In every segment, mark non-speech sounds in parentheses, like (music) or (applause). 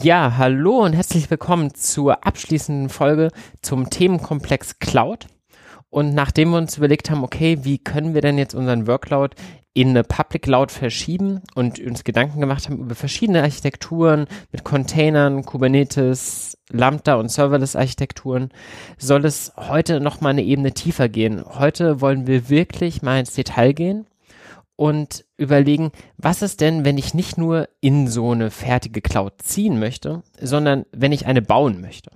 Ja, hallo und herzlich willkommen zur abschließenden Folge zum Themenkomplex Cloud. Und nachdem wir uns überlegt haben, okay, wie können wir denn jetzt unseren Workload in eine Public Cloud verschieben und uns Gedanken gemacht haben über verschiedene Architekturen mit Containern, Kubernetes, Lambda und Serverless Architekturen, soll es heute noch mal eine Ebene tiefer gehen. Heute wollen wir wirklich mal ins Detail gehen und überlegen, was ist denn, wenn ich nicht nur in so eine fertige Cloud ziehen möchte, sondern wenn ich eine bauen möchte.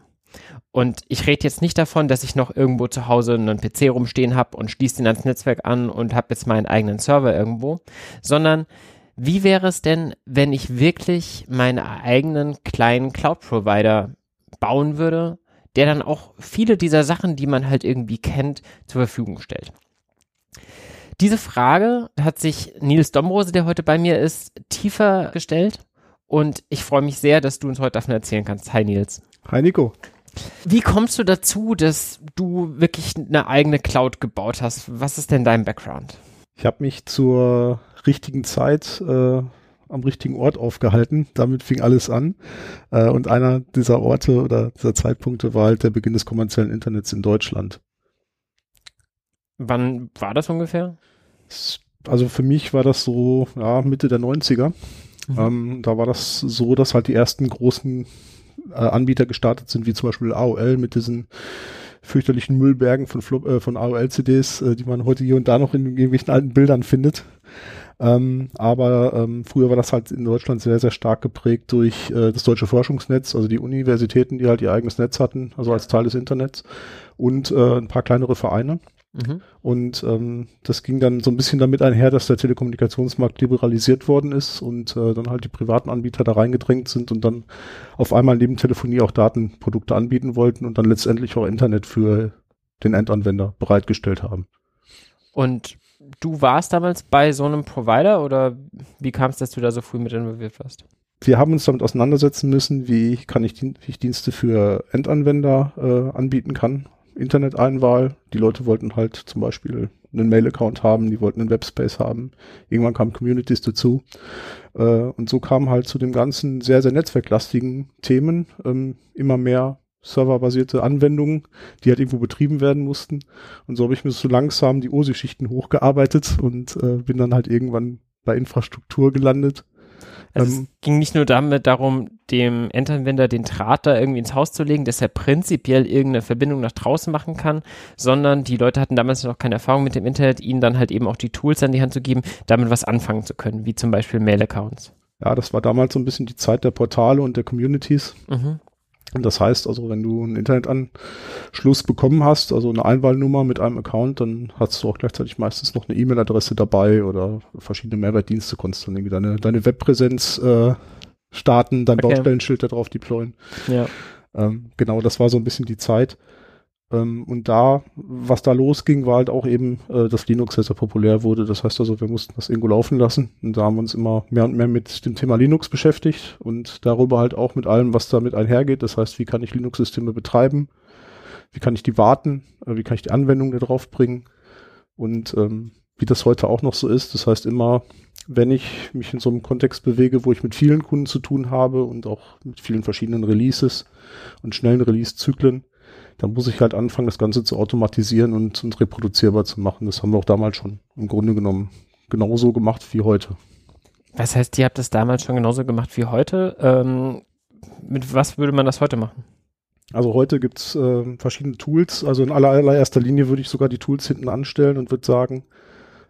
Und ich rede jetzt nicht davon, dass ich noch irgendwo zu Hause einen PC rumstehen habe und schließe den ans Netzwerk an und habe jetzt meinen eigenen Server irgendwo, sondern wie wäre es denn, wenn ich wirklich meinen eigenen kleinen Cloud-Provider bauen würde, der dann auch viele dieser Sachen, die man halt irgendwie kennt, zur Verfügung stellt? Diese Frage hat sich Nils Domrose, der heute bei mir ist, tiefer gestellt. Und ich freue mich sehr, dass du uns heute davon erzählen kannst. Hi Nils. Hi Nico. Wie kommst du dazu, dass du wirklich eine eigene Cloud gebaut hast? Was ist denn dein Background? Ich habe mich zur richtigen Zeit äh, am richtigen Ort aufgehalten. Damit fing alles an. Äh, und einer dieser Orte oder dieser Zeitpunkte war halt der Beginn des kommerziellen Internets in Deutschland. Wann war das ungefähr? Also für mich war das so ja, Mitte der 90er. Mhm. Ähm, da war das so, dass halt die ersten großen äh, Anbieter gestartet sind, wie zum Beispiel AOL mit diesen fürchterlichen Müllbergen von, äh, von AOL-CDs, äh, die man heute hier und da noch in irgendwelchen alten Bildern findet. Ähm, aber ähm, früher war das halt in Deutschland sehr, sehr stark geprägt durch äh, das deutsche Forschungsnetz, also die Universitäten, die halt ihr eigenes Netz hatten, also als Teil des Internets und äh, ein paar kleinere Vereine. Mhm. Und ähm, das ging dann so ein bisschen damit einher, dass der Telekommunikationsmarkt liberalisiert worden ist und äh, dann halt die privaten Anbieter da reingedrängt sind und dann auf einmal neben Telefonie auch Datenprodukte anbieten wollten und dann letztendlich auch Internet für den Endanwender bereitgestellt haben. Und du warst damals bei so einem Provider oder wie kam es, dass du da so früh mit involviert warst? Wir haben uns damit auseinandersetzen müssen, wie kann ich, wie ich Dienste für Endanwender äh, anbieten kann Internet-Einwahl. Die Leute wollten halt zum Beispiel einen Mail-Account haben, die wollten einen Webspace haben. Irgendwann kamen Communities dazu. Äh, und so kam halt zu dem ganzen sehr, sehr netzwerklastigen Themen ähm, immer mehr serverbasierte Anwendungen, die halt irgendwo betrieben werden mussten. Und so habe ich mir so langsam die OSI-Schichten hochgearbeitet und äh, bin dann halt irgendwann bei Infrastruktur gelandet also ähm, es ging nicht nur damit darum, dem Endanwender den Draht da irgendwie ins Haus zu legen, dass er prinzipiell irgendeine Verbindung nach draußen machen kann, sondern die Leute hatten damals noch keine Erfahrung mit dem Internet, ihnen dann halt eben auch die Tools an die Hand zu geben, damit was anfangen zu können, wie zum Beispiel Mail-Accounts. Ja, das war damals so ein bisschen die Zeit der Portale und der Communities. Mhm. Das heißt also, wenn du einen Internetanschluss bekommen hast, also eine Einwahlnummer mit einem Account, dann hast du auch gleichzeitig meistens noch eine E-Mail-Adresse dabei oder verschiedene Mehrwertdienste, konntest dann irgendwie deine, deine Webpräsenz äh, starten, dein okay. Baustellenschild darauf deployen. Ja. Ähm, genau, das war so ein bisschen die Zeit. Ähm, und da, was da losging, war halt auch eben, äh, dass Linux sehr, sehr populär wurde. Das heißt also, wir mussten das irgendwo laufen lassen. Und da haben wir uns immer mehr und mehr mit dem Thema Linux beschäftigt und darüber halt auch mit allem, was damit einhergeht. Das heißt, wie kann ich Linux-Systeme betreiben? Wie kann ich die warten? Äh, wie kann ich die Anwendung da drauf bringen? Und ähm, wie das heute auch noch so ist. Das heißt immer, wenn ich mich in so einem Kontext bewege, wo ich mit vielen Kunden zu tun habe und auch mit vielen verschiedenen Releases und schnellen Release-Zyklen, dann muss ich halt anfangen, das Ganze zu automatisieren und, und reproduzierbar zu machen. Das haben wir auch damals schon im Grunde genommen genauso gemacht wie heute. Was heißt, ihr habt das damals schon genauso gemacht wie heute? Ähm, mit was würde man das heute machen? Also heute gibt es äh, verschiedene Tools. Also in aller, allererster Linie würde ich sogar die Tools hinten anstellen und würde sagen,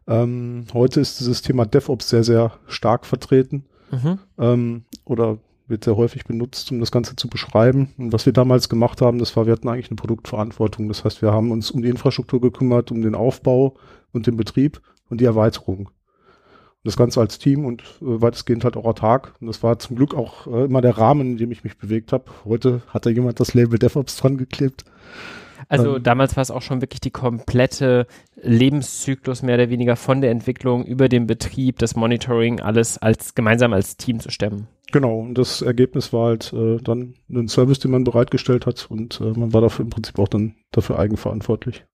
ähm, heute ist dieses Thema DevOps sehr, sehr stark vertreten. Mhm. Ähm, oder wird sehr häufig benutzt, um das Ganze zu beschreiben. Und was wir damals gemacht haben, das war, wir hatten eigentlich eine Produktverantwortung. Das heißt, wir haben uns um die Infrastruktur gekümmert, um den Aufbau und den Betrieb und die Erweiterung. Und das Ganze als Team und äh, weitestgehend halt auch autark. Und das war zum Glück auch äh, immer der Rahmen, in dem ich mich bewegt habe. Heute hat da jemand das Label DevOps dran geklebt. Also ähm, damals war es auch schon wirklich die komplette Lebenszyklus mehr oder weniger von der Entwicklung über den Betrieb, das Monitoring, alles als gemeinsam als Team zu stemmen. Genau, und das Ergebnis war halt äh, dann ein Service, den man bereitgestellt hat und äh, man war dafür im Prinzip auch dann dafür eigenverantwortlich.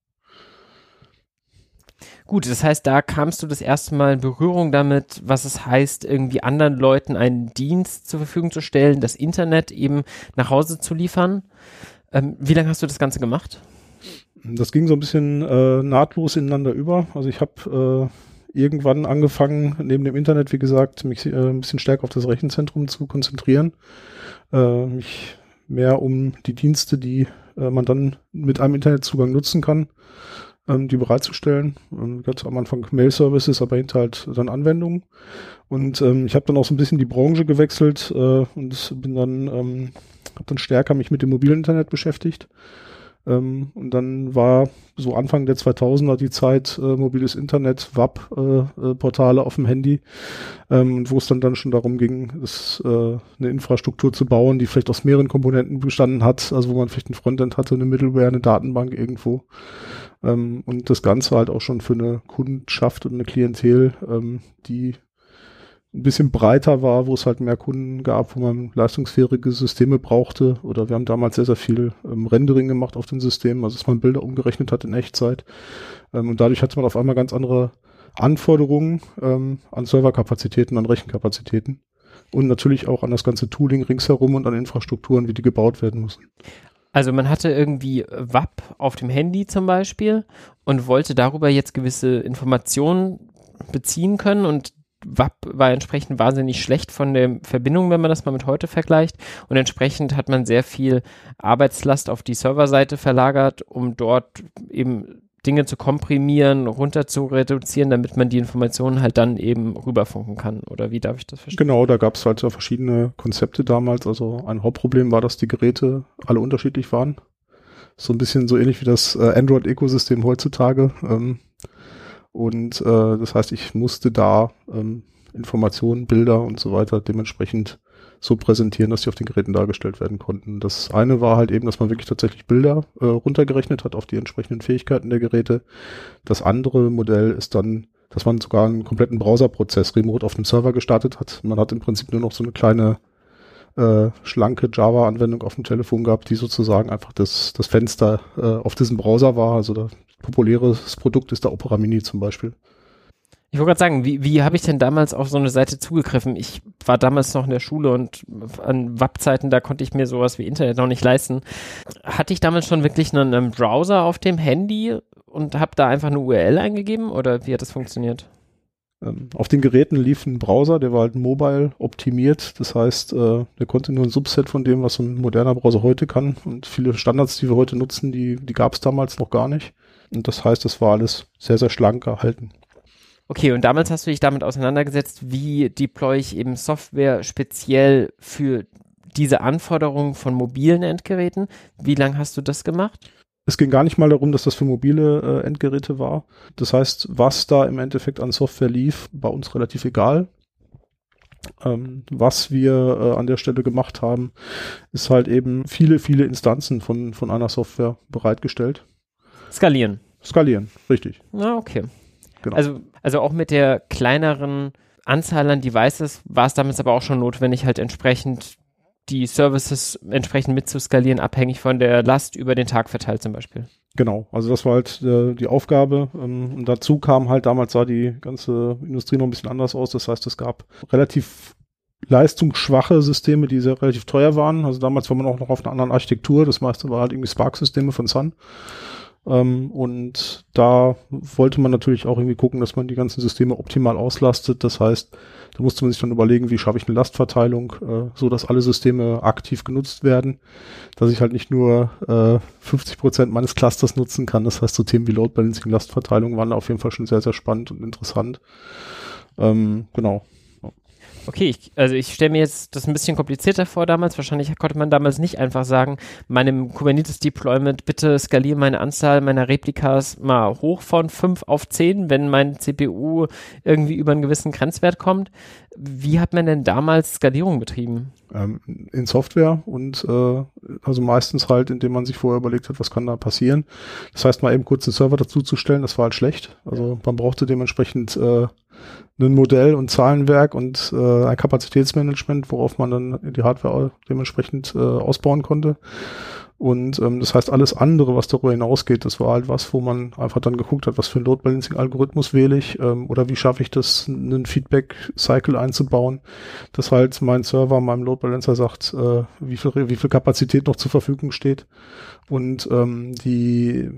Gut, das heißt, da kamst du das erste Mal in Berührung damit, was es heißt, irgendwie anderen Leuten einen Dienst zur Verfügung zu stellen, das Internet eben nach Hause zu liefern. Ähm, wie lange hast du das Ganze gemacht? Das ging so ein bisschen äh, nahtlos ineinander über. Also ich habe äh, irgendwann angefangen, neben dem Internet, wie gesagt, mich äh, ein bisschen stärker auf das Rechenzentrum zu konzentrieren. Äh, mich mehr um die Dienste, die äh, man dann mit einem Internetzugang nutzen kann, ähm, die bereitzustellen. Ähm, ganz am Anfang Mail-Services, aber hinter halt dann Anwendungen. Und ähm, ich habe dann auch so ein bisschen die Branche gewechselt äh, und bin dann, ähm, habe dann stärker mich mit dem mobilen Internet beschäftigt. Ähm, und dann war so Anfang der 2000er die Zeit äh, mobiles Internet, WAP-Portale äh, äh, auf dem Handy, ähm, wo es dann dann schon darum ging, das, äh, eine Infrastruktur zu bauen, die vielleicht aus mehreren Komponenten bestanden hat, also wo man vielleicht ein Frontend hatte, eine Middleware, eine Datenbank irgendwo. Ähm, und das Ganze halt auch schon für eine Kundschaft und eine Klientel, ähm, die ein bisschen breiter war, wo es halt mehr Kunden gab, wo man leistungsfähige Systeme brauchte. Oder wir haben damals sehr, sehr viel ähm, Rendering gemacht auf den Systemen, also dass man Bilder umgerechnet hat in Echtzeit. Ähm, und dadurch hatte man auf einmal ganz andere Anforderungen ähm, an Serverkapazitäten, an Rechenkapazitäten. Und natürlich auch an das ganze Tooling ringsherum und an Infrastrukturen, wie die gebaut werden müssen. Also man hatte irgendwie WAP auf dem Handy zum Beispiel und wollte darüber jetzt gewisse Informationen beziehen können und WAP war entsprechend wahnsinnig schlecht von der Verbindung, wenn man das mal mit heute vergleicht. Und entsprechend hat man sehr viel Arbeitslast auf die Serverseite verlagert, um dort eben Dinge zu komprimieren, runter zu reduzieren, damit man die Informationen halt dann eben rüberfunken kann. Oder wie darf ich das verstehen? Genau, da gab es halt so verschiedene Konzepte damals. Also ein Hauptproblem war, dass die Geräte alle unterschiedlich waren. So ein bisschen so ähnlich wie das äh, Android-Ökosystem heutzutage. Ähm, und äh, das heißt, ich musste da ähm, Informationen, Bilder und so weiter dementsprechend so präsentieren, dass die auf den Geräten dargestellt werden konnten. Das eine war halt eben, dass man wirklich tatsächlich Bilder äh, runtergerechnet hat auf die entsprechenden Fähigkeiten der Geräte. Das andere Modell ist dann, dass man sogar einen kompletten Browserprozess remote auf dem Server gestartet hat. Man hat im Prinzip nur noch so eine kleine äh, schlanke Java-Anwendung auf dem Telefon gehabt, die sozusagen einfach das, das Fenster äh, auf diesem Browser war. Also da populäres Produkt ist der Opera Mini zum Beispiel. Ich wollte gerade sagen, wie, wie habe ich denn damals auf so eine Seite zugegriffen? Ich war damals noch in der Schule und an WAP-Zeiten, da konnte ich mir sowas wie Internet noch nicht leisten. Hatte ich damals schon wirklich einen, einen Browser auf dem Handy und habe da einfach eine URL eingegeben oder wie hat das funktioniert? Ähm, auf den Geräten lief ein Browser, der war halt mobile optimiert. Das heißt, äh, der konnte nur ein Subset von dem, was so ein moderner Browser heute kann. Und viele Standards, die wir heute nutzen, die, die gab es damals noch gar nicht. Und das heißt, es war alles sehr, sehr schlank gehalten. Okay, und damals hast du dich damit auseinandergesetzt, wie deploy ich eben Software speziell für diese Anforderungen von mobilen Endgeräten. Wie lange hast du das gemacht? Es ging gar nicht mal darum, dass das für mobile äh, Endgeräte war. Das heißt, was da im Endeffekt an Software lief, war uns relativ egal. Ähm, was wir äh, an der Stelle gemacht haben, ist halt eben viele, viele Instanzen von, von einer Software bereitgestellt. Skalieren. Skalieren, richtig. Ah, okay. Genau. Also, also auch mit der kleineren Anzahl an Devices war es damals aber auch schon notwendig, halt entsprechend die Services entsprechend mitzuskalieren, abhängig von der Last über den Tag verteilt zum Beispiel. Genau, also das war halt äh, die Aufgabe. Ähm, und dazu kam halt, damals sah die ganze Industrie noch ein bisschen anders aus. Das heißt, es gab relativ leistungsschwache Systeme, die sehr relativ teuer waren. Also damals war man auch noch auf einer anderen Architektur. Das meiste war halt irgendwie Spark-Systeme von Sun. Ähm, und da wollte man natürlich auch irgendwie gucken, dass man die ganzen Systeme optimal auslastet. Das heißt, da musste man sich dann überlegen, wie schaffe ich eine Lastverteilung, äh, so dass alle Systeme aktiv genutzt werden, dass ich halt nicht nur äh, 50 Prozent meines Clusters nutzen kann. Das heißt, so Themen wie Load Balancing, Lastverteilung waren auf jeden Fall schon sehr, sehr spannend und interessant. Ähm, genau. Okay, ich, also ich stelle mir jetzt das ein bisschen komplizierter vor damals. Wahrscheinlich konnte man damals nicht einfach sagen, meinem Kubernetes Deployment bitte skaliere meine Anzahl meiner Replikas mal hoch von 5 auf 10, wenn mein CPU irgendwie über einen gewissen Grenzwert kommt. Wie hat man denn damals Skalierung betrieben? Ähm, in Software und äh, Also meistens halt, indem man sich vorher überlegt hat, was kann da passieren. Das heißt, mal eben kurz einen Server dazu zu stellen, das war halt schlecht. Also man brauchte dementsprechend äh, ein Modell und Zahlenwerk und äh, ein Kapazitätsmanagement, worauf man dann die Hardware dementsprechend äh, ausbauen konnte. Und ähm, das heißt, alles andere, was darüber hinausgeht, das war halt was, wo man einfach dann geguckt hat, was für ein Load Balancing Algorithmus wähle ich ähm, oder wie schaffe ich das, einen Feedback Cycle einzubauen, dass halt mein Server meinem Load Balancer sagt, äh, wie viel wie viel Kapazität noch zur Verfügung steht und ähm, die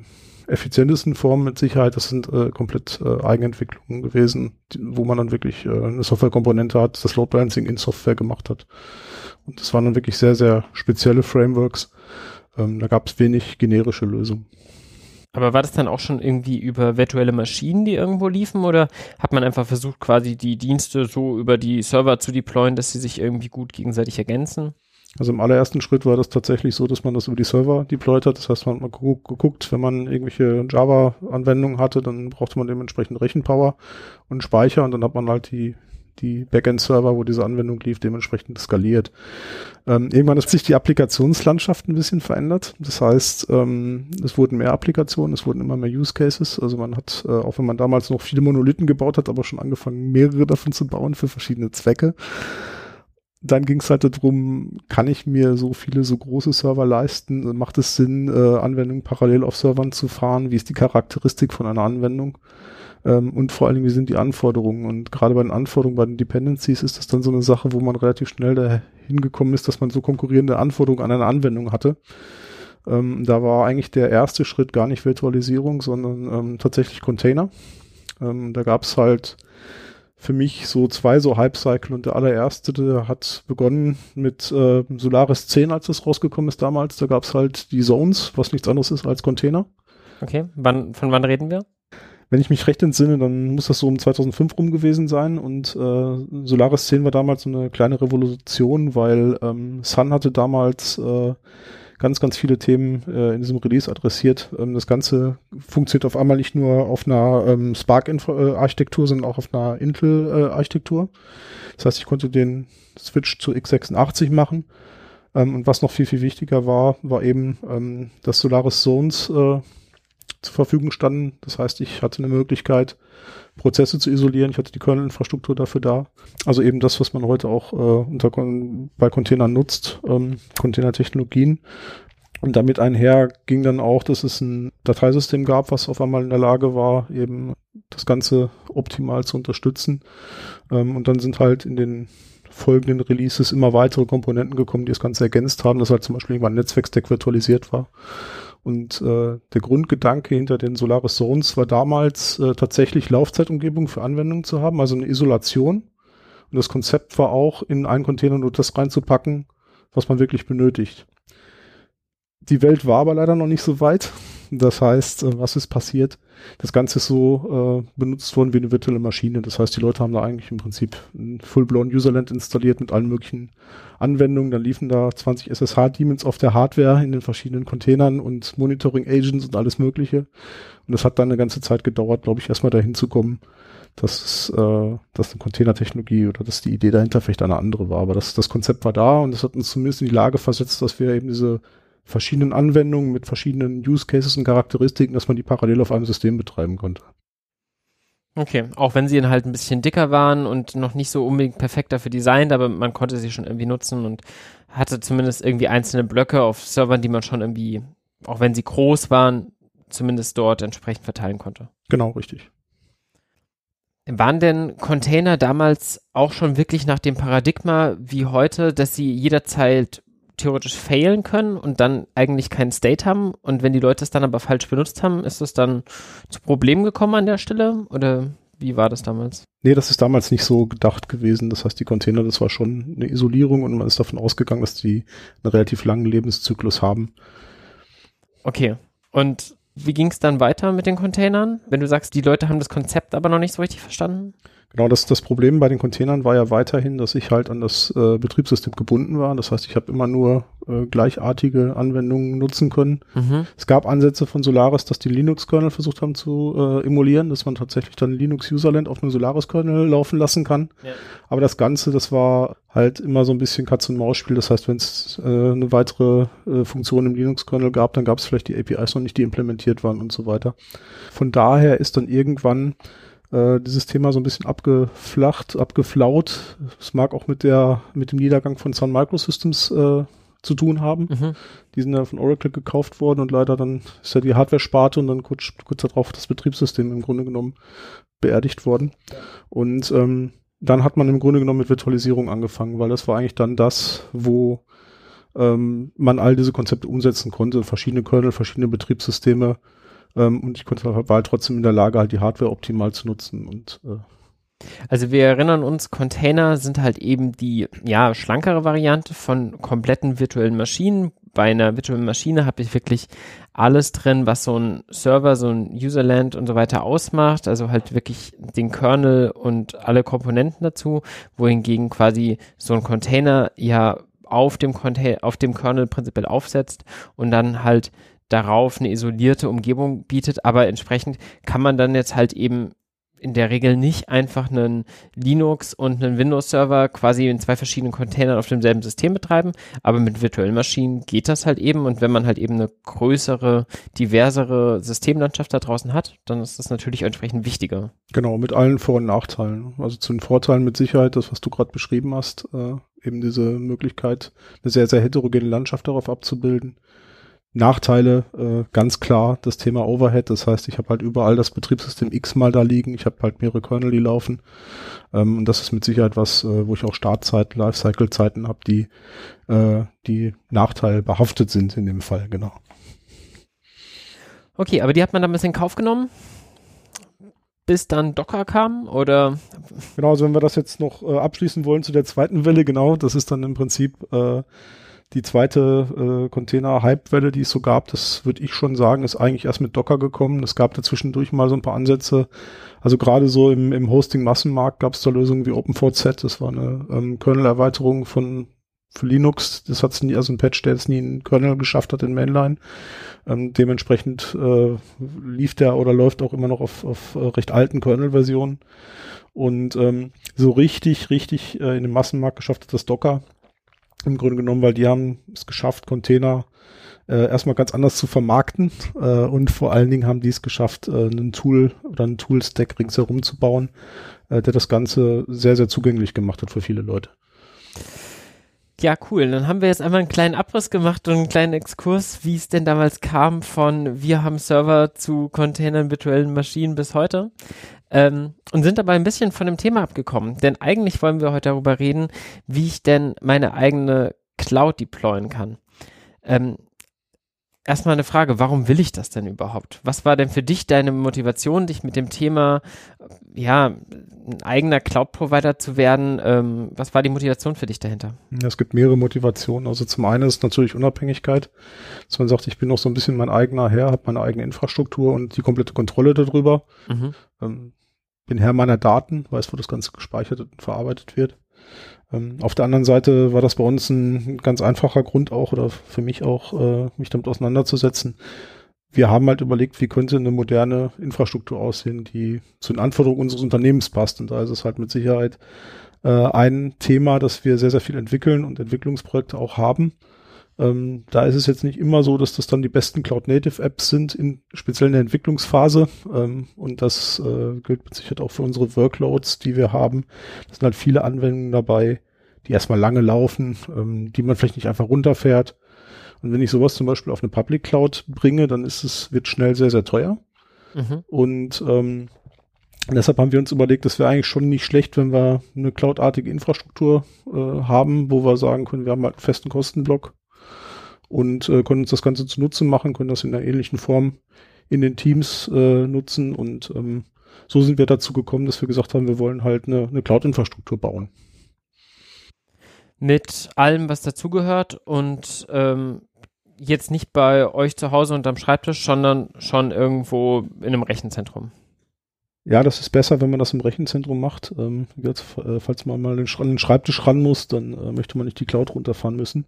effizientesten Formen mit Sicherheit, das sind äh, komplett äh, Eigenentwicklungen gewesen, die, wo man dann wirklich äh, eine Softwarekomponente hat, das Load Balancing in Software gemacht hat. Und das waren dann wirklich sehr, sehr spezielle Frameworks, ähm, da gab es wenig generische Lösungen. Aber war das dann auch schon irgendwie über virtuelle Maschinen, die irgendwo liefen, oder hat man einfach versucht, quasi die Dienste so über die Server zu deployen, dass sie sich irgendwie gut gegenseitig ergänzen? Also im allerersten Schritt war das tatsächlich so, dass man das über die Server deployed hat. Das heißt, man hat mal geguckt, wenn man irgendwelche Java-Anwendungen hatte, dann brauchte man dementsprechend Rechenpower und Speicher und dann hat man halt die die Backend-Server, wo diese Anwendung lief, dementsprechend skaliert. Ähm, irgendwann hat sich die Applikationslandschaft ein bisschen verändert. Das heißt, ähm, es wurden mehr Applikationen, es wurden immer mehr Use Cases. Also man hat, äh, auch wenn man damals noch viele Monolithen gebaut hat, aber schon angefangen, mehrere davon zu bauen für verschiedene Zwecke. Dann ging es halt darum, kann ich mir so viele, so große Server leisten? Macht es Sinn, äh, Anwendungen parallel auf Servern zu fahren? Wie ist die Charakteristik von einer Anwendung? Ähm, und vor allen Dingen, wie sind die Anforderungen? Und gerade bei den Anforderungen, bei den Dependencies ist das dann so eine Sache, wo man relativ schnell dahin gekommen ist, dass man so konkurrierende Anforderungen an eine Anwendung hatte. Ähm, da war eigentlich der erste Schritt gar nicht Virtualisierung, sondern ähm, tatsächlich Container. Ähm, da gab es halt für mich so zwei so Hype-Cycle und der allererste, der hat begonnen mit äh, Solaris 10, als das rausgekommen ist damals. Da gab es halt die Zones, was nichts anderes ist als Container. Okay, wann, von wann reden wir? wenn ich mich recht entsinne, dann muss das so um 2005 rum gewesen sein und äh, Solaris 10 war damals so eine kleine Revolution, weil ähm, Sun hatte damals äh, ganz, ganz viele Themen äh, in diesem Release adressiert. Ähm, das Ganze funktioniert auf einmal nicht nur auf einer ähm, Spark-Architektur, sondern auch auf einer Intel-Architektur. das heißt, ich konnte den Switch zu x86 machen. Ähm, und was noch viel, viel wichtiger war, war eben, ähm, dass Solaris Zones äh, zur Verfügung standen. Das heißt, ich hatte eine Möglichkeit, Prozesse zu isolieren. Ich hatte die Kernel-Infrastruktur dafür da. Also eben das, was man heute auch äh, unter, bei Containern nutzt, ähm, Containertechnologien. Und damit einher ging dann auch, dass es ein Dateisystem gab, was auf einmal in der Lage war, eben das Ganze optimal zu unterstützen. Ähm, und dann sind halt in den folgenden Releases immer weitere Komponenten gekommen, die das Ganze ergänzt haben, dass halt zum Beispiel irgendwann Netzwerkstack virtualisiert war. Und äh, der Grundgedanke hinter den Solaris Zones war damals äh, tatsächlich Laufzeitumgebung für Anwendungen zu haben, also eine Isolation. Und das Konzept war auch, in einen Container nur das reinzupacken, was man wirklich benötigt. Die Welt war aber leider noch nicht so weit. Das heißt, äh, was ist passiert? Das Ganze ist so äh, benutzt worden wie eine virtuelle Maschine. Das heißt, die Leute haben da eigentlich im Prinzip ein full-blown Userland installiert mit allen möglichen Anwendungen. Dann liefen da 20 SSH-Demons auf der Hardware in den verschiedenen Containern und Monitoring-Agents und alles Mögliche. Und das hat dann eine ganze Zeit gedauert, glaube ich, erstmal dahin zu kommen, dass, äh, dass eine Containertechnologie oder dass die Idee dahinter vielleicht eine andere war. Aber das, das Konzept war da und das hat uns zumindest in die Lage versetzt, dass wir eben diese verschiedenen Anwendungen mit verschiedenen Use Cases und Charakteristiken, dass man die parallel auf einem System betreiben konnte. Okay, auch wenn sie dann halt ein bisschen dicker waren und noch nicht so unbedingt perfekt dafür designt, aber man konnte sie schon irgendwie nutzen und hatte zumindest irgendwie einzelne Blöcke auf Servern, die man schon irgendwie, auch wenn sie groß waren, zumindest dort entsprechend verteilen konnte. Genau, richtig. Waren denn Container damals auch schon wirklich nach dem Paradigma wie heute, dass sie jederzeit theoretisch failen können und dann eigentlich keinen State haben. Und wenn die Leute es dann aber falsch benutzt haben, ist es dann zu Problemen gekommen an der Stelle? Oder wie war das damals? Nee, das ist damals nicht so gedacht gewesen. Das heißt, die Container, das war schon eine Isolierung und man ist davon ausgegangen, dass die einen relativ langen Lebenszyklus haben. Okay. Und wie ging es dann weiter mit den Containern? Wenn du sagst, die Leute haben das Konzept aber noch nicht so richtig verstanden? Genau, das, das Problem bei den Containern war ja weiterhin, dass ich halt an das äh, Betriebssystem gebunden war. Das heißt, ich habe immer nur äh, gleichartige Anwendungen nutzen können. Mhm. Es gab Ansätze von Solaris, dass die Linux-Kernel versucht haben zu äh, emulieren, dass man tatsächlich dann Linux-Userland auf einem Solaris-Kernel laufen lassen kann. Ja. Aber das Ganze, das war halt immer so ein bisschen Katz-und-Maus-Spiel. Das heißt, wenn es äh, eine weitere äh, Funktion im Linux-Kernel gab, dann gab es vielleicht die APIs noch nicht, die implementiert waren und so weiter. Von daher ist dann irgendwann äh, dieses Thema so ein bisschen abgeflacht, abgeflaut. Es mag auch mit der, mit dem Niedergang von Sun Microsystems äh, zu tun haben. Mhm. Die sind ja von Oracle gekauft worden und leider dann ist ja die Hardware-Sparte und dann kurz, kurz darauf das Betriebssystem im Grunde genommen beerdigt worden. Und ähm, dann hat man im Grunde genommen mit Virtualisierung angefangen, weil das war eigentlich dann das, wo ähm, man all diese Konzepte umsetzen konnte, verschiedene Kernel, verschiedene Betriebssysteme ähm, und ich konnte war halt trotzdem in der Lage, halt die Hardware optimal zu nutzen und äh, also wir erinnern uns, Container sind halt eben die ja schlankere Variante von kompletten virtuellen Maschinen. Bei einer virtuellen Maschine habe ich wirklich alles drin, was so ein Server, so ein Userland und so weiter ausmacht. Also halt wirklich den Kernel und alle Komponenten dazu, wohingegen quasi so ein Container ja auf dem, Container, auf dem Kernel prinzipiell aufsetzt und dann halt darauf eine isolierte Umgebung bietet, aber entsprechend kann man dann jetzt halt eben in der Regel nicht einfach einen Linux und einen Windows-Server quasi in zwei verschiedenen Containern auf demselben System betreiben, aber mit virtuellen Maschinen geht das halt eben und wenn man halt eben eine größere, diversere Systemlandschaft da draußen hat, dann ist das natürlich entsprechend wichtiger. Genau, mit allen Vor- und Nachteilen. Also zu den Vorteilen mit Sicherheit, das, was du gerade beschrieben hast, äh, eben diese Möglichkeit, eine sehr, sehr heterogene Landschaft darauf abzubilden. Nachteile, äh, ganz klar, das Thema Overhead. Das heißt, ich habe halt überall das Betriebssystem x-mal da liegen. Ich habe halt mehrere Kernel, die laufen. Ähm, und das ist mit Sicherheit was, äh, wo ich auch Startzeiten, Lifecycle-Zeiten habe, die, äh, die Nachteil behaftet sind in dem Fall, genau. Okay, aber die hat man dann ein bisschen in Kauf genommen? bis dann Docker kam oder? Genau, also wenn wir das jetzt noch äh, abschließen wollen zu der zweiten Welle, genau, das ist dann im Prinzip äh, die zweite äh, Container-Hype-Welle, die es so gab, das würde ich schon sagen, ist eigentlich erst mit Docker gekommen. Es gab da zwischendurch mal so ein paar Ansätze. Also gerade so im, im Hosting-Massenmarkt gab es da Lösungen wie OpenVZ. Das war eine ähm, Kernel-Erweiterung von für Linux. Das hat es nie, also ein Patch, der jetzt nie einen Kernel geschafft hat in Mainline. Ähm, dementsprechend äh, lief der oder läuft auch immer noch auf, auf äh, recht alten Kernel-Versionen. Und ähm, so richtig, richtig äh, in den Massenmarkt geschafft hat das Docker. Im Grunde genommen, weil die haben es geschafft, Container äh, erstmal ganz anders zu vermarkten äh, und vor allen Dingen haben die es geschafft, äh, einen Tool oder einen Tool-Stack ringsherum zu bauen, äh, der das Ganze sehr, sehr zugänglich gemacht hat für viele Leute. Ja, cool. Dann haben wir jetzt einmal einen kleinen Abriss gemacht und einen kleinen Exkurs, wie es denn damals kam von wir haben Server zu Containern, virtuellen Maschinen bis heute. Ähm, und sind dabei ein bisschen von dem Thema abgekommen. Denn eigentlich wollen wir heute darüber reden, wie ich denn meine eigene Cloud deployen kann. Ähm, erstmal eine Frage, warum will ich das denn überhaupt? Was war denn für dich deine Motivation, dich mit dem Thema, ja, ein eigener Cloud-Provider zu werden? Ähm, was war die Motivation für dich dahinter? es gibt mehrere Motivationen. Also zum einen ist natürlich Unabhängigkeit, dass man sagt, ich bin noch so ein bisschen mein eigener Herr, habe meine eigene Infrastruktur und die komplette Kontrolle darüber. Mhm. Ähm, bin Herr meiner Daten, weiß, wo das Ganze gespeichert und verarbeitet wird. Ähm, auf der anderen Seite war das bei uns ein ganz einfacher Grund auch oder für mich auch, äh, mich damit auseinanderzusetzen. Wir haben halt überlegt, wie könnte eine moderne Infrastruktur aussehen, die zu den Anforderungen unseres Unternehmens passt. Und da ist es halt mit Sicherheit äh, ein Thema, dass wir sehr, sehr viel entwickeln und Entwicklungsprojekte auch haben. Ähm, da ist es jetzt nicht immer so, dass das dann die besten Cloud-Native-Apps sind, in, speziell in der Entwicklungsphase. Ähm, und das äh, gilt mit Sicherheit auch für unsere Workloads, die wir haben. Das sind halt viele Anwendungen dabei, die erstmal lange laufen, ähm, die man vielleicht nicht einfach runterfährt. Und wenn ich sowas zum Beispiel auf eine Public Cloud bringe, dann ist es, wird schnell sehr, sehr teuer. Mhm. Und ähm, deshalb haben wir uns überlegt, das wäre eigentlich schon nicht schlecht, wenn wir eine cloudartige Infrastruktur äh, haben, wo wir sagen können, wir haben halt einen festen Kostenblock und äh, können uns das Ganze zunutze machen, können das in einer ähnlichen Form in den Teams äh, nutzen und ähm, so sind wir dazu gekommen, dass wir gesagt haben, wir wollen halt eine, eine Cloud-Infrastruktur bauen. Mit allem, was dazugehört und ähm, jetzt nicht bei euch zu Hause unterm Schreibtisch, sondern schon irgendwo in einem Rechenzentrum. Ja, das ist besser, wenn man das im Rechenzentrum macht. Ähm, jetzt, äh, falls man mal an den Schreibtisch ran muss, dann äh, möchte man nicht die Cloud runterfahren müssen.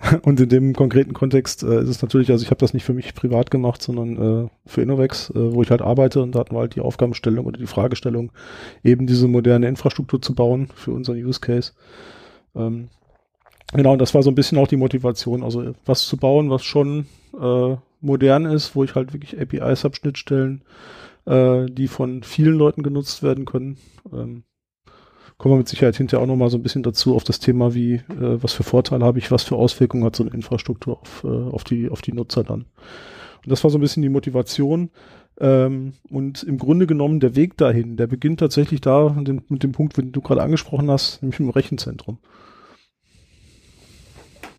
(laughs) Und in dem konkreten Kontext äh, ist es natürlich, also ich habe das nicht für mich privat gemacht, sondern äh, für Innovex, äh, wo ich halt arbeite und da hatten wir halt die Aufgabenstellung oder die Fragestellung, eben diese moderne Infrastruktur zu bauen für unseren Use Case. Ähm, genau, und das war so ein bisschen auch die Motivation, also was zu bauen, was schon äh, modern ist, wo ich halt wirklich APIs habe, Schnittstellen, äh, die von vielen Leuten genutzt werden können. Ähm, kommen wir mit Sicherheit hinterher auch nochmal so ein bisschen dazu auf das Thema, wie, äh, was für Vorteile habe ich, was für Auswirkungen hat so eine Infrastruktur auf, äh, auf, die, auf die Nutzer dann. Und das war so ein bisschen die Motivation. Ähm, und im Grunde genommen der Weg dahin, der beginnt tatsächlich da mit dem, mit dem Punkt, den du gerade angesprochen hast, nämlich im Rechenzentrum.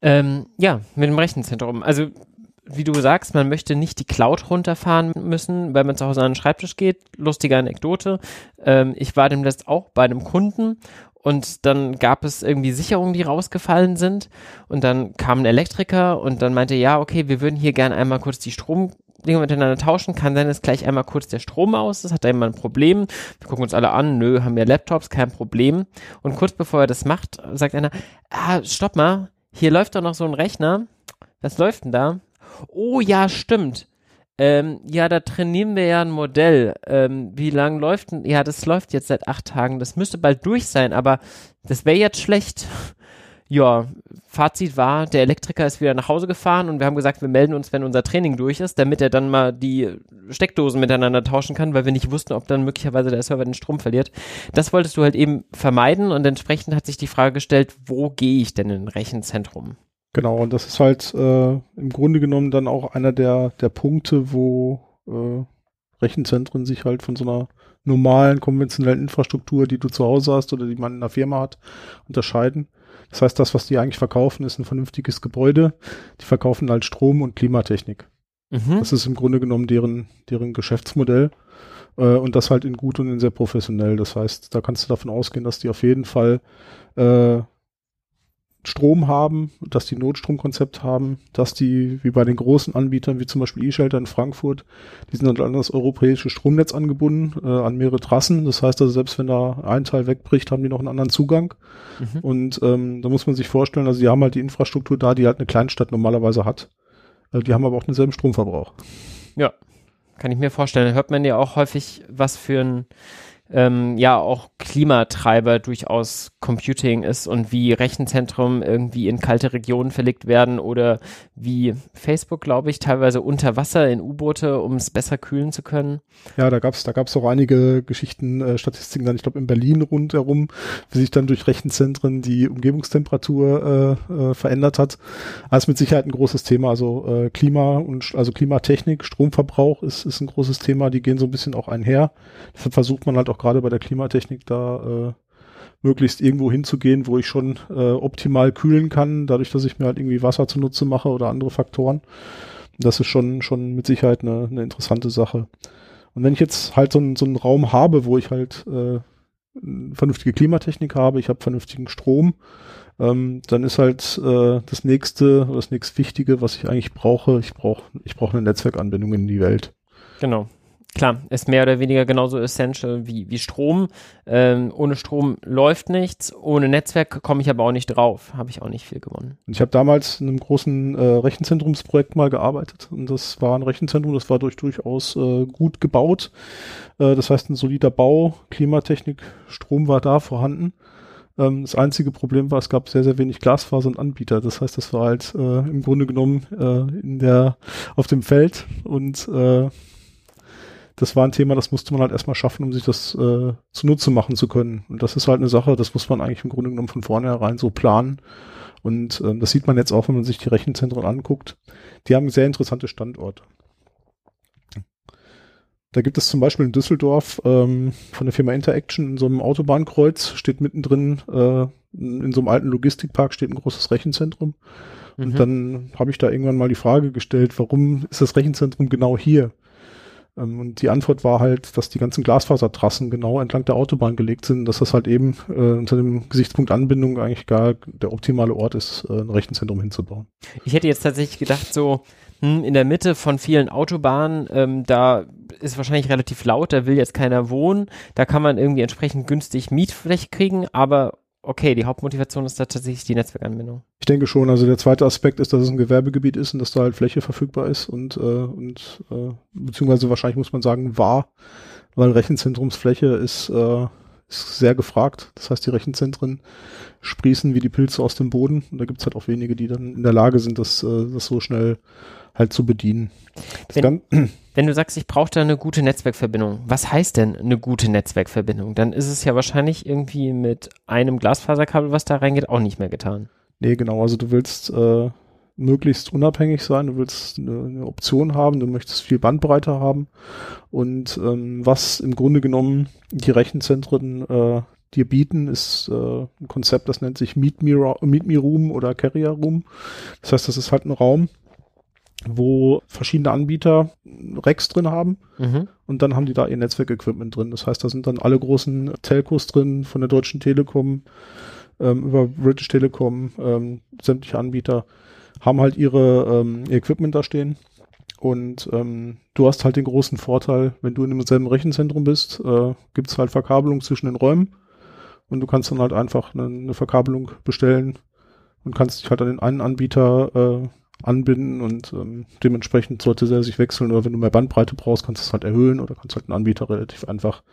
Ähm, ja, mit dem Rechenzentrum. Also wie du sagst, man möchte nicht die Cloud runterfahren müssen, weil man zu Hause an den Schreibtisch geht. Lustige Anekdote. Ähm, ich war demnächst auch bei einem Kunden und dann gab es irgendwie Sicherungen, die rausgefallen sind und dann kam ein Elektriker und dann meinte, ja, okay, wir würden hier gerne einmal kurz die Strom Dinge miteinander tauschen, kann sein, dass gleich einmal kurz der Strom aus ist, hat er immer ein Problem. Wir gucken uns alle an, nö, haben wir Laptops, kein Problem. Und kurz bevor er das macht, sagt einer, ah, stopp mal, hier läuft doch noch so ein Rechner. Was läuft denn da? Oh ja, stimmt. Ähm, ja, da trainieren wir ja ein Modell. Ähm, wie lang läuft denn? Ja, das läuft jetzt seit acht Tagen. Das müsste bald durch sein, aber das wäre jetzt schlecht. (laughs) Ja, Fazit war, der Elektriker ist wieder nach Hause gefahren und wir haben gesagt, wir melden uns, wenn unser Training durch ist, damit er dann mal die Steckdosen miteinander tauschen kann, weil wir nicht wussten, ob dann möglicherweise der Server den Strom verliert. Das wolltest du halt eben vermeiden und entsprechend hat sich die Frage gestellt, wo gehe ich denn in ein Rechenzentrum? Genau, und das ist halt äh, im Grunde genommen dann auch einer der, der Punkte, wo äh, Rechenzentren sich halt von so einer normalen, konventionellen Infrastruktur, die du zu Hause hast oder die man in einer Firma hat, unterscheiden. Das heißt, das, was die eigentlich verkaufen, ist ein vernünftiges Gebäude. Die verkaufen halt Strom und Klimatechnik. Mhm. Das ist im Grunde genommen deren, deren Geschäftsmodell. Äh, und das halt in gut und in sehr professionell. Das heißt, da kannst du davon ausgehen, dass die auf jeden Fall äh, Strom haben, dass die Notstromkonzept haben, dass die, wie bei den großen Anbietern, wie zum Beispiel E-Shelter in Frankfurt, die sind an das europäische Stromnetz angebunden, äh, an mehrere Trassen. Das heißt also, selbst wenn da ein Teil wegbricht, haben die noch einen anderen Zugang. Mhm. Und ähm, da muss man sich vorstellen, also die haben halt die Infrastruktur da, die halt eine Kleinstadt normalerweise hat. Äh, die haben aber auch denselben Stromverbrauch. Ja, kann ich mir vorstellen. Da hört man ja auch häufig, was für ein ähm, ja auch Klimatreiber durchaus Computing ist und wie Rechenzentren irgendwie in kalte Regionen verlegt werden oder wie Facebook, glaube ich, teilweise unter Wasser in U-Boote, um es besser kühlen zu können. Ja, da gab es da gab's auch einige Geschichten, äh, Statistiken dann, ich glaube in Berlin rundherum, wie sich dann durch Rechenzentren die Umgebungstemperatur äh, äh, verändert hat. Also mit Sicherheit ein großes Thema. Also äh, Klima und also Klimatechnik, Stromverbrauch ist, ist ein großes Thema, die gehen so ein bisschen auch einher. Deshalb versucht man halt auch gerade bei der Klimatechnik da äh, möglichst irgendwo hinzugehen, wo ich schon äh, optimal kühlen kann, dadurch, dass ich mir halt irgendwie Wasser zunutze mache oder andere Faktoren. Das ist schon, schon mit Sicherheit eine, eine interessante Sache. Und wenn ich jetzt halt so, ein, so einen Raum habe, wo ich halt äh, vernünftige Klimatechnik habe, ich habe vernünftigen Strom, ähm, dann ist halt äh, das nächste, das nächst Wichtige, was ich eigentlich brauche, ich brauche ich brauche eine Netzwerkanbindung in die Welt. Genau klar, ist mehr oder weniger genauso essential wie, wie Strom. Ähm, ohne Strom läuft nichts, ohne Netzwerk komme ich aber auch nicht drauf. Habe ich auch nicht viel gewonnen. Ich habe damals in einem großen äh, Rechenzentrumsprojekt mal gearbeitet und das war ein Rechenzentrum, das war durch, durchaus äh, gut gebaut. Äh, das heißt, ein solider Bau, Klimatechnik, Strom war da vorhanden. Ähm, das einzige Problem war, es gab sehr, sehr wenig Glasfaser und Anbieter. Das heißt, das war halt äh, im Grunde genommen äh, in der, auf dem Feld und äh, das war ein Thema, das musste man halt erstmal schaffen, um sich das äh, zunutze machen zu können. Und das ist halt eine Sache, das muss man eigentlich im Grunde genommen von vornherein so planen. Und äh, das sieht man jetzt auch, wenn man sich die Rechenzentren anguckt. Die haben sehr interessante Standorte. Da gibt es zum Beispiel in Düsseldorf ähm, von der Firma Interaction in so einem Autobahnkreuz steht mittendrin äh, in so einem alten Logistikpark steht ein großes Rechenzentrum. Und mhm. dann habe ich da irgendwann mal die Frage gestellt, warum ist das Rechenzentrum genau hier? Ähm, und die Antwort war halt, dass die ganzen Glasfasertrassen genau entlang der Autobahn gelegt sind, dass das halt eben äh, unter dem Gesichtspunkt Anbindung eigentlich gar der optimale Ort ist, äh, ein Rechenzentrum hinzubauen. Ich hätte jetzt tatsächlich gedacht, so hm, in der Mitte von vielen Autobahnen, ähm, da ist wahrscheinlich relativ laut, da will jetzt keiner wohnen, da kann man irgendwie entsprechend günstig Mietfläche kriegen, aber okay, die Hauptmotivation ist da tatsächlich die Netzwerkanbindung. Ich denke schon. Also der zweite Aspekt ist, dass es ein Gewerbegebiet ist und dass da halt Fläche verfügbar ist und, äh, und äh, beziehungsweise wahrscheinlich muss man sagen, war, weil Rechenzentrumsfläche ist, äh, ist sehr gefragt. Das heißt, die Rechenzentren sprießen wie die Pilze aus dem Boden. Und da gibt's halt auch wenige, die dann in der Lage sind, das, äh, das so schnell halt zu bedienen. Wenn, (clears throat) wenn, du sagst, ich brauche da eine gute Netzwerkverbindung, was heißt denn eine gute Netzwerkverbindung? Dann ist es ja wahrscheinlich irgendwie mit einem Glasfaserkabel, was da reingeht, auch nicht mehr getan. Nee, genau. Also du willst äh, möglichst unabhängig sein, du willst eine, eine, Option haben, du möchtest viel Bandbreite haben und ähm, was im Grunde genommen die Rechenzentren äh, dir bieten, ist äh, ein Konzept, das nennt sich Meet Me, Meet Me Room oder Carrier Room. Das heißt, das ist halt ein Raum, wo verschiedene Anbieter Racks drin haben mhm. und dann haben die da ihr Netzwerkequipment drin. Das heißt, da sind dann alle großen Telcos drin, von der Deutschen Telekom ähm, über British Telekom, ähm, sämtliche Anbieter haben halt ihre ähm, ihr Equipment da stehen. Und ähm, du hast halt den großen Vorteil, wenn du in demselben Rechenzentrum bist, äh, gibt es halt Verkabelung zwischen den Räumen und du kannst dann halt einfach eine, eine Verkabelung bestellen und kannst dich halt an den einen Anbieter äh, anbinden und ähm, dementsprechend sollte er sich wechseln oder wenn du mehr Bandbreite brauchst, kannst du es halt erhöhen oder kannst halt einen Anbieter relativ einfach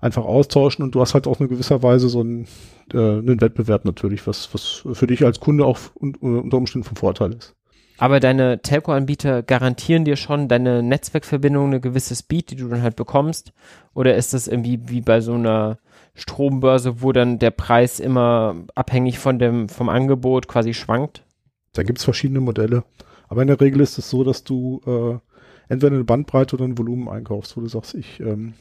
einfach austauschen und du hast halt auch in gewisser Weise so einen, äh, einen Wettbewerb natürlich, was, was für dich als Kunde auch un unter Umständen vom Vorteil ist. Aber deine Telco-Anbieter garantieren dir schon deine Netzwerkverbindung eine gewisse Speed, die du dann halt bekommst? Oder ist das irgendwie wie bei so einer Strombörse, wo dann der Preis immer abhängig von dem, vom Angebot quasi schwankt? Da gibt es verschiedene Modelle. Aber in der Regel ist es so, dass du äh, entweder eine Bandbreite oder ein Volumen einkaufst, wo du sagst, ich ähm,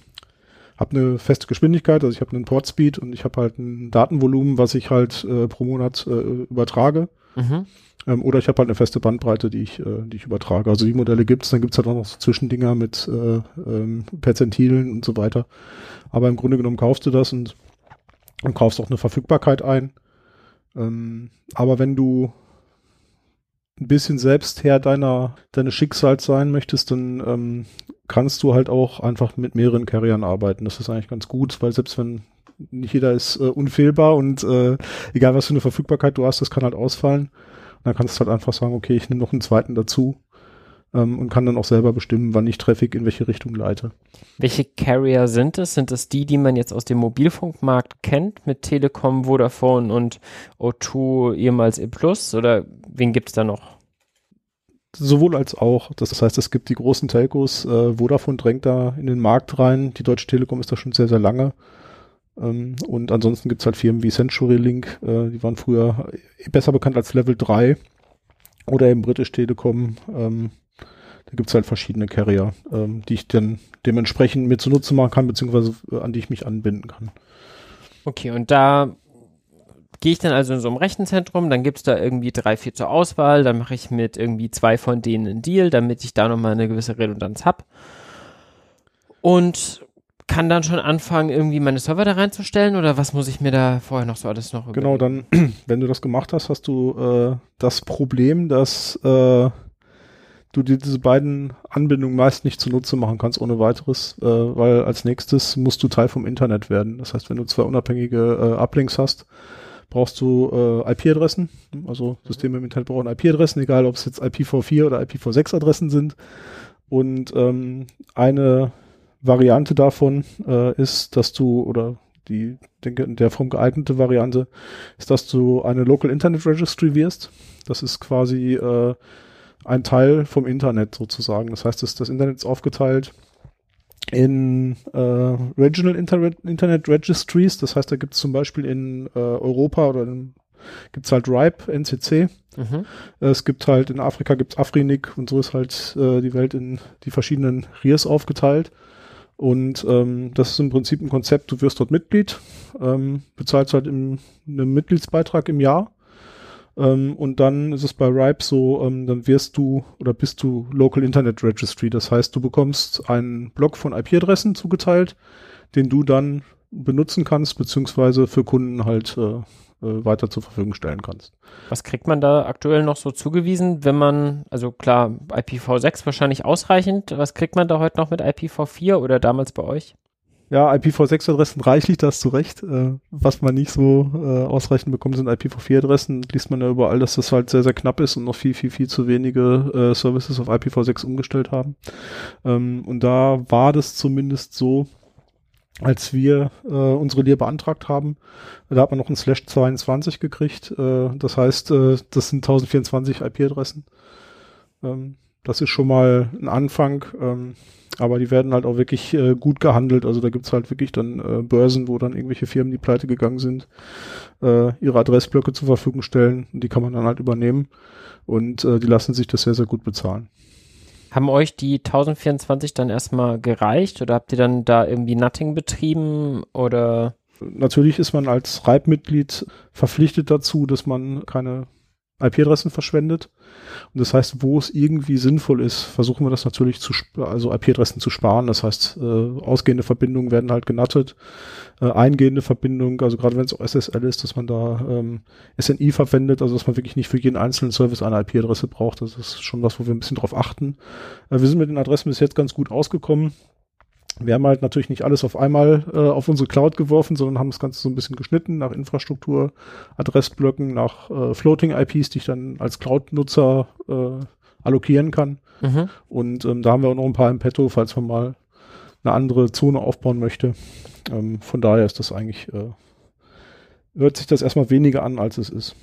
habe eine feste Geschwindigkeit, also ich habe einen Portspeed und ich habe halt ein Datenvolumen, was ich halt äh, pro Monat äh, übertrage. Mhm. Ähm, oder ich habe halt eine feste Bandbreite, die ich, äh, die ich übertrage. Also die Modelle gibt's, dann gibt's halt auch noch so Zwischendinger mit äh, ähm, Perzentilen und so weiter. Aber im Grunde genommen kaufst du das und, und kaufst auch eine Verfügbarkeit ein. Ähm, aber wenn du ein bisschen selbst Herr deiner, deines Schicksals sein möchtest, dann ähm, kannst du halt auch einfach mit mehreren Carriern arbeiten. Das ist eigentlich ganz gut, weil selbst wenn nicht jeder ist äh, unfehlbar und äh, egal was für eine Verfügbarkeit du hast, das kann halt ausfallen. Und dann kannst du halt einfach sagen, okay, ich nehme noch einen zweiten dazu ähm, und kann dann auch selber bestimmen, wann ich Traffic in welche Richtung leite. Welche Carrier sind es? Sind es die, die man jetzt aus dem Mobilfunkmarkt kennt mit Telekom, Vodafone und O2 ehemals E Plus oder wen gibt es da noch? Sowohl als auch. Das heißt, es gibt die großen Telcos. Äh, Vodafone drängt da in den Markt rein. Die Deutsche Telekom ist da schon sehr, sehr lange. Ähm, und ansonsten gibt es halt Firmen wie Century Link. Äh, die waren früher besser bekannt als Level 3. Oder eben British Telekom. Ähm, gibt es halt verschiedene Carrier, ähm, die ich dann dementsprechend mir zunutze machen kann, beziehungsweise äh, an die ich mich anbinden kann. Okay, und da gehe ich dann also in so einem Rechenzentrum, dann gibt es da irgendwie drei, vier zur Auswahl, dann mache ich mit irgendwie zwei von denen einen Deal, damit ich da nochmal eine gewisse Redundanz habe. Und kann dann schon anfangen, irgendwie meine Server da reinzustellen oder was muss ich mir da vorher noch so alles noch Genau, dann, (clears throat) wenn du das gemacht hast, hast du äh, das Problem, dass äh, du dir diese beiden Anbindungen meist nicht zunutze machen kannst ohne weiteres, äh, weil als nächstes musst du Teil vom Internet werden. Das heißt, wenn du zwei unabhängige äh, Uplinks hast, brauchst du äh, IP-Adressen. Also Systeme im Internet brauchen IP-Adressen, egal ob es jetzt IPv4 oder IPv6-Adressen sind. Und ähm, eine Variante davon äh, ist, dass du, oder die, denke, der Form geeignete Variante, ist, dass du eine Local Internet Registry wirst. Das ist quasi äh, ein Teil vom Internet sozusagen. Das heißt, das, das Internet ist aufgeteilt in äh, Regional Internet, Internet Registries. Das heißt, da gibt es zum Beispiel in äh, Europa oder gibt es halt RIPE, NCC. Mhm. Es gibt halt in Afrika gibt es Afrinik und so ist halt äh, die Welt in die verschiedenen RIAs aufgeteilt. Und ähm, das ist im Prinzip ein Konzept, du wirst dort Mitglied, ähm, bezahlst halt im, einen Mitgliedsbeitrag im Jahr Ähm, und dann ist es bei RIPE so, ähm, dann wirst du oder bist du Local Internet Registry. Das heißt, du bekommst einen Block von IP-Adressen zugeteilt, den du dann benutzen kannst, beziehungsweise für Kunden halt äh, äh, weiter zur Verfügung stellen kannst. Was kriegt man da aktuell noch so zugewiesen, wenn man, also klar, IPv6 wahrscheinlich ausreichend, was kriegt man da heute noch mit IPv4 oder damals bei euch? Ja, IPv6-Adressen reichlich, da hast recht. Äh, was man nicht so äh, ausreichend bekommt, sind IPv4-Adressen. Liest man ja überall, dass das halt sehr, sehr knapp ist und noch viel, viel, viel zu wenige äh, Services auf IPv6 umgestellt haben. Ähm, und da war das zumindest so, als wir äh, unsere Lehr beantragt haben, da hat man noch ein Slash 22 gekriegt. Äh, das heißt, äh, das sind 1024 IP-Adressen. Ähm, das ist schon mal ein Anfang. Ähm, aber die werden halt auch wirklich äh, gut gehandelt. Also da gibt's halt wirklich dann äh, Börsen, wo dann irgendwelche Firmen, die pleite gegangen sind, äh, ihre Adressblöcke zur Verfügung stellen. Und die kann man dann halt übernehmen. Und äh, die lassen sich das sehr, sehr gut bezahlen. Haben euch die 1024 dann erstmal gereicht oder habt ihr dann da irgendwie Nutting betrieben oder? Natürlich ist man als Reibmitglied verpflichtet dazu, dass man keine IP-Adressen verschwendet. Und das heißt, wo es irgendwie sinnvoll ist, versuchen wir das natürlich zu, also IP-Adressen zu sparen. Das heißt, äh, ausgehende Verbindungen werden halt genuttet, äh, eingehende Verbindungen, also gerade wenn es SSL ist, dass man da ähm, SNI verwendet, also dass man wirklich nicht für jeden einzelnen Service eine IP-Adresse braucht. Das ist schon was, wo wir ein bisschen drauf achten. Äh, wir sind mit den Adressen bis jetzt ganz gut ausgekommen wir haben halt natürlich nicht alles auf einmal äh, auf unsere Cloud geworfen, sondern haben das Ganze so ein bisschen geschnitten nach Infrastruktur, Adressblöcken, nach äh, Floating IPs, die ich dann als Cloud-Nutzer äh, allokieren kann. Mhm. Und ähm, da haben wir auch noch ein paar im Petto, falls man mal eine andere Zone aufbauen möchte. Ähm, von daher ist das eigentlich, äh, hört sich das erstmal weniger an, als es ist.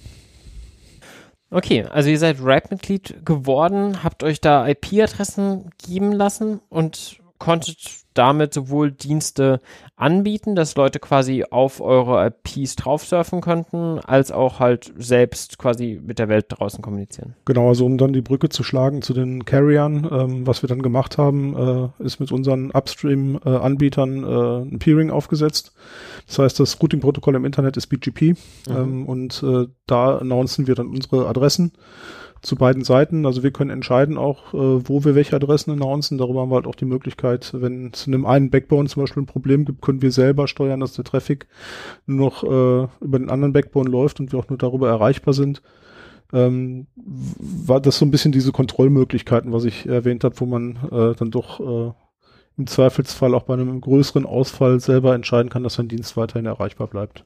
Okay, also ihr seid RAP-Mitglied geworden, habt euch da IP-Adressen geben lassen und konntet damit sowohl Dienste anbieten, dass Leute quasi auf eure IPs drauf surfen könnten, als auch halt selbst quasi mit der Welt draußen kommunizieren. Genau, also um dann die Brücke zu schlagen zu den Carriern, ähm, was wir dann gemacht haben, äh, ist mit unseren Upstream-Anbietern äh, ein Peering aufgesetzt. Das heißt, das Routing-Protokoll im Internet ist BGP mhm. ähm, und äh, da announcen wir dann unsere Adressen zu beiden Seiten. Also wir können entscheiden auch, äh, wo wir welche Adressen announcen. Darüber haben wir halt auch die Möglichkeit, wenn es in einem einen Backbone zum Beispiel ein Problem gibt, können wir selber steuern, dass der Traffic nur noch äh, über den anderen Backbone läuft und wir auch nur darüber erreichbar sind. Ähm, war das so ein bisschen diese Kontrollmöglichkeiten, was ich erwähnt habe, wo man äh, dann doch äh, im Zweifelsfall auch bei einem größeren Ausfall selber entscheiden kann, dass sein Dienst weiterhin erreichbar bleibt.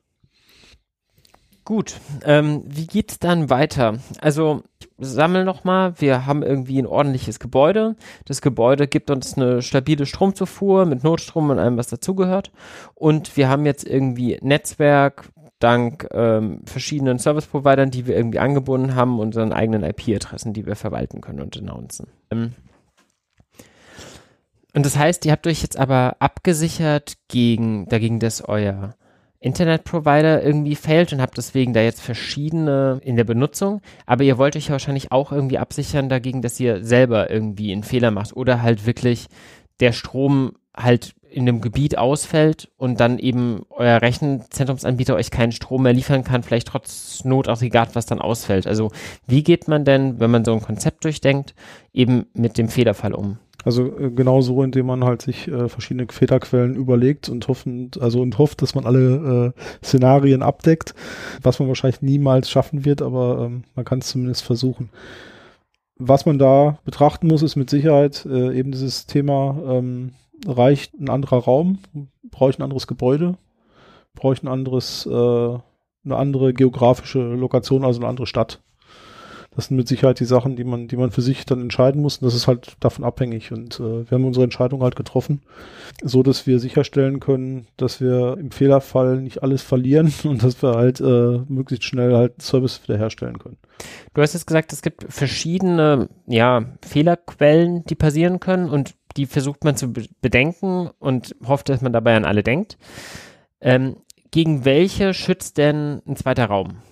Gut, ähm, wie geht's dann weiter? Also sammel noch mal. Wir haben irgendwie ein ordentliches Gebäude. Das Gebäude gibt uns eine stabile Stromzufuhr mit Notstrom und allem, was dazugehört. Und wir haben jetzt irgendwie Netzwerk dank ähm, verschiedenen Service-Providern, die wir irgendwie angebunden haben, unseren eigenen IP-Adressen, die wir verwalten können und announcen. Ähm, und das heißt, ihr habt euch jetzt aber abgesichert gegen, dagegen, dass euer Internetprovider irgendwie fällt und habt deswegen da jetzt verschiedene in der Benutzung. Aber ihr wollt euch ja wahrscheinlich auch irgendwie absichern dagegen, dass ihr selber irgendwie einen Fehler macht oder halt wirklich der Strom halt in dem Gebiet ausfällt und dann eben euer Rechenzentrumsanbieter euch keinen Strom mehr liefern kann, vielleicht trotz Notaggregat, was dann ausfällt. Also wie geht man denn, wenn man so ein Konzept durchdenkt, eben mit dem Fehlerfall um? Also äh, genau so, indem man halt sich äh, verschiedene Fehlerquellen überlegt und hoffend, also und hofft, dass man alle äh, Szenarien abdeckt, was man wahrscheinlich niemals schaffen wird, aber ähm, man kann es zumindest versuchen. Was man da betrachten muss, ist mit Sicherheit äh, eben dieses Thema, ähm, reicht ein anderer Raum, brauche ich ein anderes Gebäude, brauche ich ein anderes, äh, eine andere geografische Lokation, also eine andere Stadt. Das sind mit Sicherheit die Sachen, die man, die man für sich dann entscheiden muss. Und das ist halt davon abhängig. Und äh, wir haben unsere Entscheidung halt getroffen, so dass wir sicherstellen können, dass wir im Fehlerfall nicht alles verlieren (laughs) und dass wir halt äh, möglichst schnell halt Service wiederherstellen können. Du hast jetzt gesagt, es gibt verschiedene ja, Fehlerquellen, die passieren können und die versucht man zu bedenken und hofft, dass man dabei an alle denkt. Ähm, gegen welche schützt denn ein zweiter Raum?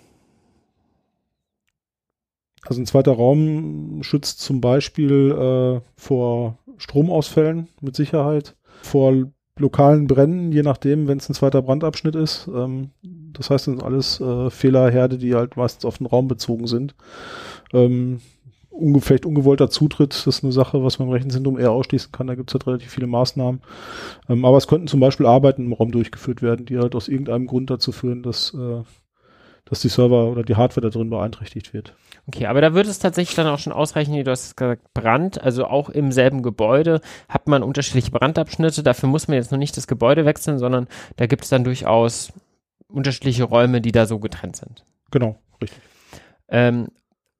Also ein zweiter Raum schützt zum Beispiel äh, vor Stromausfällen mit Sicherheit, vor lokalen Bränden, je nachdem, wenn es ein zweiter Brandabschnitt ist. Ähm, Das heißt, das sind alles äh, Fehlerherde, die halt meistens auf den Raum bezogen sind. Ähm, unge vielleicht ungewollter Zutritt, das ist eine Sache, was man im Rechenzentrum eher ausschließen kann. Da gibt es halt relativ viele Maßnahmen. Ähm, aber es könnten zum Beispiel Arbeiten im Raum durchgeführt werden, die halt aus irgendeinem Grund dazu führen, dass, äh, dass die Server oder die Hardware da drin beeinträchtigt wird. Okay, aber da würde es tatsächlich dann auch schon ausreichen, wie du hast gesagt, Brand, also auch im selben Gebäude hat man unterschiedliche Brandabschnitte. Dafür muss man jetzt noch nicht das Gebäude wechseln, sondern da gibt es dann durchaus unterschiedliche Räume, die da so getrennt sind. Genau, richtig. Ähm,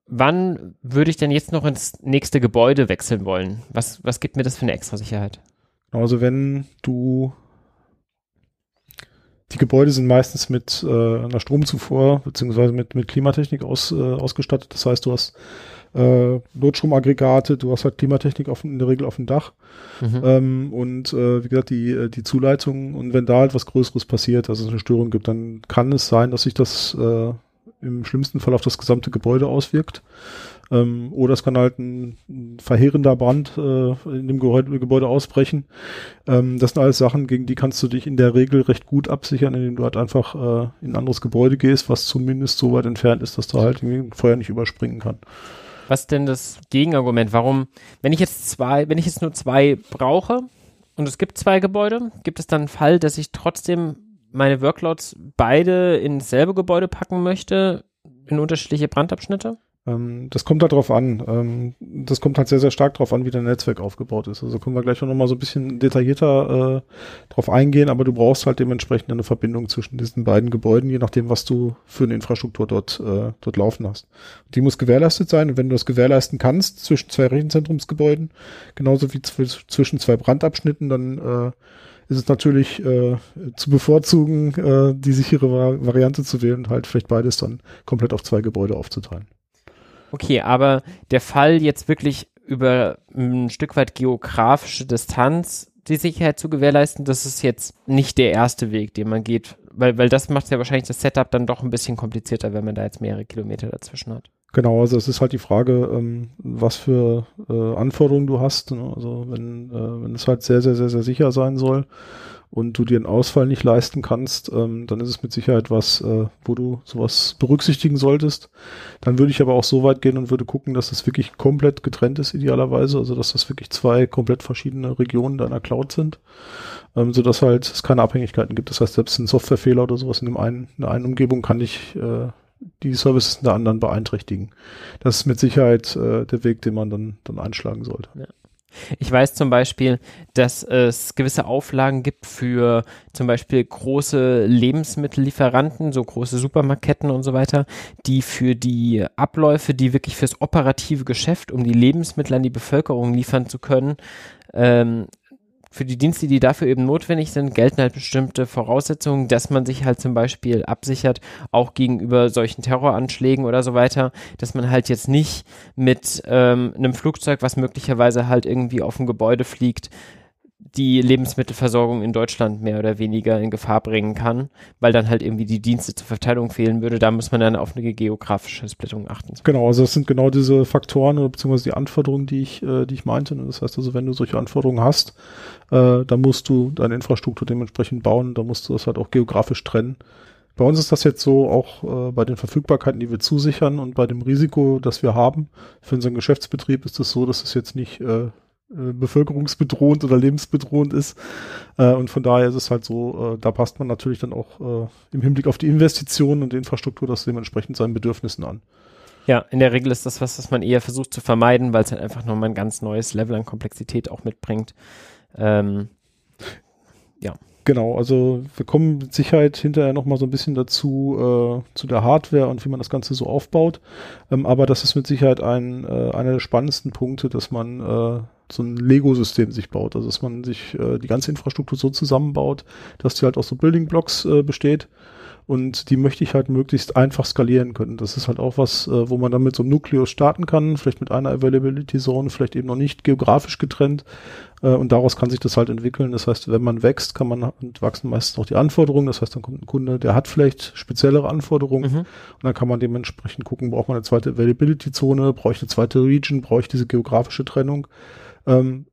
wann würde ich denn jetzt noch ins nächste Gebäude wechseln wollen? Was, was gibt mir das für eine extra Sicherheit? Also wenn du die Gebäude sind meistens mit äh, einer Stromzufuhr beziehungsweise mit, mit Klimatechnik aus, äh, ausgestattet. Das heißt, du hast äh, Notstromaggregate, du hast halt Klimatechnik auf, in der Regel auf dem Dach mhm. ähm, und äh, wie gesagt die, äh, die Zuleitung und wenn da halt was Größeres passiert, also es eine Störung gibt, dann kann es sein, dass sich das äh, im schlimmsten Fall auf das gesamte Gebäude auswirkt. Ähm, oder es kann halt ein, verheerender Brand äh, in dem Gebäude, Gebäude ausbrechen. Ähm, das sind alles Sachen, gegen die kannst du dich in der Regel recht gut absichern, indem du halt einfach äh, in ein anderes Gebäude gehst, was zumindest so weit entfernt ist, dass du halt ein Feuer nicht überspringen kann. Was denn das Gegenargument? Warum, wenn ich jetzt zwei, wenn ich jetzt nur zwei brauche und es gibt zwei Gebäude, gibt es dann einen Fall, dass ich trotzdem meine Workloads beide ins selbe Gebäude packen möchte, in unterschiedliche Brandabschnitte? Ähm, das kommt halt drauf an. Ähm, das kommt halt sehr, sehr stark drauf an, wie dein Netzwerk aufgebaut ist. Also können wir gleich noch mal so ein bisschen detaillierter äh, drauf eingehen, aber du brauchst halt dementsprechend eine Verbindung zwischen diesen beiden Gebäuden, je nachdem, was du für eine Infrastruktur dort, äh, dort laufen hast. Die muss gewährleistet sein und wenn du das gewährleisten kannst zwischen zwei Rechenzentrumsgebäuden, genauso wie zwischen zwei Brandabschnitten, dann äh, ist es natürlich äh, zu bevorzugen, äh, die sichere Variante zu wählen und halt vielleicht beides dann komplett auf zwei Gebäude aufzuteilen. Okay, aber der Fall jetzt wirklich über ein Stück weit geografische Distanz die Sicherheit zu gewährleisten, das ist jetzt nicht der erste Weg, den man geht, weil, weil das macht ja wahrscheinlich das Setup dann doch ein bisschen komplizierter, wenn man da jetzt mehrere Kilometer dazwischen hat. Genau, also es ist halt die Frage, ähm, was für äh, Anforderungen du hast. Ne? Also wenn, äh, wenn es halt sehr, sehr, sehr, sehr sicher sein soll, und du dir einen Ausfall nicht leisten kannst, ähm, dann ist es mit Sicherheit was, äh, wo du sowas berücksichtigen solltest. Dann würde ich aber auch so weit gehen und würde gucken, dass das wirklich komplett getrennt ist, idealerweise, also dass das wirklich zwei komplett verschiedene Regionen deiner Cloud sind, ähm, so dass halt es keine Abhängigkeiten gibt. Das heißt, selbst ein Softwarefehler oder sowas in dem einen, in der einen Umgebung kann ich äh, die Services in der anderen beeinträchtigen. Das ist mit Sicherheit äh, der Weg, den man dann, dann einschlagen sollte. Ja. Ich weiß zum Beispiel, dass es gewisse Auflagen gibt für zum Beispiel große Lebensmittellieferanten, so große Supermarketten und so weiter, die für die Abläufe, die wirklich fürs operative Geschäft, um die Lebensmittel an die Bevölkerung liefern zu können, ähm, für die Dienste, die dafür eben notwendig sind, gelten halt bestimmte Voraussetzungen, dass man sich halt zum Beispiel absichert, auch gegenüber solchen Terroranschlägen oder so weiter, dass man halt jetzt nicht mit ähm, einem Flugzeug, was möglicherweise halt irgendwie auf ein Gebäude fliegt, die Lebensmittelversorgung in Deutschland mehr oder weniger in Gefahr bringen kann, weil dann halt irgendwie die Dienste zur Verteilung fehlen würde. Da muss man dann auf eine geografische Splittung achten. Genau, also das sind genau diese Faktoren oder beziehungsweise die Anforderungen, die ich, äh, die ich meinte. Das heißt also, wenn du solche Anforderungen hast, äh, dann musst du deine Infrastruktur dementsprechend bauen, da musst du das halt auch geografisch trennen. Bei uns ist das jetzt so auch äh, bei den Verfügbarkeiten, die wir zusichern und bei dem Risiko, das wir haben. Für unseren Geschäftsbetrieb ist es das so, dass es jetzt nicht äh, äh, bevölkerungsbedrohend oder lebensbedrohend ist. Äh, und von daher ist es halt so, äh, da passt man natürlich dann auch äh, im Hinblick auf die Investitionen und die Infrastruktur das dementsprechend seinen Bedürfnissen an. Ja, in der Regel ist das was, was man eher versucht zu vermeiden, weil es halt einfach nochmal ein ganz neues Level an Komplexität auch mitbringt. Ähm, ja. Genau, also wir kommen mit Sicherheit hinterher nochmal so ein bisschen dazu, äh, zu der Hardware und wie man das Ganze so aufbaut. Ähm, aber das ist mit Sicherheit ein, äh, einer der spannendsten Punkte, dass man äh, so ein Lego-System sich baut. Also dass man sich äh, die ganze Infrastruktur so zusammenbaut, dass die halt aus so Building Blocks äh, besteht. Und die möchte ich halt möglichst einfach skalieren können. Das ist halt auch was, äh, wo man dann mit so einem Nukleus starten kann, vielleicht mit einer Availability Zone, vielleicht eben noch nicht geografisch getrennt. Äh, und daraus kann sich das halt entwickeln. Das heißt, wenn man wächst, kann man wachsen meistens auch die Anforderungen. Das heißt, dann kommt ein Kunde, der hat vielleicht speziellere Anforderungen. Mhm. Und dann kann man dementsprechend gucken, braucht man eine zweite Availability Zone, brauche ich eine zweite Region, brauche ich diese geografische Trennung. Ähm,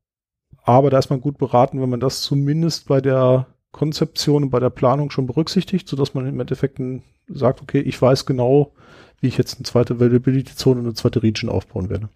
aber da ist man gut beraten, wenn man das zumindest bei der Konzeption und bei der Planung schon berücksichtigt, sodass man im Endeffekt sagt, okay, ich weiß genau, wie ich jetzt eine zweite Availability-Zone und eine zweite Region aufbauen werde.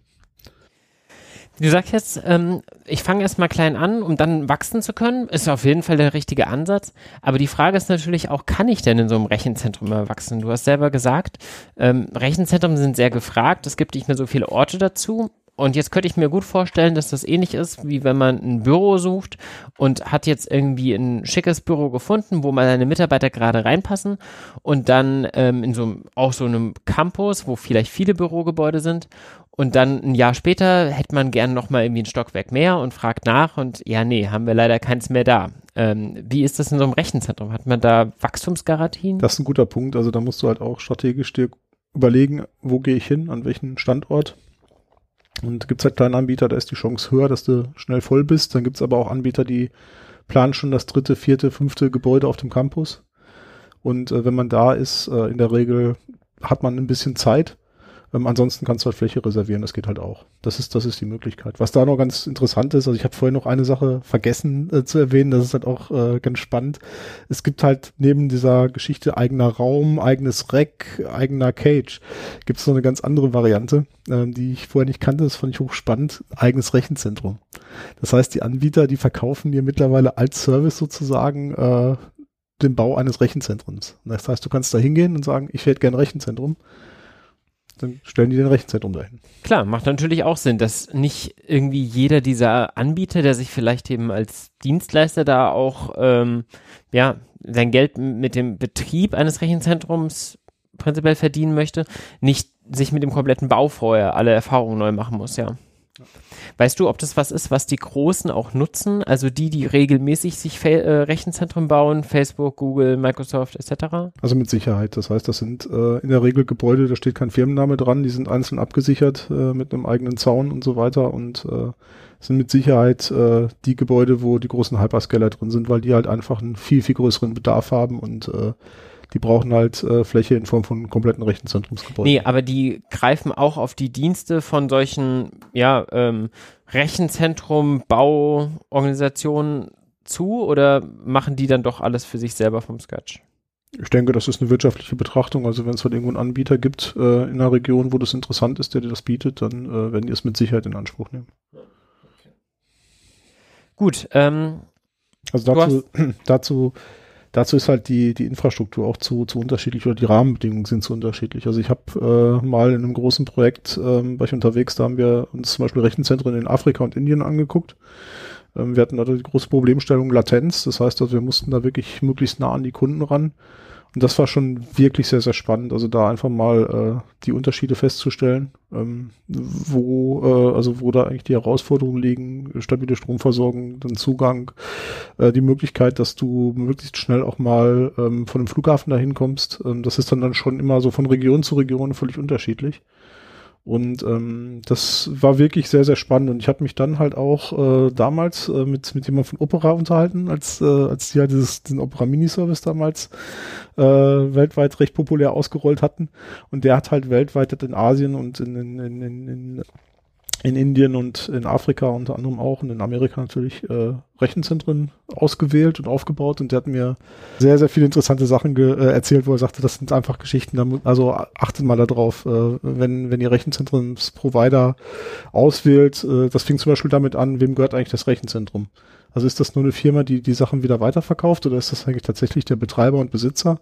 Du sagst jetzt, ähm, ich fange erstmal klein an, um dann wachsen zu können. Ist auf jeden Fall der richtige Ansatz. Aber die Frage ist natürlich auch, kann ich denn in so einem Rechenzentrum wachsen? Du hast selber gesagt, ähm, Rechenzentren sind sehr gefragt. Es gibt nicht mehr so viele Orte dazu. Und jetzt könnte ich mir gut vorstellen, dass das ähnlich ist, wie wenn man ein Büro sucht und hat jetzt irgendwie ein schickes Büro gefunden, wo mal seine Mitarbeiter gerade reinpassen und dann ähm, in so auch so einem Campus, wo vielleicht viele Bürogebäude sind und dann ein Jahr später hätte man gern nochmal irgendwie ein Stockwerk mehr und fragt nach und ja, nee, haben wir leider keins mehr da. Ähm, wie ist das in so einem Rechenzentrum? Hat man da Wachstumsgarantien? Das ist ein guter Punkt. Also da musst du halt auch strategisch dir überlegen, wo gehe ich hin, an welchen Standort und gibt es halt kleine Anbieter, da ist die Chance höher, dass du schnell voll bist. Dann gibt es aber auch Anbieter, die planen schon das dritte, vierte, fünfte Gebäude auf dem Campus. Und äh, wenn man da ist, äh, in der Regel hat man ein bisschen Zeit ähm, ansonsten kannst du halt Fläche reservieren, das geht halt auch. Das ist, das ist die Möglichkeit. Was da noch ganz interessant ist, also ich habe vorhin noch eine Sache vergessen äh, zu erwähnen, das ist halt auch äh, ganz spannend. Es gibt halt neben dieser Geschichte eigener Raum, eigenes Rack, eigener Cage, gibt es noch eine ganz andere Variante, äh, die ich vorher nicht kannte, das fand ich hochspannend, eigenes Rechenzentrum. Das heißt, die Anbieter, die verkaufen dir mittlerweile als Service sozusagen äh, den Bau eines Rechenzentrums. Das heißt, du kannst da hingehen und sagen, ich hätte gerne Rechenzentrum dann stellen die den Rechenzentrum dahin. Klar, macht natürlich auch Sinn, dass nicht irgendwie jeder dieser Anbieter, der sich vielleicht eben als Dienstleister da auch ähm, ja, sein Geld mit dem Betrieb eines Rechenzentrums prinzipiell verdienen möchte, nicht sich mit dem kompletten Bau vorher alle Erfahrungen neu machen muss, ja. Weißt du, ob das was ist, was die Großen auch nutzen? Also die, die regelmäßig sich Fe äh, Rechenzentren bauen, Facebook, Google, Microsoft etc.? Also mit Sicherheit. Das heißt, das sind äh, in der Regel Gebäude, da steht kein Firmenname dran, die sind einzeln abgesichert äh, mit einem eigenen Zaun und so weiter und äh, sind mit Sicherheit äh, die Gebäude, wo die großen Hyperscaler drin sind, weil die halt einfach einen viel, viel größeren Bedarf haben und äh, die brauchen halt äh, Fläche in Form von kompletten Rechenzentrumsgebäuden. Nee, aber die greifen auch auf die Dienste von solchen, ja, ähm, Rechenzentrum, Bauorganisationen zu oder machen die dann doch alles für sich selber vom Scratch? Ich denke, das ist eine wirtschaftliche Betrachtung. Also wenn es halt irgendwo einen Anbieter gibt äh, in einer Region, wo das interessant ist, der dir das bietet, dann äh, werden die es mit Sicherheit in Anspruch nehmen. Gut. Ähm, also dazu, (clears throat) dazu dazu ist halt die, die Infrastruktur auch zu, zu unterschiedlich oder die Rahmenbedingungen sind zu unterschiedlich. Also ich habe äh, mal in einem großen Projekt, ähm, war ich unterwegs, da haben wir uns zum Beispiel Rechenzentren in Afrika und Indien angeguckt. Ähm, wir hatten da die große Problemstellung Latenz, das heißt, also wir mussten da wirklich möglichst nah an die Kunden ran. Und das war schon wirklich sehr, sehr spannend. Also da einfach mal äh, die Unterschiede festzustellen, ähm, wo, äh, also wo da eigentlich die Herausforderungen liegen, stabile Stromversorgung, den Zugang, äh, die Möglichkeit, dass du möglichst schnell auch mal ähm, von einem Flughafen dahin kommst. Ähm, das ist dann dann schon immer so von Region zu Region völlig unterschiedlich. Und ähm, das war wirklich sehr, sehr spannend. Und ich habe mich dann halt auch äh, damals äh, mit, mit jemandem von Opera unterhalten, als, äh, als die halt dieses, diesen Opera-Miniservice damals äh, weltweit recht populär ausgerollt hatten. Und der hat halt weltweit in Asien und in, in, in, in in Indien und in Afrika unter anderem auch und in Amerika natürlich äh, Rechenzentren ausgewählt und aufgebaut und der hat mir sehr, sehr viele interessante Sachen äh, erzählt, wo er sagte, das sind einfach Geschichten, also achtet mal darauf, äh, wenn, wenn ihr Rechenzentrumsprovider auswählt, äh, das fing zum Beispiel damit an, wem gehört eigentlich das Rechenzentrum? Also ist das nur eine Firma, die die Sachen wieder weiterverkauft oder ist das eigentlich tatsächlich der Betreiber und Besitzer?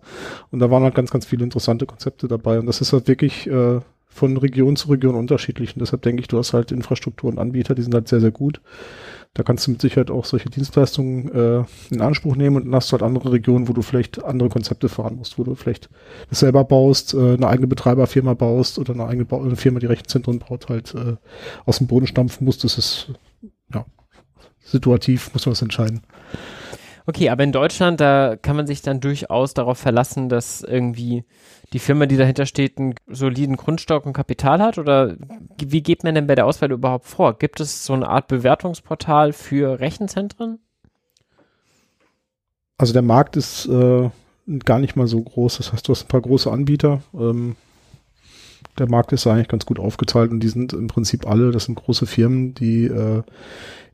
Und da waren halt ganz, ganz viele interessante Konzepte dabei und das ist halt wirklich äh, von Region zu Region unterschiedlich. Und deshalb denke ich, du hast halt Infrastruktur und Anbieter, die sind halt sehr, sehr gut. Da kannst du mit Sicherheit auch solche Dienstleistungen äh, in Anspruch nehmen und dann hast du halt andere Regionen, wo du vielleicht andere Konzepte fahren musst, wo du vielleicht das selber baust, äh, eine eigene Betreiberfirma baust oder eine eigene ba eine Firma, die Rechenzentren baut, halt äh, aus dem Boden stampfen musst. Das ist ja situativ, muss man das entscheiden. Okay, aber in Deutschland, da kann man sich dann durchaus darauf verlassen, dass irgendwie die Firma, die dahinter steht, einen soliden Grundstock und Kapital hat? Oder wie geht man denn bei der Auswahl überhaupt vor? Gibt es so eine Art Bewertungsportal für Rechenzentren? Also der Markt ist äh, gar nicht mal so groß. Das heißt, du hast ein paar große Anbieter. Ähm, der Markt ist eigentlich ganz gut aufgeteilt und die sind im Prinzip alle, das sind große Firmen, die äh,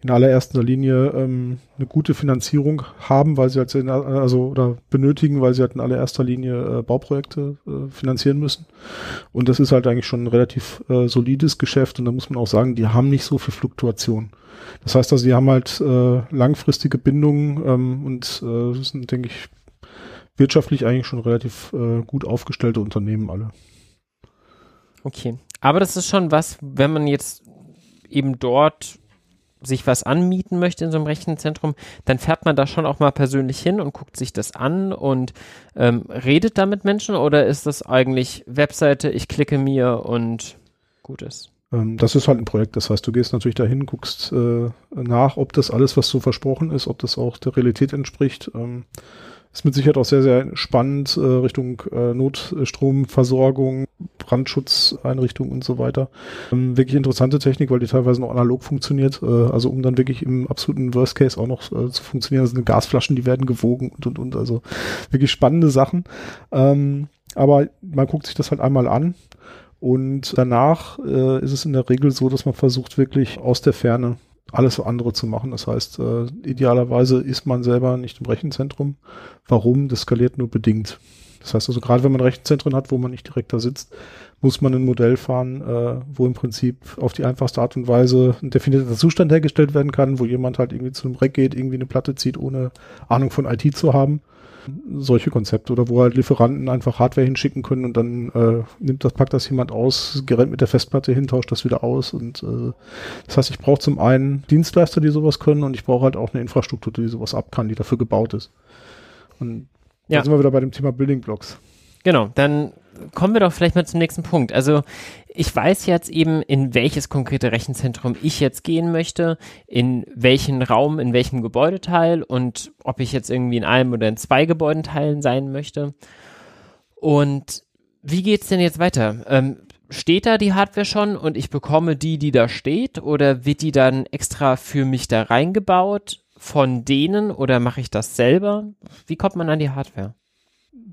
in allererster Linie ähm, eine gute Finanzierung haben, weil sie halt in, also oder benötigen, weil sie halt in allererster Linie äh, Bauprojekte äh, finanzieren müssen. Und das ist halt eigentlich schon ein relativ äh, solides Geschäft und da muss man auch sagen, die haben nicht so viel Fluktuation. Das heißt also, die haben halt äh, langfristige Bindungen ähm, und äh, sind, denke ich, wirtschaftlich eigentlich schon relativ äh, gut aufgestellte Unternehmen alle. Okay. Aber das ist schon was, wenn man jetzt eben dort sich was anmieten möchte in so einem Rechenzentrum, dann fährt man da schon auch mal persönlich hin und guckt sich das an und ähm, redet da mit Menschen oder ist das eigentlich Webseite, ich klicke mir und gut ist? Ähm, das ist halt ein Projekt. Das heißt, du gehst natürlich dahin, guckst äh, nach, ob das alles, was so versprochen ist, ob das auch der Realität entspricht. Ähm, ist mit Sicherheit auch sehr, sehr spannend äh, Richtung äh, Notstromversorgung, Brandschutzeinrichtungen und so weiter. Ähm, wirklich interessante Technik, weil die teilweise noch analog funktioniert. Äh, also um dann wirklich im absoluten Worst Case auch noch äh, zu funktionieren. Das sind Gasflaschen, die werden gewogen und und und. Also wirklich spannende Sachen. Ähm, aber man guckt sich das halt einmal an. Und danach äh, ist es in der Regel so, dass man versucht, wirklich aus der Ferne alles andere zu machen. Das heißt, äh, idealerweise ist man selber nicht im Rechenzentrum. Warum? Das skaliert nur bedingt. Das heißt also, gerade wenn man Rechenzentren hat, wo man nicht direkt da sitzt, muss man ein Modell fahren, äh, wo im Prinzip auf die einfachste Art und Weise ein definierter Zustand hergestellt werden kann, wo jemand halt irgendwie zu einem Rack geht, irgendwie eine Platte zieht, ohne Ahnung von IT zu haben solche Konzepte oder wo halt Lieferanten einfach Hardware hinschicken können und dann äh, nimmt das, packt das jemand aus, gerät mit der Festplatte hin, tauscht das wieder aus und äh, das heißt, ich brauche zum einen Dienstleister, die sowas können und ich brauche halt auch eine Infrastruktur, die sowas ab kann, die dafür gebaut ist. Und ja. da sind wir wieder bei dem Thema Building Blocks. Genau, dann kommen wir doch vielleicht mal zum nächsten Punkt. Also ich weiß jetzt eben, in welches konkrete Rechenzentrum ich jetzt gehen möchte, in welchen Raum, in welchem Gebäudeteil und ob ich jetzt irgendwie in einem oder in zwei Gebäudeteilen sein möchte. Und wie geht's denn jetzt weiter? Ähm, steht da die Hardware schon und ich bekomme die, die da steht, oder wird die dann extra für mich da reingebaut von denen oder mache ich das selber? Wie kommt man an die Hardware?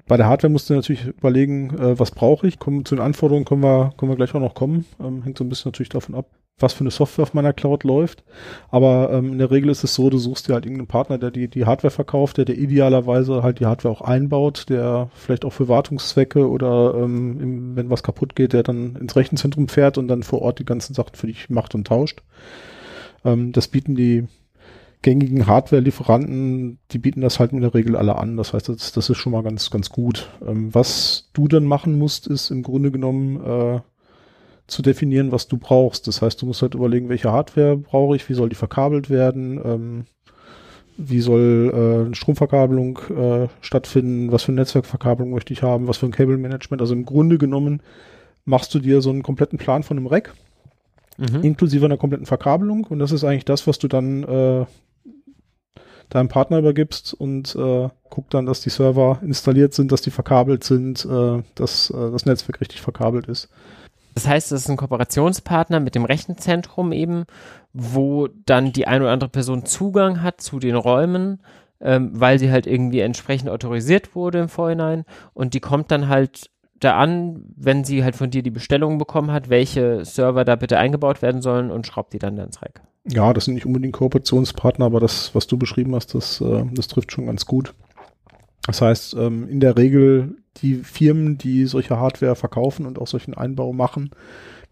Bei der Hardware musst du natürlich überlegen, äh, was brauche ich. Kommen, zu den Anforderungen können wir, können wir gleich auch noch kommen. Ähm, hängt so ein bisschen natürlich davon ab, was für eine Software auf meiner Cloud läuft. Aber ähm, in der Regel ist es so, du suchst dir halt irgendeinen Partner, der die, die Hardware verkauft, der dir idealerweise halt die Hardware auch einbaut, der vielleicht auch für Wartungszwecke oder ähm, wenn was kaputt geht, der dann ins Rechenzentrum fährt und dann vor Ort die ganzen Sachen für dich macht und tauscht. Ähm, das bieten die gängigen Hardware-Lieferanten, die bieten das halt in der Regel alle an. Das heißt, das, das ist schon mal ganz, ganz gut. Ähm, was du dann machen musst, ist im Grunde genommen äh, zu definieren, was du brauchst. Das heißt, du musst halt überlegen, welche Hardware brauche ich, wie soll die verkabelt werden, ähm, wie soll äh, eine Stromverkabelung äh, stattfinden, was für eine Netzwerkverkabelung möchte ich haben, was für ein Cable-Management. Also im Grunde genommen machst du dir so einen kompletten Plan von einem Rack, mhm. inklusive einer kompletten Verkabelung. Und das ist eigentlich das, was du dann äh, deinem Partner übergibst und äh, guck dann, dass die Server installiert sind, dass die verkabelt sind, äh, dass äh, das Netzwerk richtig verkabelt ist. Das heißt, es ist ein Kooperationspartner mit dem Rechenzentrum eben, wo dann die eine oder andere Person Zugang hat zu den Räumen, ähm, weil sie halt irgendwie entsprechend autorisiert wurde im Vorhinein und die kommt dann halt da an, wenn sie halt von dir die Bestellung bekommen hat, welche Server da bitte eingebaut werden sollen und schraubt die dann ins Rack. Ja, das sind nicht unbedingt Kooperationspartner, aber das, was du beschrieben hast, das, äh, das trifft schon ganz gut. Das heißt, ähm, in der Regel die Firmen, die solche Hardware verkaufen und auch solchen Einbau machen,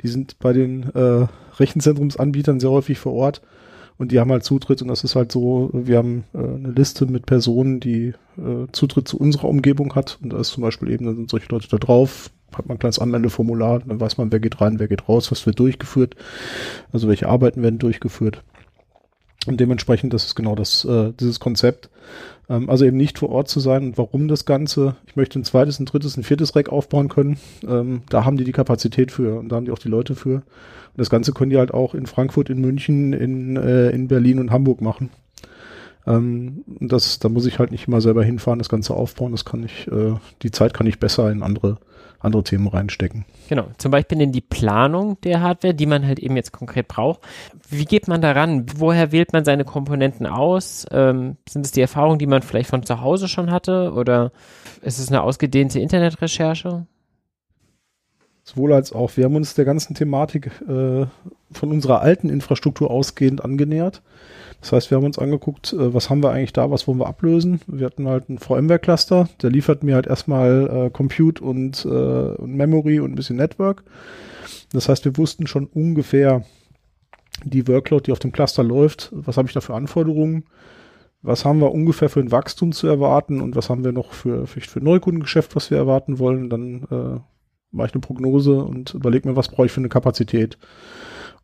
die sind bei den äh, Rechenzentrumsanbietern sehr häufig vor Ort und die haben halt Zutritt und das ist halt so, wir haben äh, eine Liste mit Personen, die äh, Zutritt zu unserer Umgebung hat und da ist zum Beispiel eben, da sind solche Leute da drauf, hat man ein kleines Anmeldeformular, dann weiß man, wer geht rein, wer geht raus, was wird durchgeführt, also welche Arbeiten werden durchgeführt. Und dementsprechend, das ist genau das, äh, dieses Konzept. Ähm, also eben nicht vor Ort zu sein. Und warum das Ganze? Ich möchte ein zweites, ein drittes, ein viertes Rack aufbauen können. Ähm, da haben die die Kapazität für und da haben die auch die Leute für. Und das Ganze können die halt auch in Frankfurt, in München, in, äh, in Berlin und Hamburg machen. Ähm, das, da muss ich halt nicht immer selber hinfahren, das Ganze aufbauen. Das kann ich, äh, die Zeit kann ich besser in andere andere Themen reinstecken. Genau, zum Beispiel in die Planung der Hardware, die man halt eben jetzt konkret braucht. Wie geht man daran? Woher wählt man seine Komponenten aus? Ähm, sind es die Erfahrungen, die man vielleicht von zu Hause schon hatte oder ist es eine ausgedehnte Internetrecherche? sowohl als auch. Wir haben uns der ganzen Thematik äh, von unserer alten Infrastruktur ausgehend angenähert. Das heißt, wir haben uns angeguckt, äh, was haben wir eigentlich da, was wollen wir ablösen. Wir hatten halt einen VMware-Cluster, der liefert mir halt erstmal äh, Compute und, äh, und Memory und ein bisschen Network. Das heißt, wir wussten schon ungefähr die Workload, die auf dem Cluster läuft, was habe ich da für Anforderungen, was haben wir ungefähr für ein Wachstum zu erwarten und was haben wir noch für, für, für Neukundengeschäft, was wir erwarten wollen. Dann äh, mache ich eine Prognose und überlege mir, was brauche ich für eine Kapazität.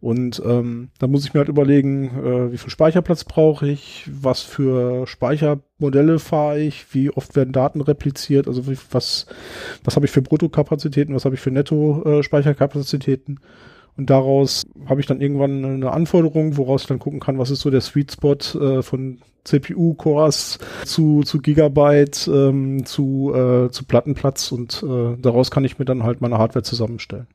Und ähm, da muss ich mir halt überlegen, äh, wie viel Speicherplatz brauche ich, was für Speichermodelle fahre ich, wie oft werden Daten repliziert, also wie, was, was habe ich für Bruttokapazitäten, was habe ich für Netto-Speicherkapazitäten. Äh, und daraus habe ich dann irgendwann eine Anforderung, woraus ich dann gucken kann, was ist so der Sweet Spot äh, von CPU-Cores zu, zu Gigabyte, ähm, zu, äh, zu Plattenplatz und äh, daraus kann ich mir dann halt meine Hardware zusammenstellen.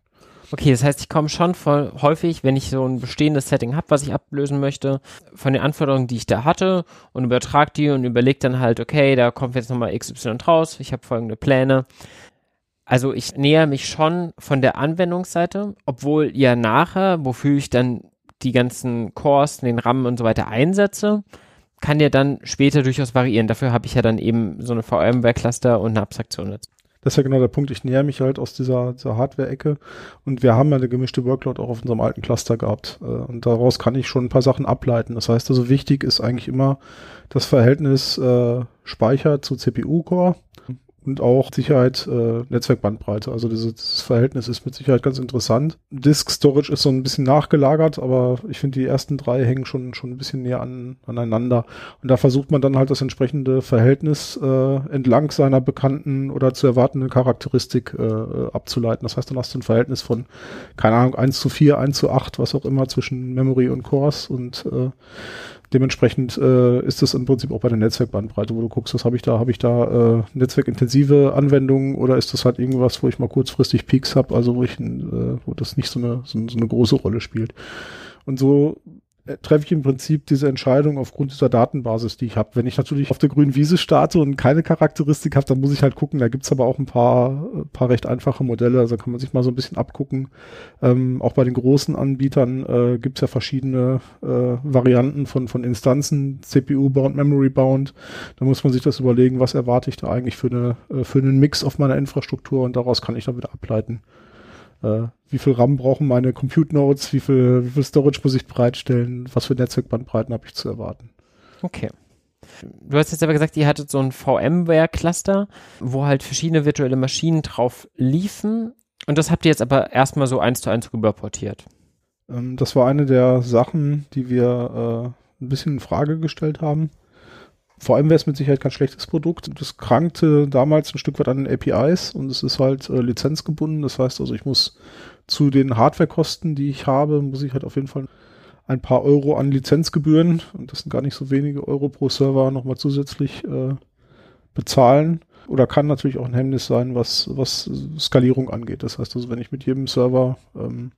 Okay, das heißt, ich komme schon voll häufig, wenn ich so ein bestehendes Setting habe, was ich ablösen möchte, von den Anforderungen, die ich da hatte und übertrage die und überlege dann halt, okay, da kommt jetzt nochmal XY raus, ich habe folgende Pläne. Also ich näher mich schon von der Anwendungsseite, obwohl ja nachher, wofür ich dann die ganzen Cores, den RAM und so weiter einsetze, kann ja dann später durchaus variieren. Dafür habe ich ja dann eben so eine VMware-Cluster und eine Abstraktion dazu. Das ist ja genau der Punkt. Ich näher mich halt aus dieser, dieser Hardware-Ecke und wir haben ja eine gemischte Workload auch auf unserem alten Cluster gehabt. Äh, und daraus kann ich schon ein paar Sachen ableiten. Das heißt also, wichtig ist eigentlich immer das Verhältnis äh, Speicher zu CPU-Core und auch Sicherheit, äh, Netzwerkbandbreite. Also dieses, dieses Verhältnis ist mit Sicherheit ganz interessant. Disk Storage ist so ein bisschen nachgelagert, aber ich finde, die ersten drei hängen schon, schon ein bisschen näher an, aneinander. Und da versucht man dann halt das entsprechende Verhältnis äh, entlang seiner bekannten oder zu erwartenden Charakteristik äh, abzuleiten. Das heißt, dann hast du ein Verhältnis von, keine Ahnung, 1 zu 4, 1 zu 8, was auch immer zwischen Memory und Cores und äh, Dementsprechend äh, ist es im Prinzip auch bei der Netzwerkbandbreite, wo du guckst, was habe ich da? Habe ich da äh, netzwerkintensive Anwendungen oder ist das halt irgendwas, wo ich mal kurzfristig Peaks habe, also wo ich, äh, wo das nicht so eine, so, so eine große Rolle spielt. Und so treffe ich im Prinzip diese Entscheidung aufgrund dieser Datenbasis, die ich habe. Wenn ich natürlich auf der grünen Wiese starte und keine Charakteristik habe, dann muss ich halt gucken. Da gibt's aber auch ein paar, äh, paar recht einfache Modelle. Also kann man sich mal so ein bisschen abgucken. Ähm, auch bei den großen Anbietern äh, gibt's ja verschiedene äh, Varianten von, von Instanzen, CPU-bound, Memory-bound. Da muss man sich das überlegen, was erwarte ich da eigentlich für, eine, äh, für einen Mix auf meiner Infrastruktur und daraus kann ich dann wieder ableiten äh, wie viel RAM brauchen meine Compute Nodes, wie viel, wie viel Storage muss ich bereitstellen, was für Netzwerkbandbreiten habe ich zu erwarten. Okay. Du hast jetzt aber gesagt, ihr hattet so ein VMware-Cluster, wo halt verschiedene virtuelle Maschinen drauf liefen. Und das habt ihr jetzt aber erstmal so eins zu eins rüberportiert. Ähm, das war eine der Sachen, die wir äh, ein bisschen in Frage gestellt haben. Vor allem wäre es mit Sicherheit kein schlechtes Produkt. Das krankte damals ein Stück weit an den APIs und es ist halt äh, lizenzgebunden. Das heißt also, ich muss zu den Hardwarekosten, die ich habe, muss ich halt auf jeden Fall ein paar Euro an Lizenzgebühren, und das sind gar nicht so wenige Euro pro Server, nochmal zusätzlich äh, bezahlen. Oder kann natürlich auch ein Hemmnis sein, was, was Skalierung angeht. Das heißt also, wenn ich mit jedem Server ähm,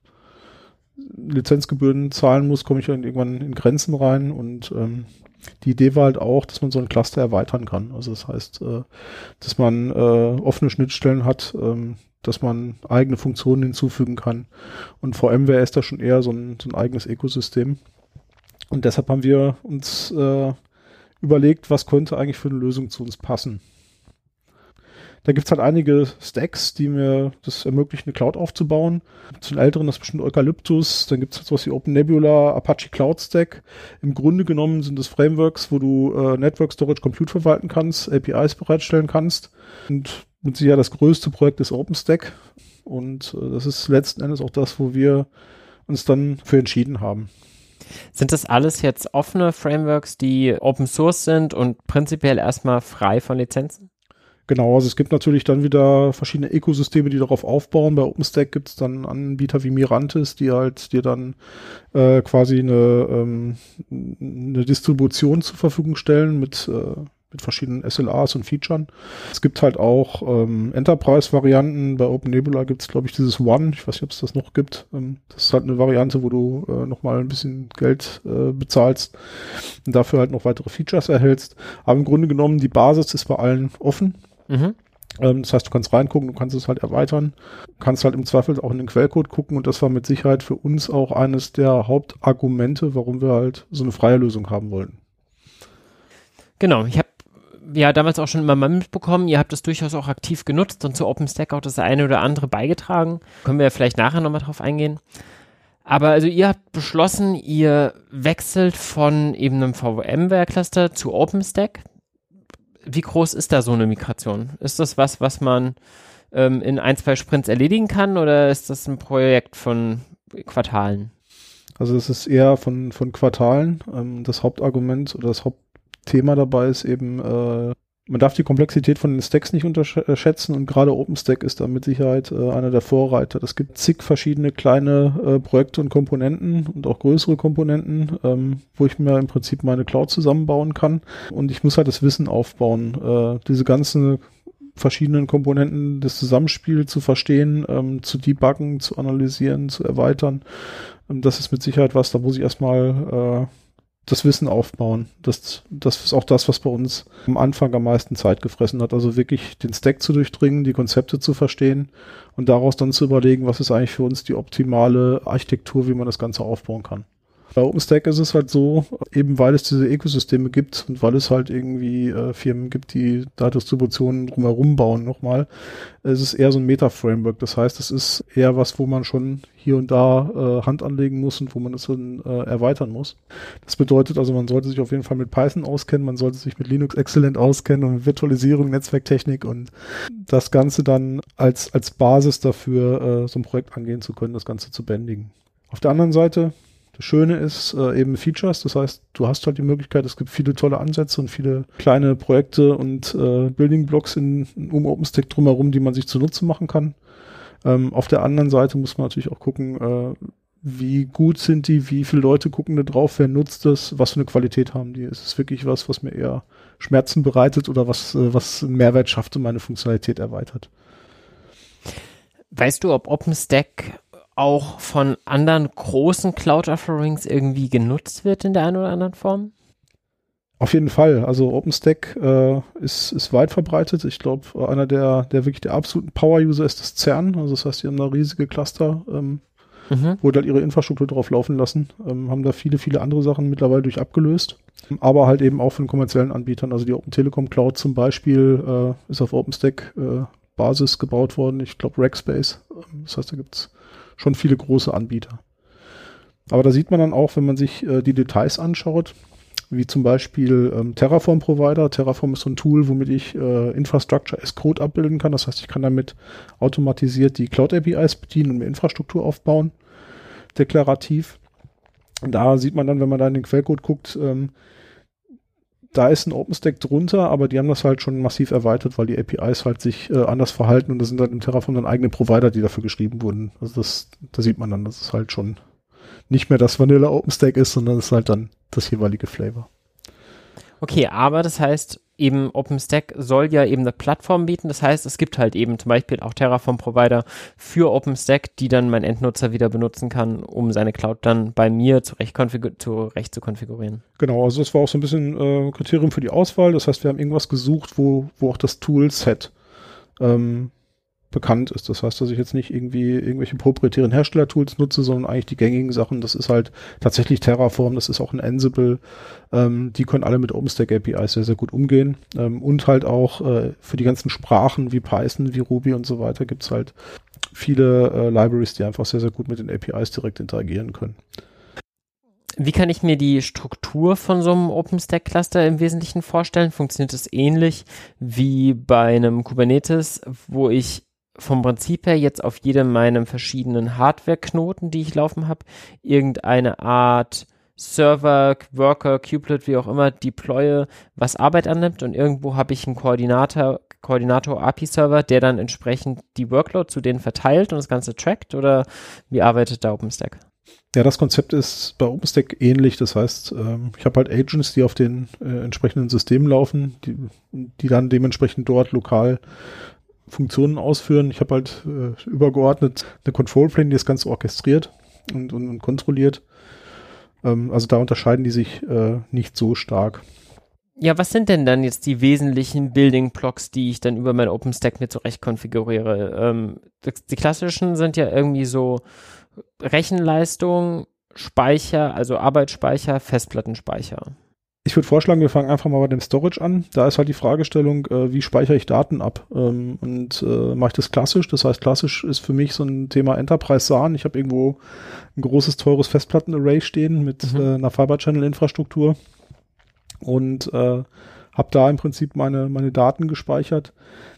Lizenzgebühren zahlen muss, komme ich dann irgendwann in Grenzen rein und ähm, die Idee war halt auch, dass man so ein Cluster erweitern kann. Also das heißt, äh, dass man äh, offene Schnittstellen hat, ähm, dass man eigene Funktionen hinzufügen kann. Und VMware ist da schon eher so ein, so ein eigenes Ökosystem. Und deshalb haben wir uns äh, überlegt, was könnte eigentlich für eine Lösung zu uns passen. Da gibt's halt einige Stacks, die mir das ermöglichen, eine Cloud aufzubauen. Zu den älteren das ist bestimmt Eucalyptus, dann gibt's halt sowas wie Open Nebula, Apache Cloud Stack. Im Grunde genommen sind das Frameworks, wo du äh, Network Storage Compute verwalten kannst, APIs bereitstellen kannst. Und mit Sicherheit das größte Projekt ist OpenStack. Und äh, das ist letzten Endes auch das, wo wir uns dann für entschieden haben. Sind das alles jetzt offene Frameworks, die Open Source sind und prinzipiell erstmal frei von Lizenzen? Genau, also es gibt natürlich dann wieder verschiedene Ökosysteme, die darauf aufbauen. Bei OpenStack gibt es dann Anbieter wie Mirantis, die halt dir dann äh, quasi eine, ähm, eine Distribution zur Verfügung stellen mit, äh, mit verschiedenen SLAs und Features. Es gibt halt auch ähm, Enterprise-Varianten. Bei OpenNebula gibt es, glaube ich, dieses One. Ich weiß nicht, ob es das noch gibt. Ähm, das ist halt eine Variante, wo du äh, nochmal ein bisschen Geld äh, bezahlst und dafür halt noch weitere Features erhältst. Aber im Grunde genommen, die Basis ist bei allen offen. Mhm. Ähm, das heißt, du kannst reingucken, du kannst es halt erweitern, kannst halt im Zweifel auch in den Quellcode gucken und das war mit Sicherheit für uns auch eines der Hauptargumente, warum wir halt so eine freie Lösung haben wollten. Genau, ich habe ja damals auch schon immer mal mitbekommen, ihr habt das durchaus auch aktiv genutzt und zu OpenStack auch das eine oder andere beigetragen. Können wir ja vielleicht nachher nochmal drauf eingehen. Aber also ihr habt beschlossen, ihr wechselt von eben einem VMware-Cluster zu OpenStack. Wie groß ist da so eine Migration? Ist das was, was man ähm, in ein, zwei Sprints erledigen kann oder ist das ein Projekt von Quartalen? Also es ist eher von, von Quartalen. Ähm, das Hauptargument oder das Hauptthema dabei ist eben äh, man darf die Komplexität von den Stacks nicht unterschätzen und gerade OpenStack ist da mit Sicherheit äh, einer der Vorreiter. Es gibt zig verschiedene kleine äh, Projekte und Komponenten und auch größere Komponenten, ähm, wo ich mir im Prinzip meine Cloud zusammenbauen kann und ich muss halt das Wissen aufbauen, äh, diese ganzen verschiedenen Komponenten des Zusammenspiels zu verstehen, ähm, zu debuggen, zu analysieren, zu erweitern. Ähm, das ist mit Sicherheit was, da muss ich erstmal äh, das Wissen aufbauen. Das, das ist auch das, was bei uns am Anfang am meisten Zeit gefressen hat. Also wirklich den Stack zu durchdringen, die Konzepte zu verstehen und daraus dann zu überlegen, was ist eigentlich für uns die optimale Architektur, wie man das Ganze aufbauen kann. Bei OpenStack ist es halt so, eben weil es diese Ökosysteme gibt und weil es halt irgendwie äh, Firmen gibt, die Datendistributionen drumherum bauen nochmal, es ist eher so ein Meta-Framework. Das heißt, es ist eher was, wo man schon hier und da äh, Hand anlegen muss und wo man es dann äh, erweitern muss. Das bedeutet also, man sollte sich auf jeden Fall mit Python auskennen, man sollte sich mit Linux exzellent auskennen und mit Virtualisierung, Netzwerktechnik und das Ganze dann als, als Basis dafür, äh, so ein Projekt angehen zu können, das Ganze zu bändigen. Auf der anderen Seite das Schöne ist äh, eben Features, das heißt, du hast halt die Möglichkeit, es gibt viele tolle Ansätze und viele kleine Projekte und äh, Building Blocks in, um OpenStack drumherum, die man sich zunutze machen kann. Ähm, auf der anderen Seite muss man natürlich auch gucken, äh, wie gut sind die, wie viele Leute gucken da drauf, wer nutzt das, was für eine Qualität haben die. Ist es wirklich was, was mir eher Schmerzen bereitet oder was, äh, was Mehrwert schafft und meine Funktionalität erweitert? Weißt du, ob OpenStack auch von anderen großen Cloud-Offerings irgendwie genutzt wird in der einen oder anderen Form? Auf jeden Fall. Also OpenStack äh, ist, ist weit verbreitet. Ich glaube, einer der, der wirklich der absoluten Power-User ist das CERN. Also das heißt, die haben da riesige Cluster, ähm, mhm. wo halt ihre Infrastruktur drauf laufen lassen. Ähm, haben da viele, viele andere Sachen mittlerweile durch abgelöst. Aber halt eben auch von kommerziellen Anbietern. Also die Open Telekom Cloud zum Beispiel äh, ist auf OpenStack äh, Basis gebaut worden. Ich glaube Rackspace. Ähm, das heißt, da gibt's schon viele große Anbieter. Aber da sieht man dann auch, wenn man sich äh, die Details anschaut, wie zum Beispiel ähm, Terraform Provider. Terraform ist so ein Tool, womit ich äh, Infrastructure as Code abbilden kann. Das heißt, ich kann damit automatisiert die Cloud APIs bedienen und mir Infrastruktur aufbauen, deklarativ. Da sieht man dann, wenn man da in den Quellcode guckt, ähm, da ist ein OpenStack drunter, aber die haben das halt schon massiv erweitert, weil die APIs halt sich äh, anders verhalten und da sind halt im Terraform dann eigene Provider, die dafür geschrieben wurden. Also das, da sieht man dann, dass es halt schon nicht mehr das Vanilla OpenStack ist, sondern es ist halt dann das jeweilige Flavor. Okay, aber das heißt, eben OpenStack soll ja eben eine Plattform bieten. Das heißt, es gibt halt eben zum Beispiel auch Terraform-Provider für OpenStack, die dann mein Endnutzer wieder benutzen kann, um seine Cloud dann bei mir zurecht, zurecht zu konfigurieren. Genau, also das war auch so ein bisschen äh, Kriterium für die Auswahl. Das heißt, wir haben irgendwas gesucht, wo, wo auch das Toolset ähm, bekannt ist. Das heißt, dass ich jetzt nicht irgendwie irgendwelche proprietären Herstellertools nutze, sondern eigentlich die gängigen Sachen. Das ist halt tatsächlich Terraform, das ist auch ein Ansible. Ähm, die können alle mit OpenStack APIs sehr, sehr gut umgehen. Ähm, und halt auch äh, für die ganzen Sprachen wie Python, wie Ruby und so weiter gibt's halt viele äh, Libraries, die einfach sehr, sehr gut mit den APIs direkt interagieren können. Wie kann ich mir die Struktur von so einem OpenStack-Cluster im Wesentlichen vorstellen? Funktioniert es ähnlich wie bei einem Kubernetes, wo ich vom Prinzip her jetzt auf jedem meinem verschiedenen Hardware-Knoten, die ich laufen habe, irgendeine Art Server, Worker, Kubelet, wie auch immer, deploye, was Arbeit annimmt und irgendwo habe ich einen Koordinator, Koordinator API-Server, der dann entsprechend die Workload zu denen verteilt und das Ganze trackt oder wie arbeitet da OpenStack? Ja, das Konzept ist bei OpenStack ähnlich. Das heißt, ähm, ich habe halt Agents, die auf den äh, entsprechenden Systemen laufen, die, die dann dementsprechend dort lokal Funktionen ausführen. Ich habe halt äh, übergeordnet eine Control Plane, die das Ganze orchestriert und, und, und kontrolliert. Ähm, also da unterscheiden die sich äh, nicht so stark. Ja, was sind denn dann jetzt die wesentlichen Building Blocks, die ich dann über mein OpenStack mir zurecht konfiguriere? Ähm, die klassischen sind ja irgendwie so Rechenleistung, Speicher, also Arbeitsspeicher, Festplattenspeicher. Ich würde vorschlagen, wir fangen einfach mal bei dem Storage an. Da ist halt die Fragestellung, äh, wie speichere ich Daten ab? Ähm, und äh, mache ich das klassisch? Das heißt, klassisch ist für mich so ein Thema Enterprise SAN. Ich habe irgendwo ein großes, teures Festplattenarray stehen mit mhm. äh, einer Fiber-Channel-Infrastruktur und äh, habe da im Prinzip meine, meine Daten gespeichert.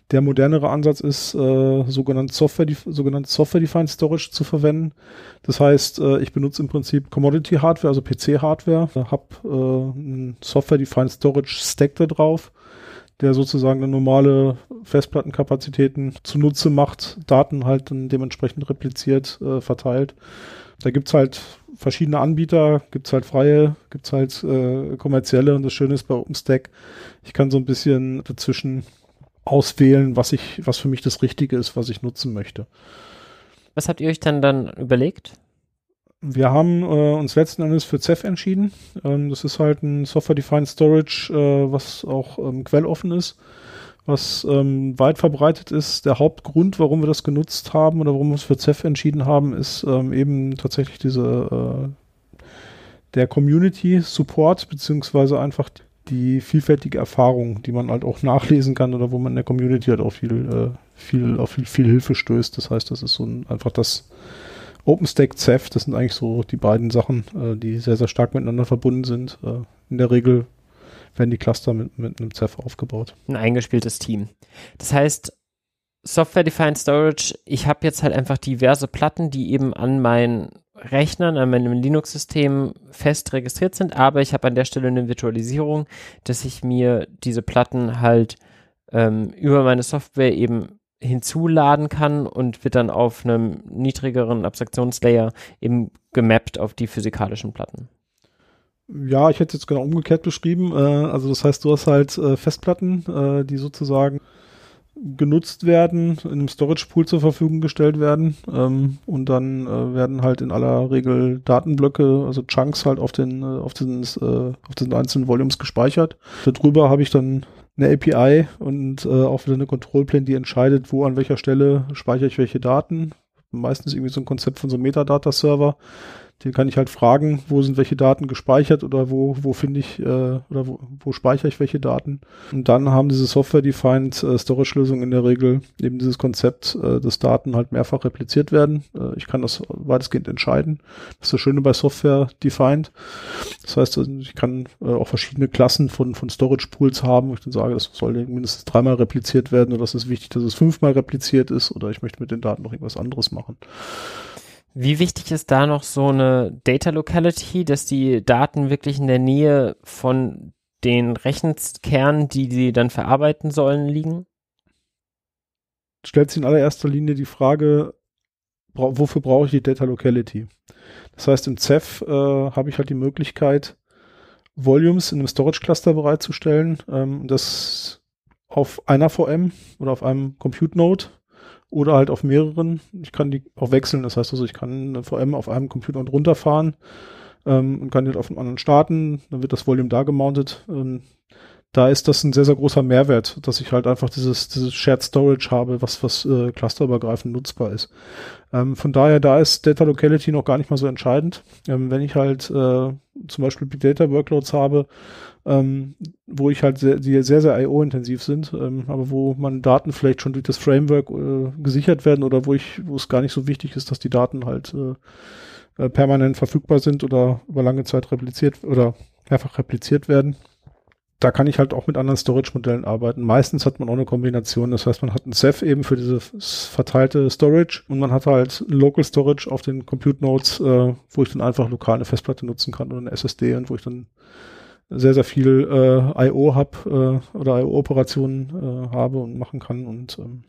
Der modernere Ansatz ist, äh, sogenannte Software, sogenannte Software-Defined Storage zu verwenden. Das heißt, äh, ich benutze im Prinzip Commodity-Hardware, also PC-Hardware, habe äh, einen Software-Defined Storage Stack da drauf, der sozusagen normale Festplattenkapazitäten zunutze macht, Daten halt dann dementsprechend repliziert, äh, verteilt. Da gibt's halt verschiedene Anbieter, gibt's halt freie, gibt's halt äh, kommerzielle und das Schöne ist bei OpenStack, ich kann so ein bisschen dazwischen auswählen, was ich, was für mich das Richtige ist, was ich nutzen möchte. Was habt ihr euch dann dann überlegt? Wir haben äh, uns letzten Endes für Ceph entschieden. Ähm, das ist halt ein Software-Defined Storage, äh, was auch ähm, quelloffen ist, was ähm, weit verbreitet ist. Der Hauptgrund, warum wir das genutzt haben oder warum wir uns für Ceph entschieden haben, ist ähm, eben tatsächlich diese äh, der Community Support beziehungsweise einfach die vielfältige Erfahrung, die man halt auch nachlesen kann oder wo man in der Community halt auch viel, äh, viel, auf viel, viel Hilfe stößt. Das heißt, das ist so ein, einfach das OpenStack Ceph, das sind eigentlich so die beiden Sachen, äh, die sehr, sehr stark miteinander verbunden sind. Äh, in der Regel werden die Cluster mit, mit einem Ceph aufgebaut. Ein eingespieltes Team. Das heißt, Software-Defined Storage, ich habe jetzt halt einfach diverse Platten, die eben an mein Rechnern, an meinem Linux-System fest registriert sind, aber ich habe an der Stelle eine Virtualisierung, dass ich mir diese Platten halt ähm, über meine Software eben hinzuladen kann und wird dann auf einem niedrigeren Abstraktionslayer eben gemappt auf die physikalischen Platten. Ja, ich hätte jetzt genau umgekehrt beschrieben. Äh, also das heißt, du hast halt äh, Festplatten, äh, die sozusagen genutzt werden, in einem Storage Pool zur Verfügung gestellt werden ähm, und dann werden halt in aller Regel Datenblöcke, also Chunks halt auf den auf den auf den einzelnen Volumes gespeichert. Darüber habe ich dann eine API und auch wieder eine Control Plane, die entscheidet, wo an welcher Stelle speichere ich welche Daten. Meistens irgendwie so ein Konzept von so einem Metadata-Server, den kann ich halt fragen, wo sind welche Daten gespeichert oder wo, wo finde ich äh, oder wo, wo speichere ich welche Daten. Und dann haben diese Software-Defined äh, Storage-Lösungen in der Regel eben dieses Konzept, äh, dass Daten halt mehrfach repliziert werden. Äh, ich kann das weitestgehend entscheiden. Das ist das Schöne bei Software-Defined. Das heißt, also ich kann äh, auch verschiedene Klassen von, von Storage-Pools haben, wo ich dann sage, das soll mindestens dreimal repliziert werden oder es ist wichtig, dass es fünfmal repliziert ist oder ich möchte mit den Daten noch irgendwas anderes machen. Wie wichtig ist da noch so eine Data Locality, dass die Daten wirklich in der Nähe von den Rechenkernen, die sie dann verarbeiten sollen, liegen? Stellt sich in allererster Linie die Frage, wofür brauche ich die Data Locality? Das heißt, im Ceph äh, habe ich halt die Möglichkeit, Volumes in einem Storage Cluster bereitzustellen, ähm, das auf einer VM oder auf einem Compute Node oder halt auf mehreren. Ich kann die auch wechseln, das heißt also, ich kann eine VM auf einem Computer und runterfahren ähm, und kann die halt auf einem anderen starten, dann wird das Volume da gemountet. Ähm, da ist das ein sehr, sehr großer Mehrwert, dass ich halt einfach dieses, dieses Shared Storage habe, was, was äh, clusterübergreifend nutzbar ist. Ähm, von daher, da ist Data Locality noch gar nicht mal so entscheidend. Ähm, wenn ich halt äh, zum Beispiel Big Data Workloads habe, ähm, wo ich halt sehr, die sehr, sehr IO-intensiv sind, ähm, aber wo man Daten vielleicht schon durch das Framework äh, gesichert werden oder wo ich, wo es gar nicht so wichtig ist, dass die Daten halt äh, äh, permanent verfügbar sind oder über lange Zeit repliziert oder mehrfach repliziert werden. Da kann ich halt auch mit anderen Storage-Modellen arbeiten. Meistens hat man auch eine Kombination. Das heißt, man hat ein Ceph eben für diese verteilte Storage und man hat halt Local Storage auf den Compute Nodes, äh, wo ich dann einfach lokal eine Festplatte nutzen kann oder eine SSD und wo ich dann sehr, sehr viel äh, IO habe äh, oder IO-Operationen äh, habe und machen kann. Und ähm,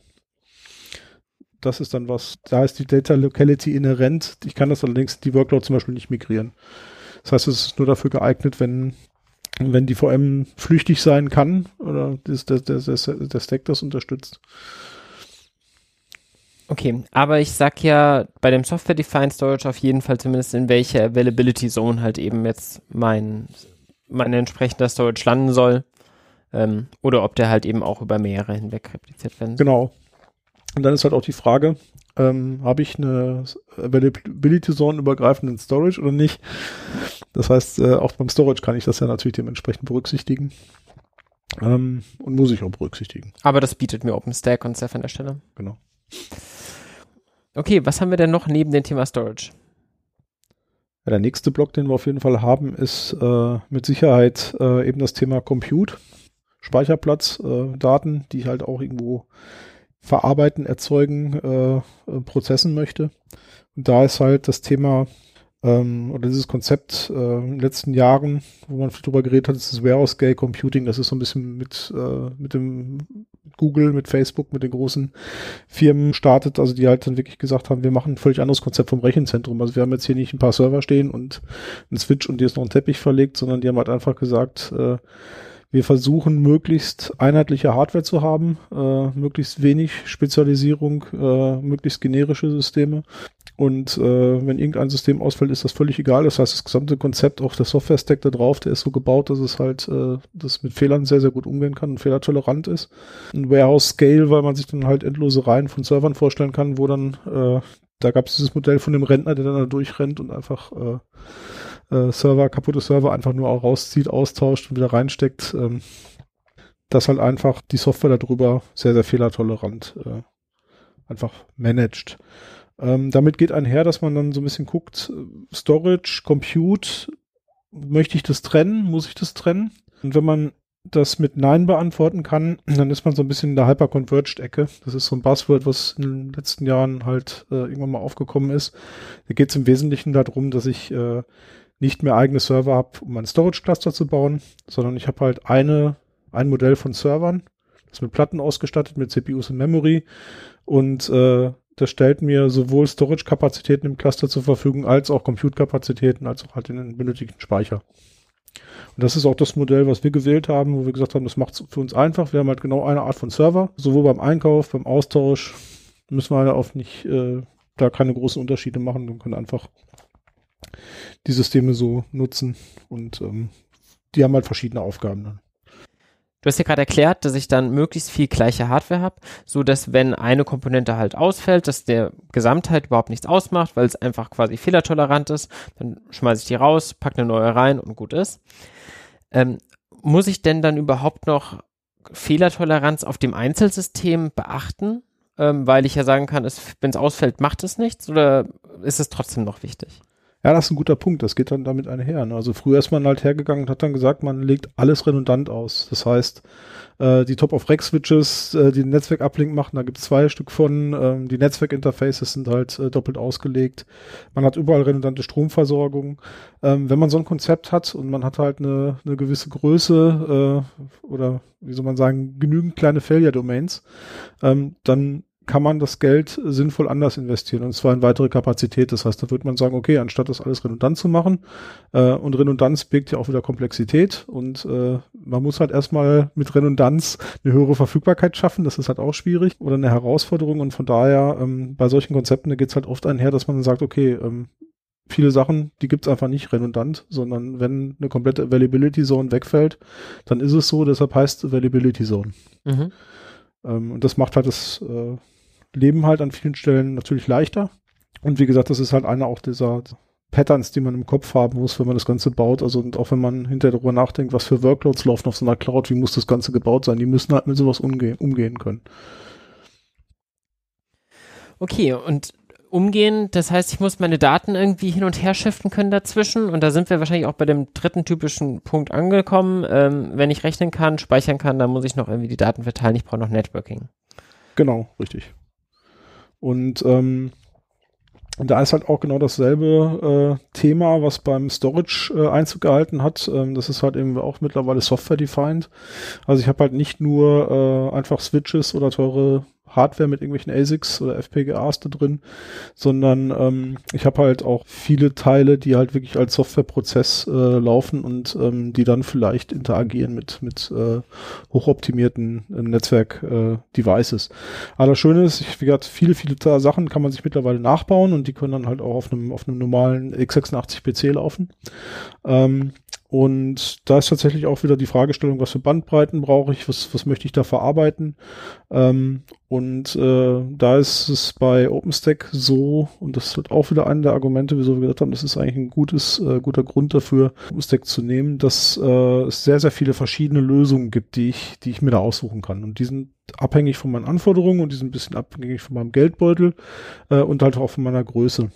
das ist dann was, da ist die Data Locality inhärent. Ich kann das allerdings, die Workload zum Beispiel nicht migrieren. Das heißt, es ist nur dafür geeignet, wenn, wenn die VM flüchtig sein kann oder das, das, das, das, der Stack das unterstützt. Okay, aber ich sag ja bei dem Software-Defined Storage auf jeden Fall zumindest in welcher Availability Zone halt eben jetzt mein meine entsprechende Storage landen soll. Ähm, oder ob der halt eben auch über mehrere hinweg repliziert werden soll. Genau. Und dann ist halt auch die Frage, ähm, habe ich eine Availability Zone übergreifenden Storage oder nicht? Das heißt, äh, auch beim Storage kann ich das ja natürlich dementsprechend berücksichtigen. Ähm, und muss ich auch berücksichtigen. Aber das bietet mir OpenStack und Ceph an der Stelle. Genau. Okay, was haben wir denn noch neben dem Thema Storage? Ja, der nächste Block, den wir auf jeden Fall haben, ist äh, mit Sicherheit äh, eben das Thema Compute, Speicherplatz, äh, Daten, die ich halt auch irgendwo verarbeiten, erzeugen, äh, äh, prozessen möchte. Und da ist halt das Thema ähm, oder dieses Konzept äh, in den letzten Jahren, wo man viel drüber geredet hat, ist das Warehouse Scale Computing. Das ist so ein bisschen mit, äh, mit dem Google, mit Facebook, mit den großen Firmen startet, also die halt dann wirklich gesagt haben, wir machen ein völlig anderes Konzept vom Rechenzentrum. Also wir haben jetzt hier nicht ein paar Server stehen und einen Switch und hier ist noch ein Teppich verlegt, sondern die haben halt einfach gesagt, äh, wir versuchen möglichst einheitliche Hardware zu haben, äh, möglichst wenig Spezialisierung, äh, möglichst generische Systeme. Und äh, wenn irgendein System ausfällt, ist das völlig egal. Das heißt, das gesamte Konzept, auch der Software-Stack da drauf, der ist so gebaut, dass es halt äh, das mit Fehlern sehr, sehr gut umgehen kann und fehlertolerant ist. Ein Warehouse-Scale, weil man sich dann halt endlose Reihen von Servern vorstellen kann, wo dann, äh, da gab es dieses Modell von dem Rentner, der dann da durchrennt und einfach äh, äh, Server, kaputte Server einfach nur auch rauszieht, austauscht und wieder reinsteckt, ähm, dass halt einfach die Software darüber sehr, sehr fehlertolerant äh, einfach managt. Ähm, damit geht einher, dass man dann so ein bisschen guckt, äh, Storage, Compute, möchte ich das trennen, muss ich das trennen? Und wenn man das mit Nein beantworten kann, (clears throat) dann ist man so ein bisschen in der Hyper-Converged-Ecke. Das ist so ein Buzzword, was in den letzten Jahren halt äh, irgendwann mal aufgekommen ist. Da geht es im Wesentlichen darum, dass ich äh, nicht mehr eigene Server habe, um ein Storage-Cluster zu bauen, sondern ich habe halt eine, ein Modell von Servern, das mit Platten ausgestattet, mit CPUs und Memory und äh, das stellt mir sowohl Storage-Kapazitäten im Cluster zur Verfügung, als auch Compute-Kapazitäten, als auch halt den benötigten Speicher. Und das ist auch das Modell, was wir gewählt haben, wo wir gesagt haben, das macht es für uns einfach. Wir haben halt genau eine Art von Server, sowohl beim Einkauf, beim Austausch müssen wir halt auf nicht äh, da keine großen Unterschiede machen und können einfach die Systeme so nutzen und ähm, die haben halt verschiedene Aufgaben dann. Du hast ja gerade erklärt, dass ich dann möglichst viel gleiche Hardware habe, so dass wenn eine Komponente halt ausfällt, dass der Gesamtheit überhaupt nichts ausmacht, weil es einfach quasi fehlertolerant ist, dann schmeiße ich die raus, packe eine neue rein und gut ist. Ähm, muss ich denn dann überhaupt noch Fehlertoleranz auf dem Einzelsystem beachten? Ähm, weil ich ja sagen kann, wenn es ausfällt, macht es nichts oder ist es trotzdem noch wichtig? Ja, das ist ein guter Punkt. Das geht dann damit einher. Ne? Also früher ist man halt hergegangen und hat dann gesagt, man legt alles redundant aus. Das heißt, äh, die Top-of-Rack-Switches, äh, die Netzwerk-Uplink machen, da gibt es zwei Stück von. Ähm, die Netzwerk-Interfaces sind halt äh, doppelt ausgelegt. Man hat überall redundante Stromversorgung. Ähm, wenn man so ein Konzept hat und man hat halt eine, eine gewisse Größe äh, oder wie soll man sagen, genügend kleine Failure-Domains, ähm, dann kann man das Geld sinnvoll anders investieren und zwar in weitere Kapazität. Das heißt, da wird man sagen, okay, anstatt das alles redundant zu machen, äh, und Redundanz birgt ja auch wieder Komplexität und äh, man muss halt erstmal mit Redundanz eine höhere Verfügbarkeit schaffen. Das ist halt auch schwierig oder eine Herausforderung und von daher ähm, bei solchen Konzepten geht es halt oft einher, dass man sagt, okay, ähm, viele Sachen, die gibt's einfach nicht redundant, sondern wenn eine komplette Availability Zone wegfällt, dann ist es so, deshalb heißt Availability Zone. Mhm. Ähm, und das macht halt das äh, Leben halt an vielen Stellen natürlich leichter. Und wie gesagt, das ist halt einer auch dieser Patterns, die man im Kopf haben muss, wenn man das Ganze baut. Also und auch wenn man hinterher darüber nachdenkt, was für Workloads laufen auf so einer Cloud, wie muss das Ganze gebaut sein, die müssen halt mit sowas umgehen, umgehen können. Okay, und umgehen, das heißt, ich muss meine Daten irgendwie hin und her shiften können dazwischen. Und da sind wir wahrscheinlich auch bei dem dritten typischen Punkt angekommen. Ähm, wenn ich rechnen kann, speichern kann, dann muss ich noch irgendwie die Daten verteilen. Ich brauche noch Networking. Genau, richtig. Und ähm, da ist halt auch genau dasselbe äh, Thema, was beim Storage äh, Einzug gehalten hat. Ähm, das ist halt eben auch mittlerweile Software-defined. Also ich habe halt nicht nur äh, einfach Switches oder teure Hardware mit irgendwelchen ASICs oder FPGAs da drin, sondern ähm, ich habe halt auch viele Teile, die halt wirklich als Softwareprozess äh, laufen und ähm, die dann vielleicht interagieren mit, mit äh, hochoptimierten äh, Netzwerk-Devices. Aber das Schöne ist, ich, wie gesagt, viele, viele Sachen kann man sich mittlerweile nachbauen und die können dann halt auch auf einem, auf einem normalen x86-PC laufen. Ähm, Und da ist tatsächlich auch wieder die Fragestellung, was für Bandbreiten brauche ich, was, was möchte ich da verarbeiten. Ähm, und äh, da ist es bei OpenStack so, und das wird auch wieder einer der Argumente, wieso wir gesagt haben, das ist eigentlich ein gutes, äh, guter Grund dafür, OpenStack zu nehmen, dass äh, es sehr, sehr viele verschiedene Lösungen gibt, die ich, die ich mir da aussuchen kann. Und die sind abhängig von meinen Anforderungen und die sind ein bisschen abhängig von meinem Geldbeutel äh, und halt auch von meiner Größe.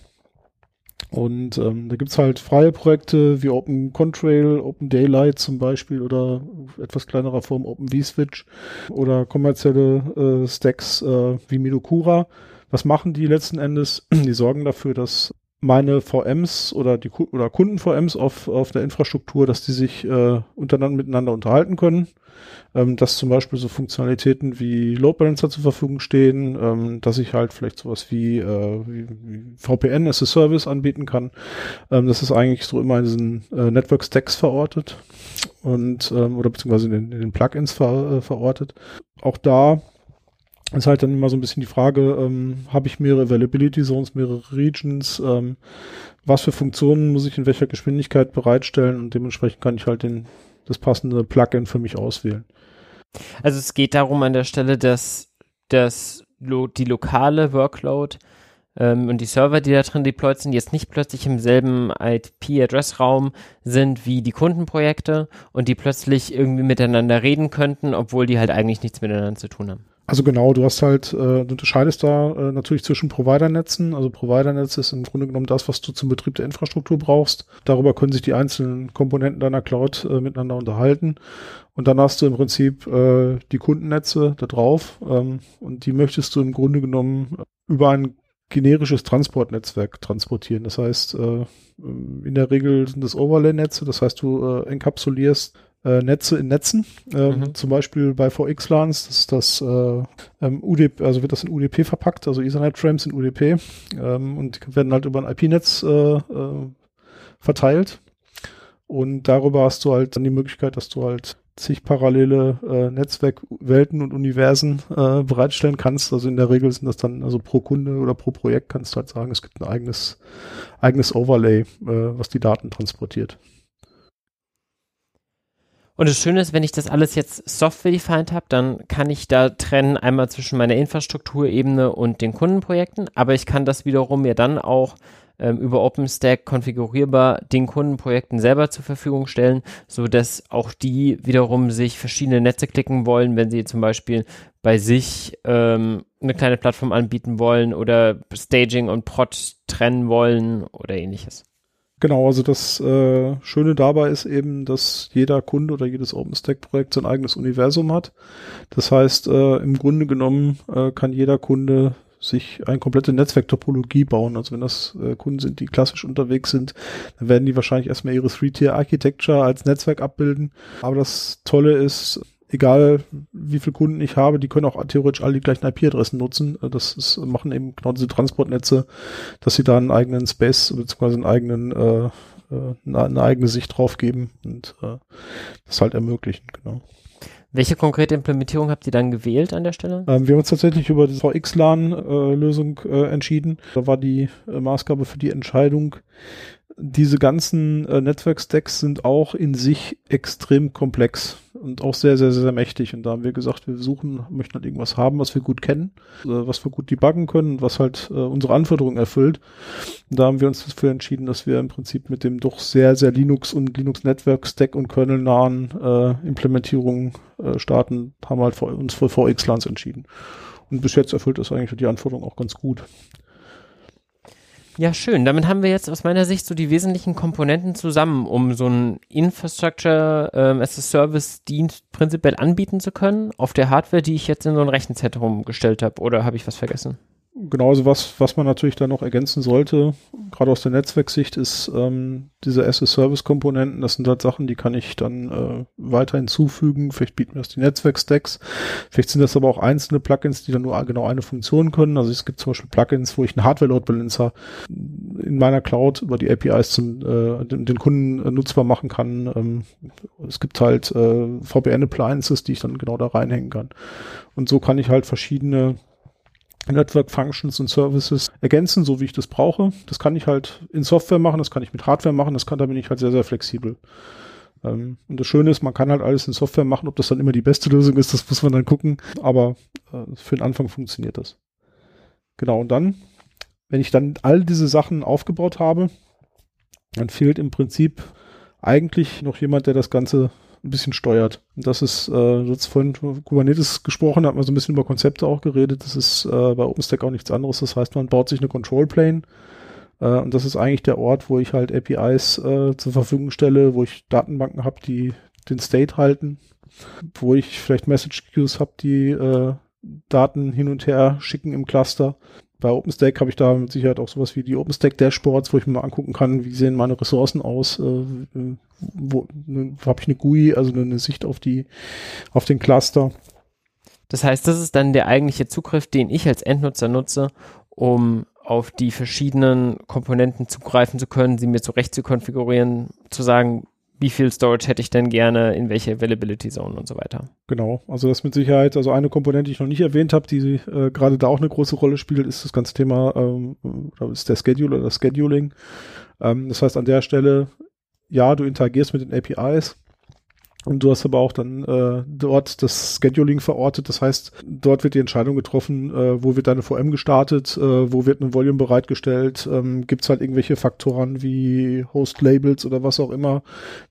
Und ähm, da gibt's halt freie Projekte wie Open Contrail, Open Daylight zum Beispiel oder etwas kleinerer Form Open vSwitch oder kommerzielle äh, Stacks äh, wie Midokura. Was machen die letzten Endes? Die sorgen dafür, dass meine VMs oder die oder Kunden-VMs auf, auf der Infrastruktur, dass die sich äh, untereinander miteinander unterhalten können ähm, dass zum Beispiel so Funktionalitäten wie Load Balancer zur Verfügung stehen, ähm, dass ich halt vielleicht sowas wie, äh, wie, wie VPN as a Service anbieten kann. Ähm, das ist eigentlich so immer in diesen äh, Network Stacks verortet und ähm, oder beziehungsweise in den, in den Plugins ver, äh, verortet. Auch da ist halt dann immer so ein bisschen die Frage, ähm, habe ich mehrere Availability Zones, mehrere Regions, ähm, was für Funktionen muss ich in welcher Geschwindigkeit bereitstellen und dementsprechend kann ich halt den, das passende Plugin für mich auswählen. Also es geht darum an der Stelle, dass, dass lo die lokale Workload ähm, und die Server, die da drin deployed sind, jetzt nicht plötzlich im selben IP-Address-Raum sind wie die Kundenprojekte und die plötzlich irgendwie miteinander reden könnten, obwohl die halt eigentlich nichts miteinander zu tun haben. Also genau, du hast halt, äh, du unterscheidest da äh, natürlich zwischen Providernetzen. Also Providernetz ist im Grunde genommen das, was du zum Betrieb der Infrastruktur brauchst. Darüber können sich die einzelnen Komponenten deiner Cloud äh, miteinander unterhalten. Und dann hast du im Prinzip äh, die Kundennetze da drauf ähm, und die möchtest du im Grunde genommen über ein generisches Transportnetzwerk transportieren. Das heißt, äh, in der Regel sind das Overlay-Netze, das heißt, du äh, enkapsulierst äh, Netze in Netzen, ähm, mhm. zum Beispiel bei VX-LANs, das ist das äh, ähm, UDP, also wird das in UDP verpackt, also Ethernet-Frames in UDP ähm, und die werden halt über ein IP-Netz äh, äh, verteilt. Und darüber hast du halt dann die Möglichkeit, dass du halt zig parallele äh, Netzwerkwelten und Universen äh, bereitstellen kannst. Also in der Regel sind das dann, also pro Kunde oder pro Projekt kannst du halt sagen, es gibt ein eigenes, eigenes Overlay, äh, was die Daten transportiert. Und das Schöne ist, wenn ich das alles jetzt software-defined habe, dann kann ich da trennen einmal zwischen meiner Infrastrukturebene und den Kundenprojekten, aber ich kann das wiederum mir dann auch ähm, über OpenStack konfigurierbar den Kundenprojekten selber zur Verfügung stellen, so dass auch die wiederum sich verschiedene Netze klicken wollen, wenn sie zum Beispiel bei sich ähm, eine kleine Plattform anbieten wollen oder Staging und Prod trennen wollen oder ähnliches. Genau, also das äh, Schöne dabei ist eben, dass jeder Kunde oder jedes OpenStack-Projekt sein eigenes Universum hat. Das heißt, äh, im Grunde genommen äh, kann jeder Kunde sich eine komplette Netzwerktopologie bauen. Also wenn das äh, Kunden sind, die klassisch unterwegs sind, dann werden die wahrscheinlich erstmal ihre Three-Tier-Architecture als Netzwerk abbilden. Aber das Tolle ist, egal wie viele Kunden ich habe, die können auch theoretisch alle die gleichen IP-Adressen nutzen. Äh, das ist, machen eben genau diese Transportnetze, dass sie da einen eigenen Space bzw. einen eigenen äh, äh, eine, eine eigene Sicht drauf geben und äh, das halt ermöglichen, genau. Welche konkrete Implementierung habt ihr dann gewählt an der Stelle? Ähm, wir haben uns tatsächlich über die VXLAN-Lösung äh, äh, entschieden. Da war die Maßgabe für die Entscheidung, diese ganzen äh, Netzwerk-Stacks sind auch in sich extrem komplex und auch sehr, sehr, sehr mächtig. Und da haben wir gesagt, wir suchen, möchten halt irgendwas haben, was wir gut kennen, äh, was wir gut debuggen können, was halt äh, unsere Anforderungen erfüllt. Und da haben wir uns dafür entschieden, dass wir im Prinzip mit dem doch sehr, sehr Linux und Linux-Netzwerk-Stack und kernelnahen äh, Implementierungen äh, starten, haben halt für, uns für VX-LANs entschieden. Und bis jetzt erfüllt das eigentlich die Anforderungen auch ganz gut. Ja, schön. Damit haben wir jetzt aus meiner Sicht so die wesentlichen Komponenten zusammen, um so ein Infrastructure ähm, as a Service Dienst prinzipiell anbieten zu können auf der Hardware, die ich jetzt in so ein Rechenzentrum gestellt habe. Oder habe ich was vergessen? Genauso was, was man natürlich da noch ergänzen sollte, gerade aus der Netzwerksicht, ist ähm, diese as-a-Service-Komponenten. Das sind halt Sachen, die kann ich dann äh, weiter hinzufügen. Vielleicht bieten wir das die Netzwerk-Stacks. Vielleicht sind das aber auch einzelne Plugins, die dann nur genau eine Funktion können. Also es gibt zum Beispiel Plugins, wo ich einen Hardware-Load-Balancer in meiner Cloud über die APIs zum äh, den, den Kunden äh, nutzbar machen kann. Ähm, es gibt halt äh, VPN-Appliances, die ich dann genau da reinhängen kann. Und so kann ich halt verschiedene Network Functions und Services ergänzen, so wie ich das brauche. Das kann ich halt in Software machen, das kann ich mit Hardware machen, das kann, da bin ich halt sehr, sehr flexibel. Ähm, und das Schöne ist, man kann halt alles in Software machen. Ob das dann immer die beste Lösung ist, das muss man dann gucken. Aber äh, für den Anfang funktioniert das. Genau, und dann, wenn ich dann all diese Sachen aufgebaut habe, dann fehlt im Prinzip eigentlich noch jemand, der das Ganze ein bisschen steuert. Und das ist, äh, du hast vorhin Kubernetes gesprochen, hat man so ein bisschen über Konzepte auch geredet. Das ist äh, bei OpenStack auch nichts anderes. Das heißt, man baut sich eine Control Plane äh, und das ist eigentlich der Ort, wo ich halt APIs äh, zur Verfügung stelle, wo ich Datenbanken habe, die den State halten, wo ich vielleicht Message Queues habe, die äh, Daten hin und her schicken im Cluster. Bei OpenStack habe ich da mit Sicherheit auch sowas wie die OpenStack Dashboards, wo ich mir mal angucken kann, wie sehen meine Ressourcen aus, äh, wo ne, habe ich eine GUI, also eine Sicht auf die, auf den Cluster. Das heißt, das ist dann der eigentliche Zugriff, den ich als Endnutzer nutze, um auf die verschiedenen Komponenten zugreifen zu können, sie mir zurecht zu konfigurieren, zu sagen, wie viel Storage hätte ich denn gerne, in welche Availability Zone und so weiter. Genau, also das mit Sicherheit, also eine Komponente, die ich noch nicht erwähnt habe, die äh, gerade da auch eine große Rolle spielt, ist das ganze Thema, ähm, ist der Schedule oder das Scheduling. Ähm, das heißt, an der Stelle, ja, du interagierst mit den APIs, und du hast aber auch dann äh, dort das Scheduling verortet. Das heißt, dort wird die Entscheidung getroffen, äh, wo wird deine VM gestartet, äh, wo wird ein Volume bereitgestellt. Ähm, Gibt es halt irgendwelche Faktoren wie Host-Labels oder was auch immer,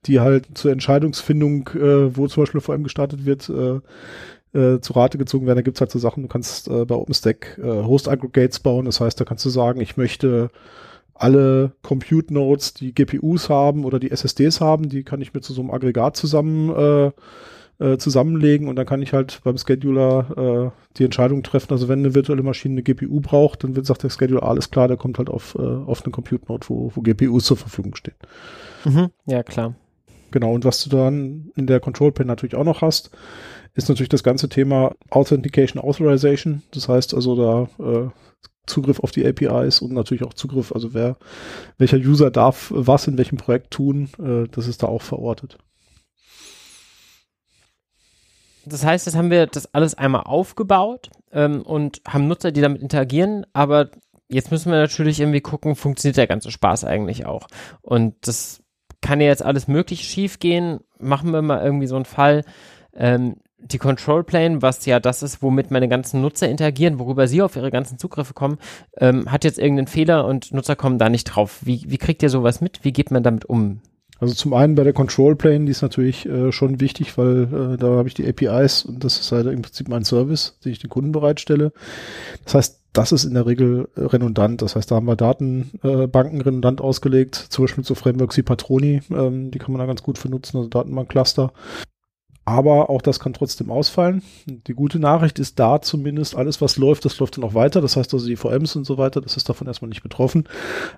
die halt zur Entscheidungsfindung, äh, wo zum Beispiel eine VM gestartet wird, äh, äh, zu Rate gezogen werden. Da gibt's halt so Sachen, du kannst äh, bei OpenStack äh, Host-Aggregates bauen. Das heißt, da kannst du sagen, ich möchte alle Compute Nodes, die GPUs haben oder die SSDs haben, die kann ich mir zu so einem Aggregat zusammen äh, äh, zusammenlegen und dann kann ich halt beim Scheduler äh, die Entscheidung treffen. Also wenn eine virtuelle Maschine eine GPU braucht, dann wird sagt der Scheduler alles klar, der kommt halt auf äh, auf einen Compute Node, wo, wo GPUs zur Verfügung stehen. Mhm, ja klar. Genau und was du dann in der Control Pen natürlich auch noch hast, ist natürlich das ganze Thema Authentication Authorization. Das heißt also da äh, Zugriff auf die APIs und natürlich auch Zugriff, also wer, welcher User darf was in welchem Projekt tun, äh, das ist da auch verortet. Das heißt, jetzt haben wir das alles einmal aufgebaut ähm, und haben Nutzer, die damit interagieren, aber jetzt müssen wir natürlich irgendwie gucken, funktioniert der ganze Spaß eigentlich auch. Und das kann ja jetzt alles möglich schief gehen. Machen wir mal irgendwie so einen Fall. Ähm, die Control Plane, was ja das ist, womit meine ganzen Nutzer interagieren, worüber sie auf ihre ganzen Zugriffe kommen, ähm, hat jetzt irgendeinen Fehler und Nutzer kommen da nicht drauf. Wie, wie kriegt ihr sowas mit? Wie geht man damit um? Also zum einen bei der Control Plane, die ist natürlich äh, schon wichtig, weil äh, da habe ich die APIs und das ist halt im Prinzip mein Service, den ich den Kunden bereitstelle. Das heißt, das ist in der Regel äh, redundant. Das heißt, da haben wir Datenbanken äh, redundant ausgelegt, zum Beispiel so Frameworks wie Patroni, ähm, die kann man da ganz gut für nutzen, also Datenbankcluster. Aber auch das kann trotzdem ausfallen. Die gute Nachricht ist da zumindest, alles was läuft, das läuft dann auch weiter. Das heißt also die VMs und so weiter, das ist davon erstmal nicht betroffen.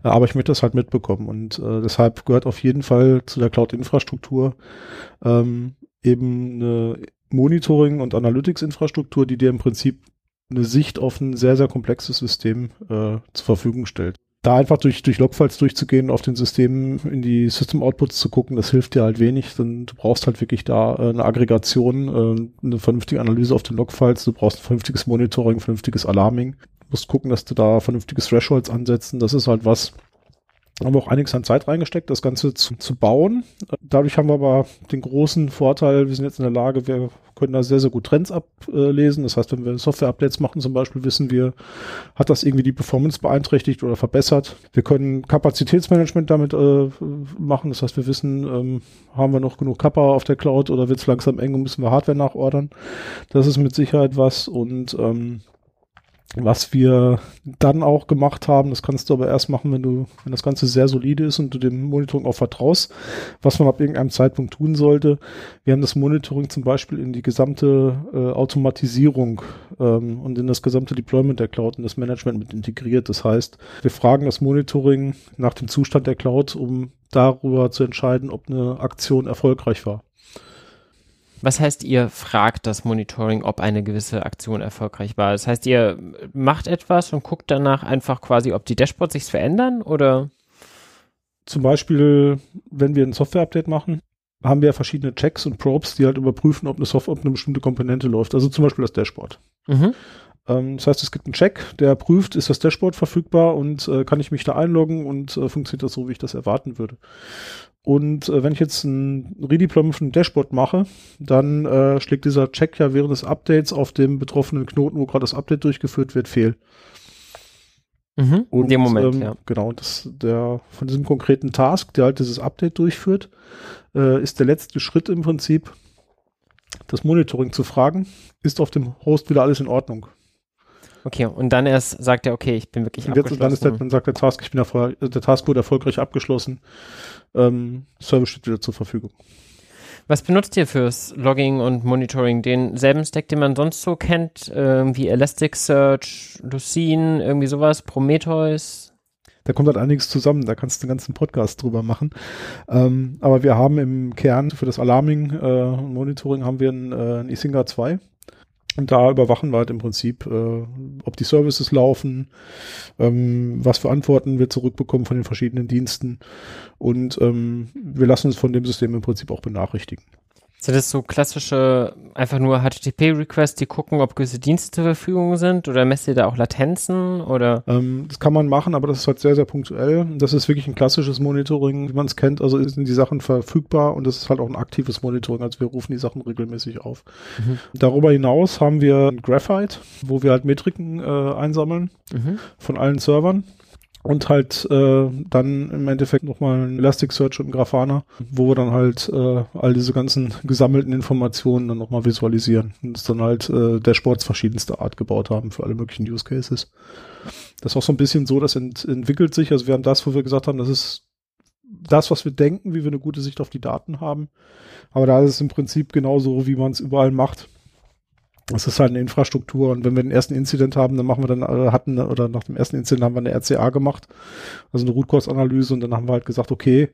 Äh, aber ich möchte das halt mitbekommen. Und äh, deshalb gehört auf jeden Fall zu der Cloud-Infrastruktur ähm, eben eine Monitoring- und Analytics-Infrastruktur, die dir im Prinzip eine Sicht auf ein sehr, sehr komplexes System äh, zur Verfügung stellt da einfach durch, durch Logfiles durchzugehen, auf den Systemen in die System Outputs zu gucken, das hilft dir halt wenig. Denn du brauchst halt wirklich da äh, eine Aggregation, äh, eine vernünftige Analyse auf den Logfiles, du brauchst ein vernünftiges Monitoring, vernünftiges Alarming. Du musst gucken, dass du da vernünftiges Thresholds ansetzen. Das ist halt was, haben wir auch einiges an Zeit reingesteckt, das Ganze zu, zu bauen. Dadurch haben wir aber den großen Vorteil, wir sind jetzt in der Lage, wir können da sehr, sehr gut Trends ablesen. Das heißt, wenn wir Software-Updates machen zum Beispiel, wissen wir, hat das irgendwie die Performance beeinträchtigt oder verbessert. Wir können Kapazitätsmanagement damit äh, machen. Das heißt, wir wissen, ähm, haben wir noch genug Kappa auf der Cloud oder wird es langsam eng und müssen wir Hardware nachordern. Das ist mit Sicherheit was und ähm, was wir dann auch gemacht haben, das kannst du aber erst machen, wenn du, wenn das Ganze sehr solide ist und du dem Monitoring auch vertraust, was man ab irgendeinem Zeitpunkt tun sollte. Wir haben das Monitoring zum Beispiel in die gesamte äh, Automatisierung ähm, und in das gesamte Deployment der Cloud und das Management mit integriert. Das heißt, wir fragen das Monitoring nach dem Zustand der Cloud, um darüber zu entscheiden, ob eine Aktion erfolgreich war. Was heißt, ihr fragt das Monitoring, ob eine gewisse Aktion erfolgreich war? Das heißt, ihr macht etwas und guckt danach einfach quasi, ob die Dashboards sich verändern oder? Zum Beispiel, wenn wir ein Software-Update machen, haben wir verschiedene Checks und Probes, die halt überprüfen, ob eine Software, ob eine bestimmte Komponente läuft. Also zum Beispiel das Dashboard. Mhm. Ähm, das heißt, es gibt einen Check, der prüft, ist das Dashboard verfügbar und äh, kann ich mich da einloggen und äh, funktioniert das so, wie ich das erwarten würde. Und äh, wenn ich jetzt ein Redeployment von Dashboard mache, dann äh, schlägt dieser Check ja während des Updates auf dem betroffenen Knoten, wo gerade das Update durchgeführt wird, fehl. Mhm, Und, in dem Moment, ähm, ja. Genau, das, der, von diesem konkreten Task, der halt dieses Update durchführt, äh, ist der letzte Schritt im Prinzip, das Monitoring zu fragen, ist auf dem Host wieder alles in Ordnung. Okay, und dann erst sagt er, okay, ich bin wirklich Und jetzt, dann ist der, abgeschlossen. dann sagt der Task, ich bin der Task wurde erfolgreich abgeschlossen, ähm, Service steht wieder zur Verfügung. Was benutzt ihr fürs Logging und Monitoring? Denselben Stack, den man sonst so kennt, äh, wie Elasticsearch, Lucene, irgendwie sowas, Prometheus? Da kommt halt einiges zusammen, da kannst du einen ganzen Podcast drüber machen. Ähm, aber wir haben im Kern für das Alarming äh, und Monitoring haben wir ein, äh, ein Isinga 2. Und da überwachen wir halt im Prinzip, äh, ob die Services laufen, ähm, was für Antworten wir zurückbekommen von den verschiedenen Diensten. Und ähm, wir lassen uns von dem System im Prinzip auch benachrichtigen. Sind das so klassische, einfach nur HTTP-Requests, die gucken, ob gewisse Dienste zur Verfügung sind? Oder messt ihr da auch Latenzen? Oder? Ähm, das kann man machen, aber das ist halt sehr, sehr punktuell. Das ist wirklich ein klassisches Monitoring, wie man es kennt. Also sind die Sachen verfügbar und das ist halt auch ein aktives Monitoring. Also wir rufen die Sachen regelmäßig auf. Mhm. Darüber hinaus haben wir Graphite, wo wir halt Metriken äh, einsammeln Mhm. von allen Servern. Und halt äh, dann im Endeffekt nochmal ein Elasticsearch und Grafana, wo wir dann halt äh, all diese ganzen gesammelten Informationen dann nochmal visualisieren und es dann halt äh, Dashboards verschiedenster Art gebaut haben für alle möglichen Use Cases. Das ist auch so ein bisschen so, das ent entwickelt sich. Also wir haben das, wo wir gesagt haben, das ist das, was wir denken, wie wir eine gute Sicht auf die Daten haben. Aber da ist es im Prinzip genauso, wie man es überall macht. Es ist halt eine Infrastruktur und wenn wir den ersten Incident haben, dann machen wir dann, äh, hatten, oder nach dem ersten Incident haben wir eine RCA gemacht, also eine Root Cause Analyse und dann haben wir halt gesagt, okay,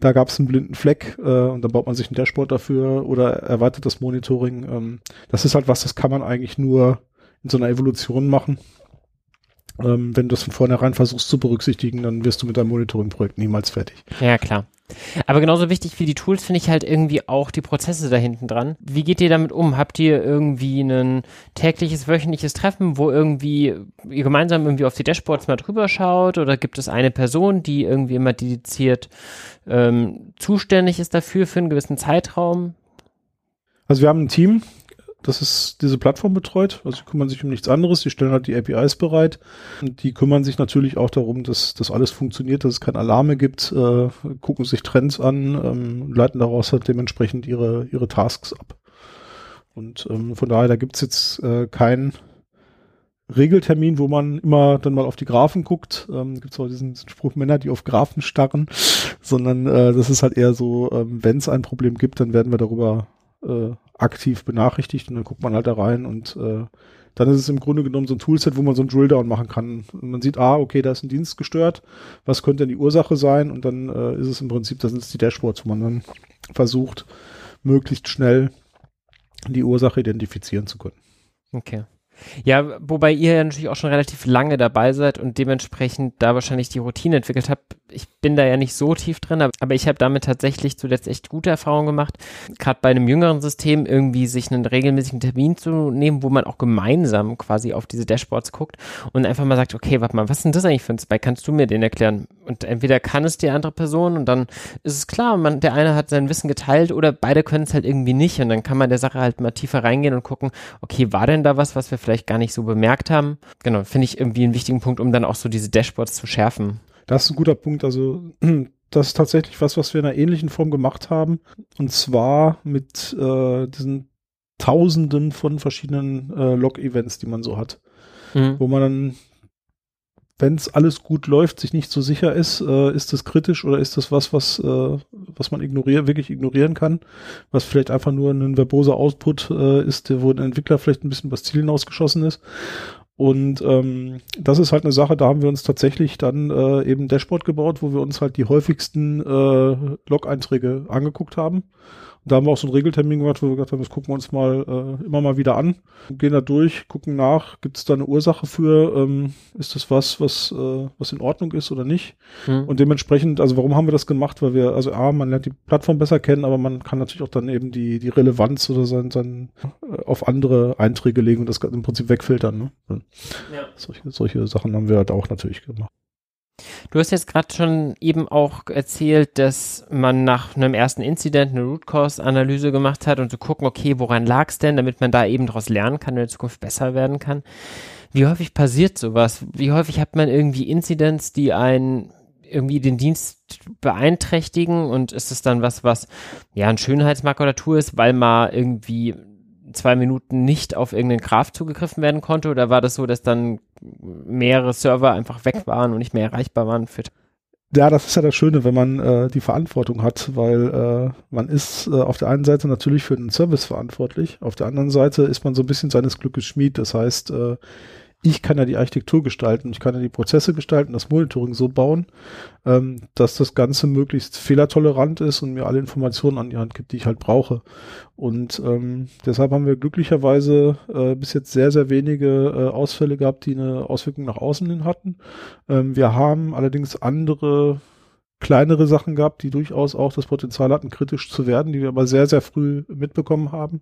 da gab es einen blinden Fleck äh, und dann baut man sich ein Dashboard dafür oder erweitert das Monitoring. Ähm, das ist halt was, das kann man eigentlich nur in so einer Evolution machen. Ähm, wenn du das von vornherein versuchst zu berücksichtigen, dann wirst du mit deinem Monitoring-Projekt niemals fertig. Ja, klar. Aber genauso wichtig wie die Tools finde ich halt irgendwie auch die Prozesse da hinten dran. Wie geht ihr damit um? Habt ihr irgendwie ein tägliches, wöchentliches Treffen, wo irgendwie ihr gemeinsam irgendwie auf die Dashboards mal drüber schaut? Oder gibt es eine Person, die irgendwie immer dediziert ähm, zuständig ist dafür für einen gewissen Zeitraum? Also wir haben ein Team, das ist diese Plattform betreut. Also die kümmern sich um nichts anderes. Die stellen halt die APIs bereit. Und die kümmern sich natürlich auch darum, dass das alles funktioniert, dass es keine Alarme gibt, äh, gucken sich Trends an, ähm, leiten daraus halt dementsprechend ihre, ihre Tasks ab. Und ähm, von daher, da gibt's jetzt äh, keinen Regeltermin, wo man immer dann mal auf die Graphen guckt. Ähm, gibt's auch diesen, diesen Spruch, Männer, die auf Graphen starren, sondern äh, das ist halt eher so, ähm, wenn es ein Problem gibt, dann werden wir darüber äh, aktiv benachrichtigt und dann guckt man halt da rein und äh, dann ist es im Grunde genommen so ein Toolset, wo man so ein Drilldown machen kann. Und man sieht, ah, okay, da ist ein Dienst gestört, was könnte denn die Ursache sein? Und dann äh, ist es im Prinzip, das sind die Dashboards, wo man dann versucht, möglichst schnell die Ursache identifizieren zu können. Okay. Ja, wobei ihr ja natürlich auch schon relativ lange dabei seid und dementsprechend da wahrscheinlich die Routine entwickelt habt. Ich bin da ja nicht so tief drin, aber, ich habe damit tatsächlich zuletzt echt gute Erfahrungen gemacht. Gerade bei einem jüngeren System irgendwie sich einen regelmäßigen Termin zu nehmen, wo man auch gemeinsam quasi auf diese Dashboards guckt und einfach mal sagt, okay, warte mal, was denn das eigentlich für ein Spike? Kannst du mir den erklären? Und entweder kann es die andere Person und dann ist es klar, man, der eine hat sein Wissen geteilt oder beide können es halt irgendwie nicht und dann kann man der Sache halt mal tiefer reingehen und gucken, okay, war denn da was, was wir vielleicht gar nicht so bemerkt haben? Genau, finde ich irgendwie einen wichtigen Punkt, um dann auch so diese Dashboards zu schärfen. Das ist ein guter Punkt. Also (clears throat) das ist tatsächlich was, was wir in einer ähnlichen Form gemacht haben. Und zwar mit äh, diesen Tausenden von verschiedenen äh, Log-Events, die man so hat. Mhm. Wo man dann, wenn es alles gut läuft, sich nicht so sicher ist, äh, ist das kritisch oder ist das was, was, äh, was man ignorieren, wirklich ignorieren kann, was vielleicht einfach nur ein verboser Output äh, ist, wo ein Entwickler vielleicht ein bisschen was Zielen ausgeschossen ist. Und ähm, das ist halt eine Sache, da haben wir uns tatsächlich dann äh, eben ein Dashboard gebaut, wo wir uns halt die häufigsten äh, Log-Einträge angeguckt haben. Da haben wir auch so einen Regeltermin gemacht, wo wir gesagt haben, das gucken wir uns mal äh, immer mal wieder an, gehen da durch, gucken nach, gibt es da eine Ursache für, ähm, ist das was, was, äh, was in Ordnung ist oder nicht? Mhm. Und dementsprechend, also warum haben wir das gemacht? Weil wir, also A, man lernt die Plattform besser kennen, aber man kann natürlich auch dann eben die, die Relevanz oder sein, sein äh, auf andere Einträge legen und das im Prinzip wegfiltern. Ne? Ja. Solche, solche Sachen haben wir halt auch natürlich gemacht. Du hast jetzt gerade schon eben auch erzählt, dass man nach einem ersten Incident eine Root Cause Analyse gemacht hat und zu gucken, okay, woran lag es denn, damit man da eben daraus lernen kann und in Zukunft besser werden kann. Wie häufig passiert sowas? Wie häufig hat man irgendwie Incidents, die einen irgendwie den Dienst beeinträchtigen und ist es dann was, was ja ein Schönheitsmakulatur ist, weil man irgendwie zwei Minuten nicht auf irgendeinen Graph zugegriffen werden konnte? Oder war das so, dass dann mehrere Server einfach weg waren und nicht mehr erreichbar waren für ja, das ist ja das Schöne, wenn man äh, die Verantwortung hat, weil äh, man ist äh, auf der einen Seite natürlich für den Service verantwortlich, auf der anderen Seite ist man so ein bisschen seines Glückes Schmied. Das heißt, äh, ich kann ja die Architektur gestalten, ich kann ja die Prozesse gestalten, das Monitoring so bauen, ähm, dass das Ganze möglichst fehlertolerant ist und mir alle Informationen an die Hand gibt, die ich halt brauche. Und ähm, deshalb haben wir glücklicherweise äh, bis jetzt sehr, sehr wenige äh, Ausfälle gehabt, die eine Auswirkung nach außen hin hatten. Ähm, wir haben allerdings andere kleinere Sachen gehabt, die durchaus auch das Potenzial hatten, kritisch zu werden, die wir aber sehr, sehr früh mitbekommen haben,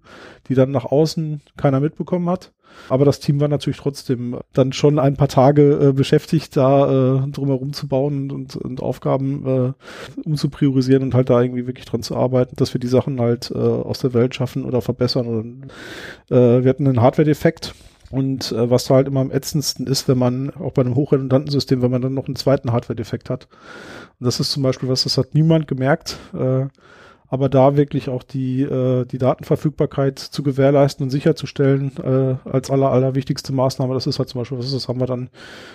die dann nach außen keiner mitbekommen hat. Aber das Team war natürlich trotzdem dann schon ein paar Tage äh, beschäftigt, da äh, drumherum zu bauen und, und Aufgaben äh, umzupriorisieren und halt da irgendwie wirklich dran zu arbeiten, dass wir die Sachen halt äh, aus der Welt schaffen oder verbessern. Und, äh, wir hatten einen Hardware-Defekt und äh, was da halt immer am ätzendsten ist, wenn man, auch bei einem hochredundanten System, wenn man dann noch einen zweiten Hardware-Defekt hat. Und das ist zum Beispiel was, das hat niemand gemerkt. Äh, aber da wirklich auch die, äh, die Datenverfügbarkeit zu gewährleisten und sicherzustellen äh, als aller, allerwichtigste Maßnahme, das ist halt zum Beispiel, was ist, das haben wir dann,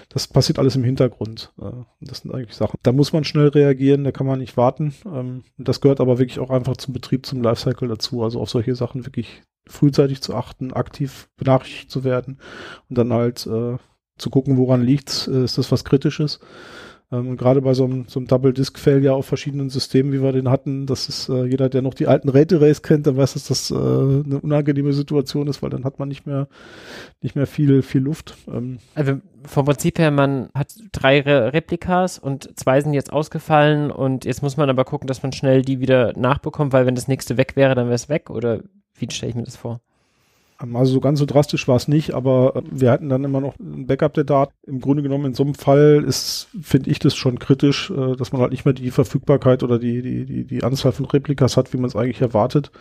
das passiert alles im Hintergrund. Äh, das sind eigentlich Sachen. Da muss man schnell reagieren, da kann man nicht warten. Ähm, das gehört aber wirklich auch einfach zum Betrieb, zum Lifecycle dazu. Also auf solche Sachen wirklich frühzeitig zu achten, aktiv benachrichtigt zu werden und dann halt äh, zu gucken, woran liegt's, äh, ist das was Kritisches. Ähm, und gerade bei so einem, so einem Double-Disk-Failure auf verschiedenen Systemen, wie wir den hatten, das ist äh, jeder, der noch die alten Rate-Arrays kennt, der weiß, dass das äh, eine unangenehme Situation ist, weil dann hat man nicht mehr, nicht mehr viel, viel Luft. Ähm. Also vom Prinzip her, man hat drei Re Replikas und zwei sind jetzt ausgefallen und jetzt muss man aber gucken, dass man schnell die wieder nachbekommt, weil wenn das nächste weg wäre, dann wäre es weg oder wie stelle ich mir das vor? Also so ganz so drastisch war es nicht, aber äh, wir hatten dann immer noch ein Backup der Daten. Im Grunde genommen in so einem Fall ist, finde ich das schon kritisch, äh, dass man halt nicht mehr die Verfügbarkeit oder die, die, die, die Anzahl von Replikas hat, wie man es eigentlich erwartet.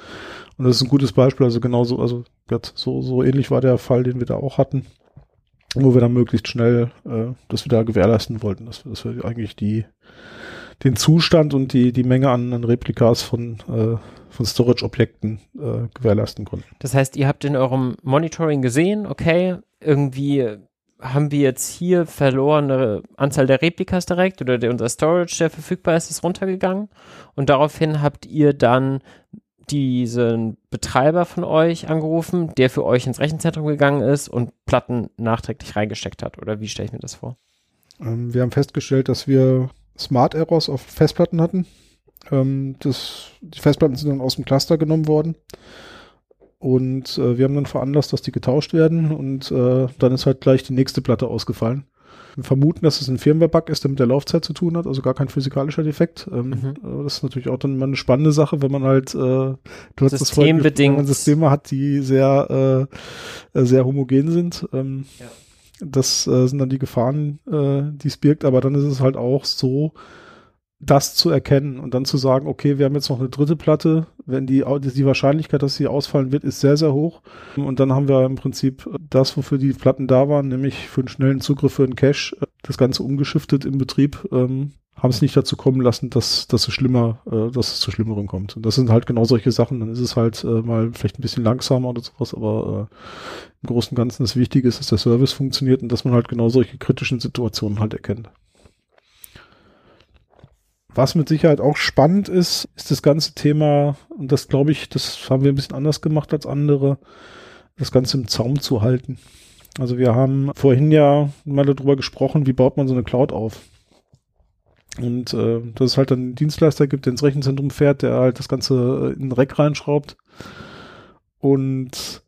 Und das ist ein gutes Beispiel, also genauso, also so, so ähnlich war der Fall, den wir da auch hatten, wo wir dann möglichst schnell äh, das wieder gewährleisten wollten, dass wir, dass wir eigentlich die, den Zustand und die, die Menge an, an Replikas von, äh, von Storage-Objekten äh, gewährleisten konnten. Das heißt, ihr habt in eurem Monitoring gesehen, okay, irgendwie haben wir jetzt hier verlorene Anzahl der Replikas direkt oder der, unser Storage, der verfügbar ist, ist runtergegangen und daraufhin habt ihr dann diesen Betreiber von euch angerufen, der für euch ins Rechenzentrum gegangen ist und Platten nachträglich reingesteckt hat oder wie stelle ich mir das vor? Ähm, wir haben festgestellt, dass wir Smart Errors auf Festplatten hatten. Ähm, das, die Festplatten sind dann aus dem Cluster genommen worden. Und äh, wir haben dann veranlasst, dass die getauscht werden und äh, dann ist halt gleich die nächste Platte ausgefallen. Wir vermuten, dass es ein Firmware-Bug ist, der mit der Laufzeit zu tun hat, also gar kein physikalischer Defekt. Ähm, mhm. Das ist natürlich auch dann mal eine spannende Sache, wenn man halt äh, du hast das wenn man Systeme hat, die sehr, äh, sehr homogen sind. Ähm, ja. Das äh, sind dann die Gefahren, äh, die es birgt, aber dann ist es halt auch so, das zu erkennen und dann zu sagen, okay, wir haben jetzt noch eine dritte Platte, wenn die, die Wahrscheinlichkeit, dass sie ausfallen wird, ist sehr, sehr hoch. Und dann haben wir im Prinzip das, wofür die Platten da waren, nämlich für einen schnellen Zugriff für einen Cache, das Ganze umgeschiftet im Betrieb, ähm, haben es nicht dazu kommen lassen, dass, dass es schlimmer, äh, dass es zu Schlimmerem kommt. Und das sind halt genau solche Sachen. Dann ist es halt äh, mal vielleicht ein bisschen langsamer oder sowas, aber äh, im Großen und Ganzen das Wichtige ist, dass der Service funktioniert und dass man halt genau solche kritischen Situationen halt erkennt. Was mit Sicherheit auch spannend ist, ist das ganze Thema, und das glaube ich, das haben wir ein bisschen anders gemacht als andere, das Ganze im Zaum zu halten. Also wir haben vorhin ja mal darüber gesprochen, wie baut man so eine Cloud auf. Und äh, dass es halt dann einen Dienstleister gibt, der ins Rechenzentrum fährt, der halt das Ganze in den Rack reinschraubt. Und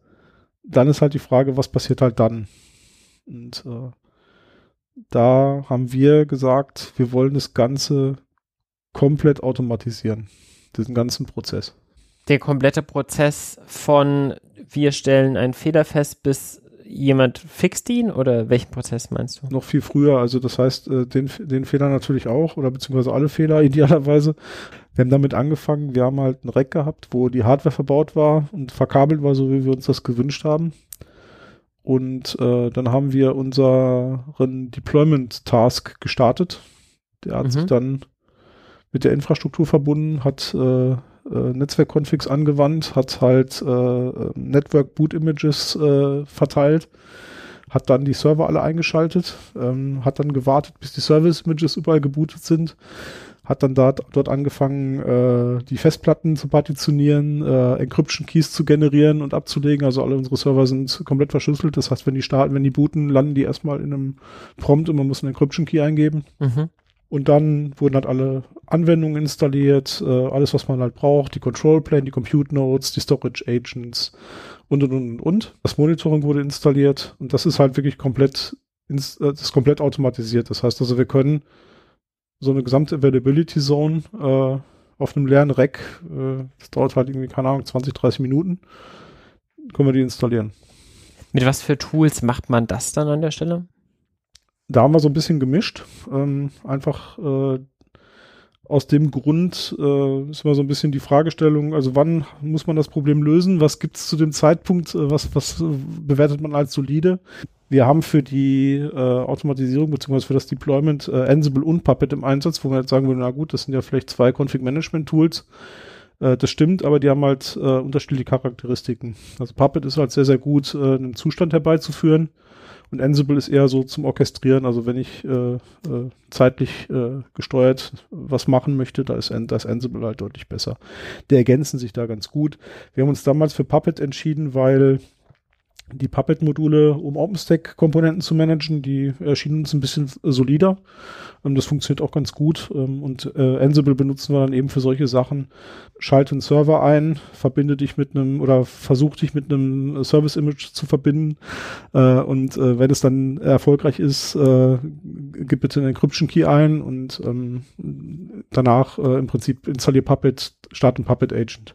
dann ist halt die Frage, was passiert halt dann? Und äh, da haben wir gesagt, wir wollen das Ganze komplett automatisieren, diesen ganzen Prozess. Der komplette Prozess von wir stellen einen Fehler fest bis jemand fixt ihn oder welchen Prozess meinst du? Noch viel früher, also das heißt, äh, den, den Fehler natürlich auch oder beziehungsweise alle Fehler (laughs) idealerweise. Wir haben damit angefangen, wir haben halt ein Rack gehabt, wo die Hardware verbaut war und verkabelt war, so wie wir uns das gewünscht haben. Und äh, dann haben wir unseren Deployment-Task gestartet. Der hat mhm. sich dann mit der Infrastruktur verbunden, hat äh, äh, Netzwerk-Configs angewandt, hat halt äh, Network Boot Images äh, verteilt, hat dann die Server alle eingeschaltet, ähm, hat dann gewartet, bis die Service Images überall gebootet sind, hat dann dort, dort angefangen, äh, die Festplatten zu partitionieren, äh, Encryption Keys zu generieren und abzulegen. Also alle unsere Server sind komplett verschlüsselt. Das heißt, wenn die starten, wenn die booten, landen die erstmal in einem Prompt und man muss einen Encryption Key eingeben. Mhm. Und dann wurden halt alle Anwendungen installiert, äh, alles, was man halt braucht, die Control Plane, die Compute Nodes, die Storage Agents und und und und. Das Monitoring wurde installiert und das ist halt wirklich komplett, ins, äh, das ist komplett automatisiert. Das heißt also, wir können so eine gesamte Availability Zone äh, auf einem leeren Rack. Äh, das dauert halt irgendwie, keine Ahnung, 20, 30 Minuten. Können wir die installieren. Mit was für Tools macht man das dann an der Stelle? Da haben wir so ein bisschen gemischt. Ähm, einfach äh, aus dem Grund äh, ist immer so ein bisschen die Fragestellung, also wann muss man das Problem lösen? Was gibt es zu dem Zeitpunkt? Äh, was, was bewertet man als solide? Wir haben für die äh, Automatisierung bzw. für das Deployment äh, Ansible und Puppet im Einsatz, wo wir jetzt sagen würden, na gut, das sind ja vielleicht zwei Config-Management-Tools. Äh, das stimmt, aber die haben halt äh, unterschiedliche Charakteristiken. Also Puppet ist halt sehr, sehr gut, äh, einen Zustand herbeizuführen. Und Ansible ist eher so zum Orchestrieren. Also wenn ich äh, äh, zeitlich äh, gesteuert was machen möchte, da ist, da ist Ansible halt deutlich besser. Die ergänzen sich da ganz gut. Wir haben uns damals für Puppet entschieden, weil die Puppet-Module, um OpenStack-Komponenten zu managen, die erschienen uns ein bisschen solider. Ähm, das funktioniert auch ganz gut. Ähm, und äh, Ansible benutzen wir dann eben für solche Sachen. Schalte einen Server ein, verbinde dich mit einem oder versuch dich mit einem Service-Image zu verbinden. Äh, und äh, wenn es dann erfolgreich ist, gib bitte einen Encryption-Key ein und ähm, danach im Prinzip installier Puppet, start ein Puppet-Agent.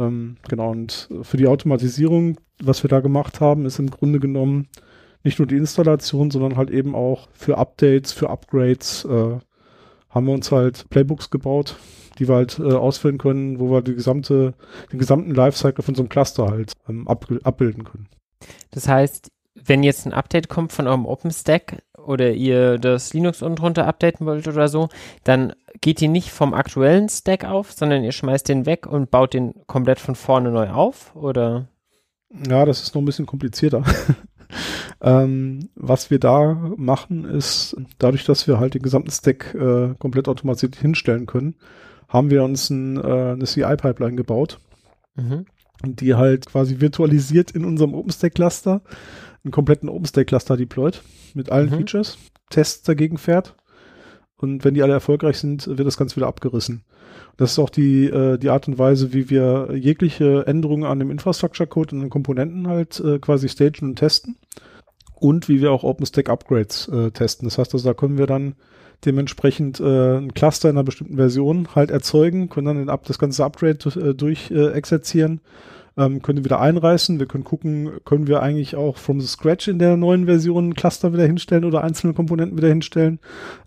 Ähm, genau, und für die Automatisierung, was wir da gemacht haben, ist im Grunde genommen nicht nur die Installation, sondern halt eben auch für Updates, für Upgrades äh, haben wir uns halt Playbooks gebaut, die wir halt äh, ausführen können, wo wir die gesamte, den gesamten Lifecycle von so einem Cluster halt ähm, ab, abbilden können. Das heißt, wenn jetzt ein Update kommt von eurem OpenStack oder ihr das Linux unten drunter updaten wollt oder so, dann geht die nicht vom aktuellen Stack auf, sondern ihr schmeißt den weg und baut den komplett von vorne neu auf, oder? Ja, das ist noch ein bisschen komplizierter. (laughs) ähm, was wir da machen, ist, dadurch, dass wir halt den gesamten Stack äh, komplett automatisiert hinstellen können, haben wir uns ein, äh, eine CI-Pipeline gebaut, mhm. die halt quasi virtualisiert in unserem OpenStack-Cluster einen kompletten OpenStack-Cluster deployt mit allen mhm. Features, Tests dagegen fährt und wenn die alle erfolgreich sind, wird das Ganze wieder abgerissen. Das ist auch die, äh, die Art und Weise, wie wir jegliche Änderungen an dem Infrastructure-Code und den Komponenten halt äh, quasi stagen und testen. Und wie wir auch OpenStack-Upgrades äh, testen. Das heißt also, da können wir dann dementsprechend äh, ein Cluster in einer bestimmten Version halt erzeugen, können dann den, das ganze Upgrade äh, durch äh, exerzieren ähm, können wir wieder einreißen. Wir können gucken, können wir eigentlich auch from the scratch in der neuen Version Cluster wieder hinstellen oder einzelne Komponenten wieder hinstellen.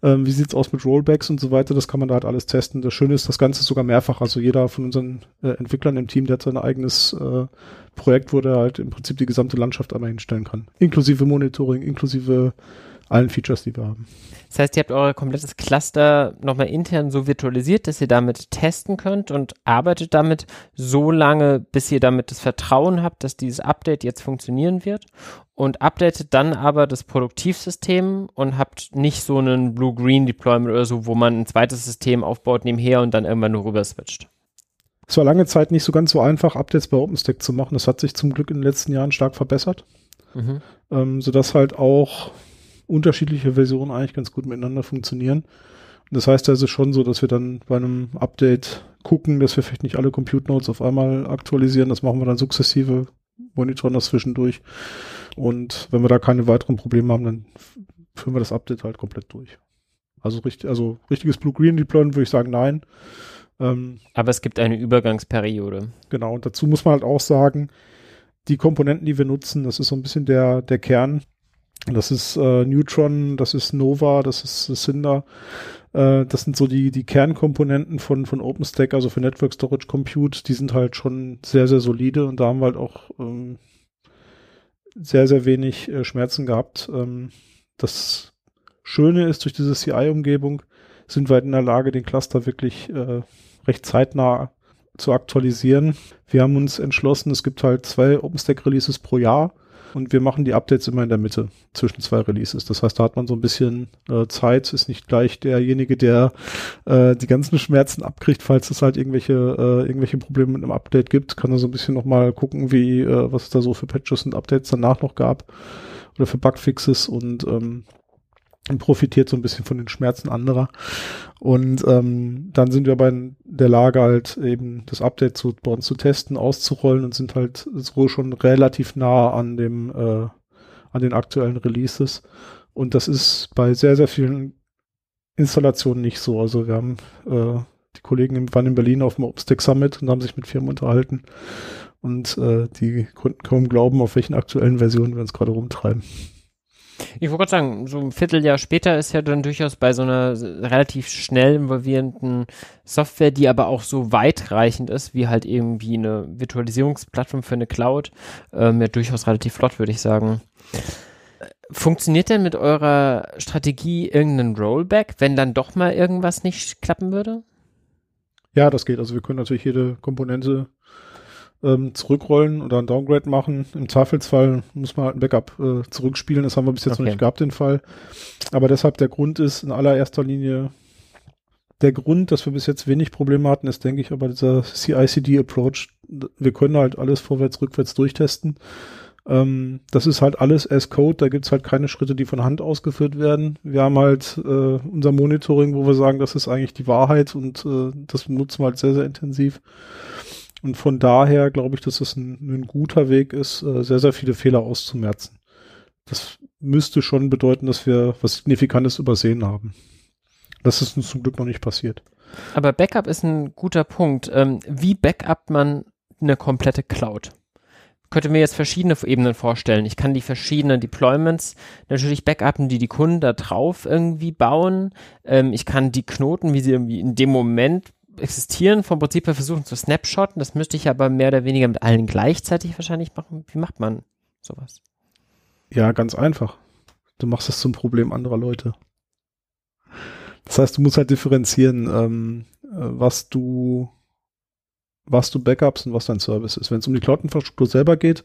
Ähm, wie sieht's aus mit Rollbacks und so weiter? Das kann man da halt alles testen. Das Schöne ist, das Ganze ist sogar mehrfach. Also jeder von unseren äh, Entwicklern im Team, der hat sein eigenes äh, Projekt, wo der halt im Prinzip die gesamte Landschaft einmal hinstellen kann. Inklusive Monitoring, inklusive allen Features, die wir haben. Das heißt, ihr habt euer komplettes Cluster nochmal intern so virtualisiert, dass ihr damit testen könnt und arbeitet damit so lange, bis ihr damit das Vertrauen habt, dass dieses Update jetzt funktionieren wird und updatet dann aber das Produktivsystem und habt nicht so einen Blue-Green Deployment oder so, wo man ein zweites System aufbaut nebenher und dann irgendwann nur rüber switcht. Es war lange Zeit nicht so ganz so einfach, Updates bei OpenStack zu machen. Das hat sich zum Glück in den letzten Jahren stark verbessert. Mhm. Ähm, sodass halt auch unterschiedliche Versionen eigentlich ganz gut miteinander funktionieren. Und Das heißt, da ist es schon so, dass wir dann bei einem Update gucken, dass wir vielleicht nicht alle Compute Nodes auf einmal aktualisieren. Das machen wir dann sukzessive, monitoren das zwischendurch. Und wenn wir da keine weiteren Probleme haben, dann führen wir das Update halt komplett durch. Also, richtig, also richtiges Blue-Green Deployment würde ich sagen, nein. Ähm, Aber es gibt eine Übergangsperiode. Genau, und dazu muss man halt auch sagen, die Komponenten, die wir nutzen, das ist so ein bisschen der, der Kern. Das ist äh, Neutron, das ist Nova, das ist Cinder. Äh, das sind so die, die Kernkomponenten von, von OpenStack, also für Network Storage Compute. Die sind halt schon sehr, sehr solide und da haben wir halt auch ähm, sehr, sehr wenig äh, Schmerzen gehabt. Ähm, das Schöne ist, durch diese CI-Umgebung sind wir halt in der Lage, den Cluster wirklich äh, recht zeitnah zu aktualisieren. Wir haben uns entschlossen, es gibt halt zwei OpenStack-Releases pro Jahr und wir machen die Updates immer in der Mitte zwischen zwei Releases. Das heißt, da hat man so ein bisschen äh, Zeit, ist nicht gleich derjenige, der äh, die ganzen Schmerzen abkriegt, falls es halt irgendwelche, äh, irgendwelche Probleme mit einem Update gibt, kann er so ein bisschen nochmal gucken, wie, äh, was es da so für Patches und Updates danach noch gab oder für Bugfixes und ähm, und profitiert so ein bisschen von den Schmerzen anderer. Und ähm, dann sind wir bei der Lage halt eben das Update zu, uns zu testen, auszurollen und sind halt so schon relativ nah an dem äh, an den aktuellen Releases. Und das ist bei sehr, sehr vielen Installationen nicht so. Also wir haben äh, die Kollegen waren in Berlin auf dem Obstack Summit und haben sich mit Firmen unterhalten. Und äh, die konnten kaum glauben, auf welchen aktuellen Versionen wir uns gerade rumtreiben. Ich wollte gerade sagen, so ein Vierteljahr später ist ja dann durchaus bei so einer relativ schnell involvierenden Software, die aber auch so weitreichend ist, wie halt irgendwie eine Virtualisierungsplattform für eine Cloud, ähm, ja durchaus relativ flott, würde ich sagen. Funktioniert denn mit eurer Strategie irgendein Rollback, wenn dann doch mal irgendwas nicht klappen würde? Ja, das geht. Also wir können natürlich jede Komponente ähm, zurückrollen oder ein Downgrade machen. Im Zweifelsfall muss man halt ein Backup äh, zurückspielen. Das haben wir bis jetzt okay. noch nicht gehabt, den Fall. Aber deshalb der Grund ist in allererster Linie der Grund, dass wir bis jetzt wenig Probleme hatten, ist, denke ich, aber dieser CICD-Approach. Wir können halt alles vorwärts, rückwärts durchtesten. Ähm, das ist halt alles as Code, da gibt's halt keine Schritte, die von Hand ausgeführt werden. Wir haben halt äh, unser Monitoring, wo wir sagen, das ist eigentlich die Wahrheit und äh, das nutzen wir halt sehr, sehr intensiv. Und von daher glaube ich, dass es ein, ein guter Weg ist, äh, sehr, sehr viele Fehler auszumerzen. Das müsste schon bedeuten, dass wir was Signifikantes übersehen haben. Das ist uns zum Glück noch nicht passiert. Aber Backup ist ein guter Punkt. Ähm, wie backupt man eine komplette Cloud? könnte mir jetzt verschiedene Ebenen vorstellen. Ich kann die verschiedenen Deployments natürlich backuppen, die die Kunden da drauf irgendwie bauen. Ähm, ich kann die Knoten, wie sie irgendwie in dem Moment existieren, vom Prinzip her versuchen zu snapshotten. Das müsste ich aber mehr oder weniger mit allen gleichzeitig wahrscheinlich machen. Wie macht man sowas? Ja, ganz einfach. Du machst es zum Problem anderer Leute. Das heißt, du musst halt differenzieren, ähm, äh, was du, was du Backups und was dein Service ist. Wenn es um die Cloud-Infrastruktur selber geht,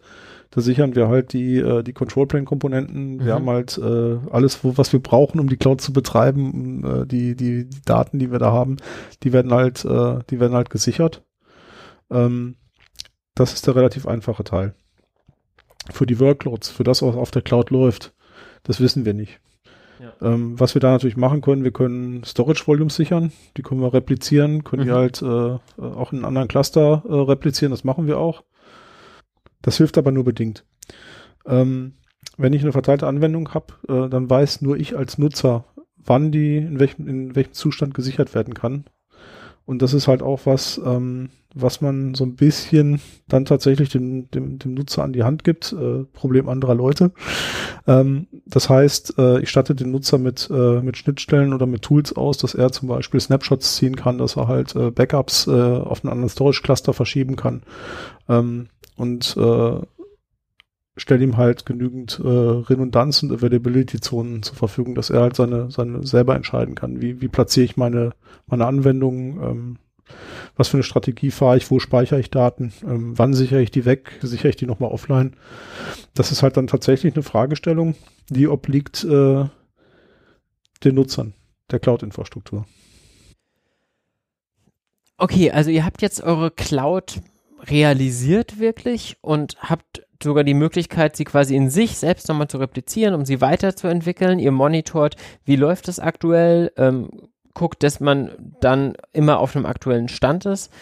da sichern wir halt die, äh, die Control-Plane-Komponenten. Mhm. Wir haben halt äh, alles, wo, was wir brauchen, um die Cloud zu betreiben. Äh, die, die, die Daten, die wir da haben, die werden halt, äh, die werden halt gesichert. Ähm, das ist der relativ einfache Teil. Für die Workloads, für das, was auf der Cloud läuft, das wissen wir nicht. Ja. Ähm, was wir da natürlich machen können, wir können Storage Volumes sichern, die können wir replizieren, können mhm. die halt äh, auch in einem anderen Cluster äh, replizieren, das machen wir auch. Das hilft aber nur bedingt. Ähm, wenn ich eine verteilte Anwendung habe, äh, dann weiß nur ich als Nutzer, wann die in welchem, in welchem Zustand gesichert werden kann. Und das ist halt auch was, ähm, was man so ein bisschen dann tatsächlich dem, dem, dem Nutzer an die Hand gibt. Äh, Problem anderer Leute. Ähm, das heißt, äh, ich statte den Nutzer mit, äh, mit Schnittstellen oder mit Tools aus, dass er zum Beispiel Snapshots ziehen kann, dass er halt äh, Backups äh, auf einen anderen Storage Cluster verschieben kann. Ähm, und stelle ihm halt genügend äh, Redundanz und Availability-Zonen zur Verfügung, dass er halt seine, seine selber entscheiden kann. Wie, wie platziere ich meine, meine Anwendungen, ähm, was für eine Strategie fahre ich, wo speichere ich Daten, ähm, wann sichere ich die weg, sichere ich die nochmal offline. Das ist halt dann tatsächlich eine Fragestellung, die obliegt äh, den Nutzern der Cloud-Infrastruktur. Okay, also ihr habt jetzt eure Cloud realisiert wirklich und habt sogar die Möglichkeit, sie quasi in sich selbst nochmal zu replizieren, um sie weiterzuentwickeln. Ihr monitort, wie läuft es aktuell, ähm, guckt, dass man dann immer auf einem aktuellen Stand ist.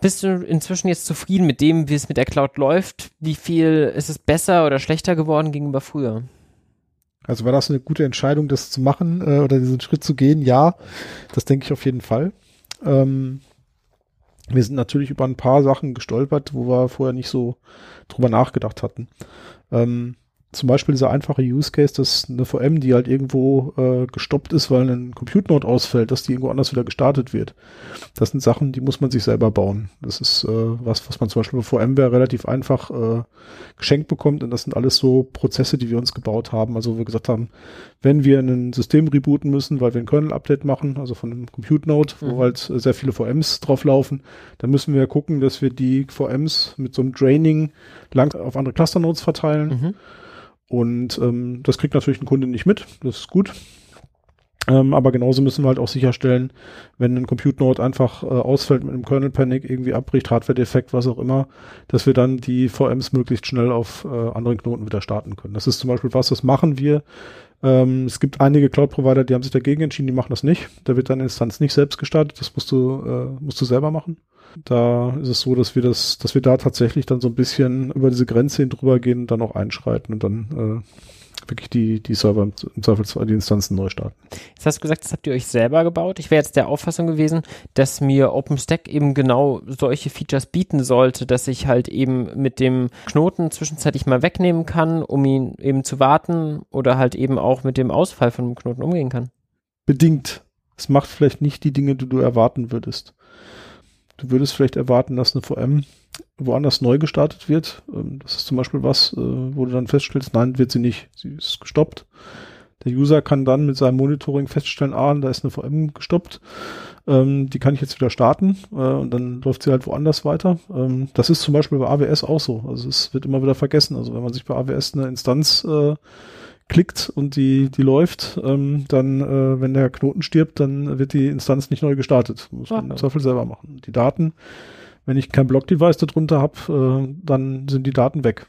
Bist du inzwischen jetzt zufrieden mit dem, wie es mit der Cloud läuft? Wie viel ist es besser oder schlechter geworden gegenüber früher? Also war das eine gute Entscheidung, das zu machen äh, oder diesen Schritt zu gehen? Ja, das denke ich auf jeden Fall. Ähm, wir sind natürlich über ein paar Sachen gestolpert, wo wir vorher nicht so drüber nachgedacht hatten. Ähm, zum Beispiel dieser einfache Use Case, dass eine VM, die halt irgendwo äh, gestoppt ist, weil ein Compute Node ausfällt, dass die irgendwo anders wieder gestartet wird. Das sind Sachen, die muss man sich selber bauen. Das ist äh, was, was man zum Beispiel bei VMware relativ einfach äh, geschenkt bekommt. Und das sind alles so Prozesse, die wir uns gebaut haben. Also wir gesagt haben, wenn wir ein System rebooten müssen, weil wir ein Kernel-Update machen, also von einem Compute Node, mhm. wo halt sehr viele VMs drauf laufen, dann müssen wir gucken, dass wir die VMs mit so einem Draining lang auf andere Cluster Nodes verteilen. Mhm und ähm, das kriegt natürlich ein Kunde nicht mit, das ist gut. Ähm, aber genauso müssen wir halt auch sicherstellen, wenn ein Compute Node einfach äh, ausfällt mit einem Kernel Panic, irgendwie abbricht, Hardware-Defekt, was auch immer, dass wir dann die VMs möglichst schnell auf äh, anderen Knoten wieder starten können. Das ist zum Beispiel was, das machen wir. Ähm, es gibt einige Cloud-Provider, die haben sich dagegen entschieden, die machen das nicht. Da wird deine Instanz nicht selbst gestartet, das musst du, äh, musst du selber machen. Da ist es so, dass wir das, dass wir da tatsächlich dann so ein bisschen über diese Grenze hin drüber gehen und dann auch einschreiten und dann äh, wirklich die, die Server im Zweifelsfall die Instanzen neu starten. Jetzt hast du gesagt, das habt ihr euch selber gebaut. Ich wäre jetzt der Auffassung gewesen, dass mir OpenStack eben genau solche Features bieten sollte, dass ich halt eben mit dem Knoten zwischenzeitlich mal wegnehmen kann, um ihn eben zu warten oder halt eben auch mit dem Ausfall von dem Knoten umgehen kann. Bedingt. Es macht vielleicht nicht die Dinge, die du erwarten würdest. Du würdest vielleicht erwarten, dass eine VM woanders neu gestartet wird. Ähm, das ist zum Beispiel was, äh, wo du dann feststellst, nein, wird sie nicht. Sie ist gestoppt. Der User kann dann mit seinem Monitoring feststellen, ah, da ist eine VM gestoppt. Ähm, die kann ich jetzt wieder starten äh, und dann läuft sie halt woanders weiter. Ähm, das ist zum Beispiel bei AWS auch so. Also es wird immer wieder vergessen. Also wenn man sich bei AWS eine Instanz äh, klickt und die, die läuft, ähm, dann, äh, wenn der Knoten stirbt, dann wird die Instanz nicht neu gestartet. Muss man im Zweifel selber machen. Die Daten, wenn ich kein Block-Device darunter habe, äh, dann sind die Daten weg.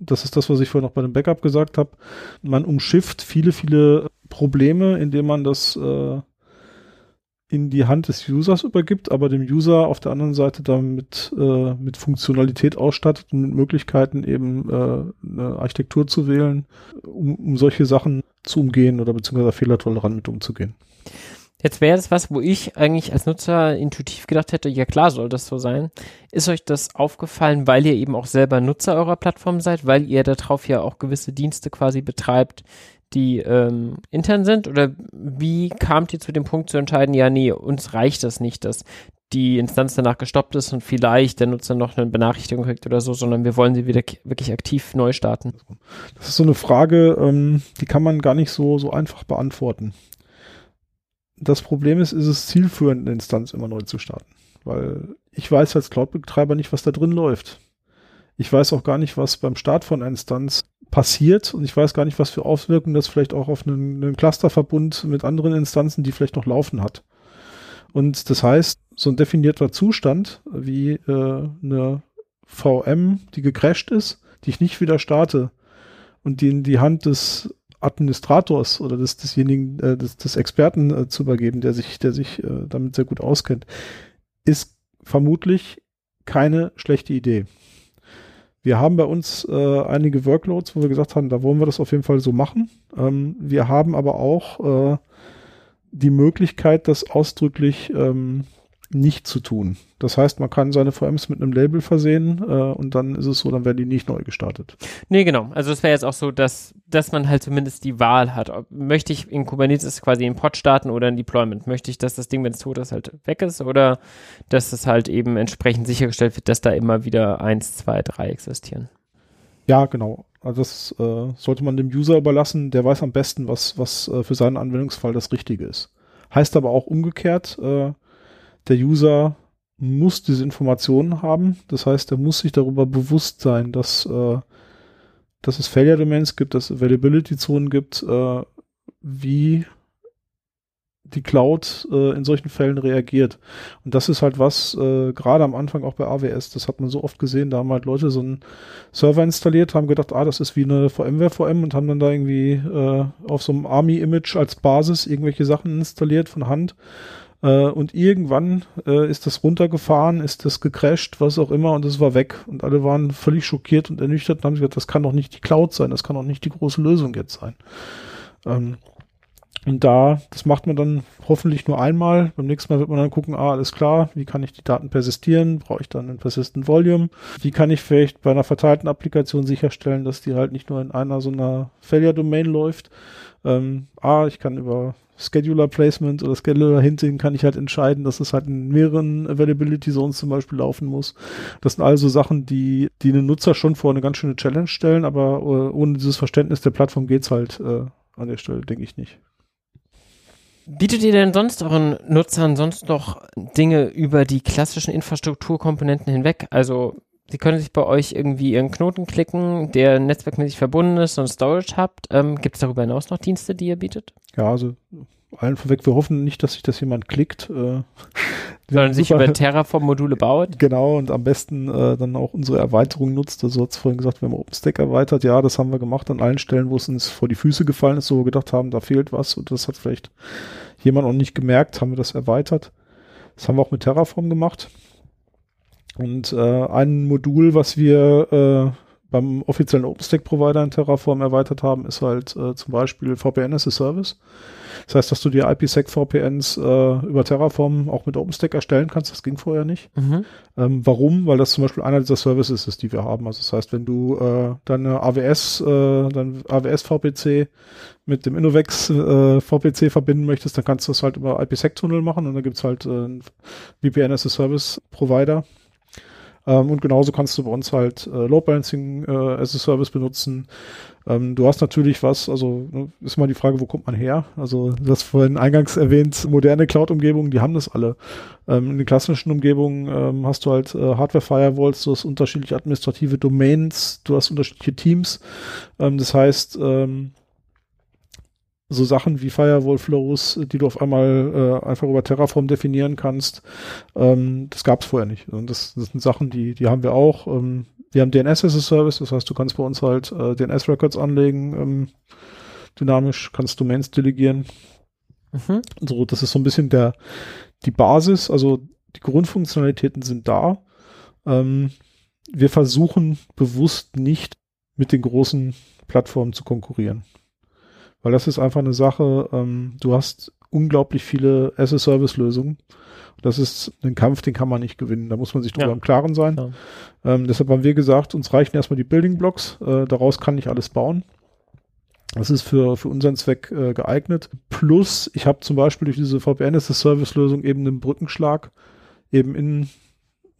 Das ist das, was ich vorhin noch bei dem Backup gesagt habe. Man umschifft viele, viele Probleme, indem man das äh, in die Hand des Users übergibt, aber dem User auf der anderen Seite damit äh, mit Funktionalität ausstattet und mit Möglichkeiten eben äh, eine Architektur zu wählen, um, um solche Sachen zu umgehen oder beziehungsweise fehlertolerant mit umzugehen. Jetzt wäre es was, wo ich eigentlich als Nutzer intuitiv gedacht hätte, ja klar soll das so sein. Ist euch das aufgefallen, weil ihr eben auch selber Nutzer eurer Plattform seid, weil ihr darauf ja auch gewisse Dienste quasi betreibt, die ähm, intern sind? Oder wie kamt ihr zu dem Punkt zu entscheiden, ja, nee, uns reicht das nicht, dass die Instanz danach gestoppt ist und vielleicht der Nutzer noch eine Benachrichtigung kriegt oder so, sondern wir wollen sie wieder wirklich aktiv neu starten? Das ist so eine Frage, ähm, die kann man gar nicht so, so einfach beantworten. Das Problem ist, ist es zielführend, eine Instanz immer neu zu starten. Weil ich weiß als Cloud-Betreiber nicht, was da drin läuft. Ich weiß auch gar nicht, was beim Start von einer Instanz passiert und ich weiß gar nicht, was für Auswirkungen das vielleicht auch auf einen, einen Clusterverbund mit anderen Instanzen, die vielleicht noch laufen hat. Und das heißt, so ein definierter Zustand wie äh, eine VM, die gecrashed ist, die ich nicht wieder starte und die in die Hand des Administrators oder des, desjenigen, äh, des, des Experten äh, zu übergeben, der sich, der sich äh, damit sehr gut auskennt, ist vermutlich keine schlechte Idee. Wir haben bei uns äh, einige Workloads, wo wir gesagt haben, da wollen wir das auf jeden Fall so machen. Ähm, wir haben aber auch äh, die Möglichkeit, das ausdrücklich ähm, nicht zu tun. Das heißt, man kann seine VMs mit einem Label versehen äh, und dann ist es so, dann werden die nicht neu gestartet. Nee, genau. Also es wäre jetzt auch so, dass, dass man halt zumindest die Wahl hat. Ob, möchte ich in Kubernetes quasi einen Pod starten oder ein Deployment? Möchte ich, dass das Ding, wenn es tot ist, halt weg ist oder dass es halt eben entsprechend sichergestellt wird, dass da immer wieder eins, zwei, drei existieren? Ja, genau. Also das äh, sollte man dem User überlassen, der weiß am besten, was, was äh, für seinen Anwendungsfall das Richtige ist. Heißt aber auch umgekehrt, äh, der User muss diese Informationen haben. Das heißt, er muss sich darüber bewusst sein, dass, äh, dass es Failure Domains gibt, dass es Availability Zonen gibt, äh, wie die Cloud äh, in solchen Fällen reagiert. Und das ist halt was, äh, gerade am Anfang auch bei AWS, das hat man so oft gesehen, da haben halt Leute so einen Server installiert, haben gedacht, ah, das ist wie eine VMware-VM und haben dann da irgendwie äh, auf so einem Army-Image als Basis irgendwelche Sachen installiert von Hand. Äh, und irgendwann äh, ist das runtergefahren, ist das gecrashed, was auch immer, und es war weg. Und alle waren völlig schockiert und ernüchtert und haben gesagt, das kann doch nicht die Cloud sein, das kann doch nicht die große Lösung jetzt sein. Ähm, und da, das macht man dann hoffentlich nur einmal. Beim nächsten Mal wird man dann gucken, ah, alles klar, wie kann ich die Daten persistieren? Brauche ich dann ein Persistent Volume? Wie kann ich vielleicht bei einer verteilten Applikation sicherstellen, dass die halt nicht nur in einer so einer Failure-Domain läuft? Ähm, ah, ich kann über Scheduler Placement oder Scheduler Hinting kann ich halt entscheiden, dass es halt in mehreren Availability Zones zum Beispiel laufen muss. Das sind also Sachen, die, die den Nutzer schon vor eine ganz schöne Challenge stellen, aber äh, ohne dieses Verständnis der Plattform geht's halt äh, an der Stelle, denke ich nicht. Bietet ihr denn sonst euren Nutzern sonst noch Dinge über die klassischen Infrastrukturkomponenten hinweg? Also Sie können sich bei euch irgendwie Ihren Knoten klicken, der netzwerkmäßig verbunden ist und Storage habt. Ähm, Gibt es darüber hinaus noch Dienste, die ihr bietet? Ja, also allen vorweg, wir hoffen nicht, dass sich das jemand klickt. Äh, Sondern sich über Terraform-Module baut. Genau, und am besten äh, dann auch unsere Erweiterung nutzt. Also hat es vorhin gesagt, wir haben OpenStack erweitert. Ja, das haben wir gemacht an allen Stellen, wo es uns vor die Füße gefallen ist, wo wir gedacht haben, da fehlt was und das hat vielleicht jemand noch nicht gemerkt, haben wir das erweitert. Das haben wir auch mit Terraform gemacht. Und äh, ein Modul, was wir äh, beim offiziellen OpenStack-Provider in Terraform erweitert haben, ist halt äh, zum Beispiel VPN as a Service. Das heißt, dass du dir IPsec-VPNs äh, über Terraform auch mit OpenStack erstellen kannst. Das ging vorher nicht. Mhm. Ähm, warum? Weil das zum Beispiel einer dieser Services ist, die wir haben. Also das heißt, wenn du äh, deine AWS, äh, dein AWS-VPC mit dem Innovex äh, VPC verbinden möchtest, dann kannst du das halt über IPsec-Tunnel machen und dann gibt's halt äh, einen VPN as a Service-Provider ähm, und genauso kannst du bei uns halt äh, Load Balancing äh, as a Service benutzen. Ähm, du hast natürlich was, also ne, ist mal die Frage, wo kommt man her? Also das vorhin eingangs erwähnt, moderne Cloud-Umgebungen, die haben das alle. Ähm, in den klassischen Umgebungen ähm, hast du halt äh, Hardware-Firewalls, du hast unterschiedliche administrative Domains, du hast unterschiedliche Teams. Ähm, das heißt, ähm, so Sachen wie Firewall Flows, die du auf einmal äh, einfach über Terraform definieren kannst. Ähm, das gab es vorher nicht. Und das, das, sind Sachen, die, die haben wir auch. Ähm, wir haben DNS as a Service, das heißt, du kannst bei uns halt äh, DNS-Records anlegen, ähm, dynamisch, kannst Domains delegieren. Mhm. So, das ist so ein bisschen der, die Basis, also die Grundfunktionalitäten sind da. Ähm, wir versuchen bewusst nicht mit den großen Plattformen zu konkurrieren. Weil das ist einfach eine Sache, ähm, du hast unglaublich viele as-a-Service-Lösungen. Das ist ein Kampf, den kann man nicht gewinnen. Da muss man sich drüber ja. im Klaren sein. Ja. Ähm, deshalb haben wir gesagt, uns reichen erstmal die Building Blocks. Äh, daraus kann ich alles bauen. Das ist für, für unseren Zweck äh, geeignet. Plus, ich habe zum Beispiel durch diese VPN as a Service-Lösung eben einen Brückenschlag eben in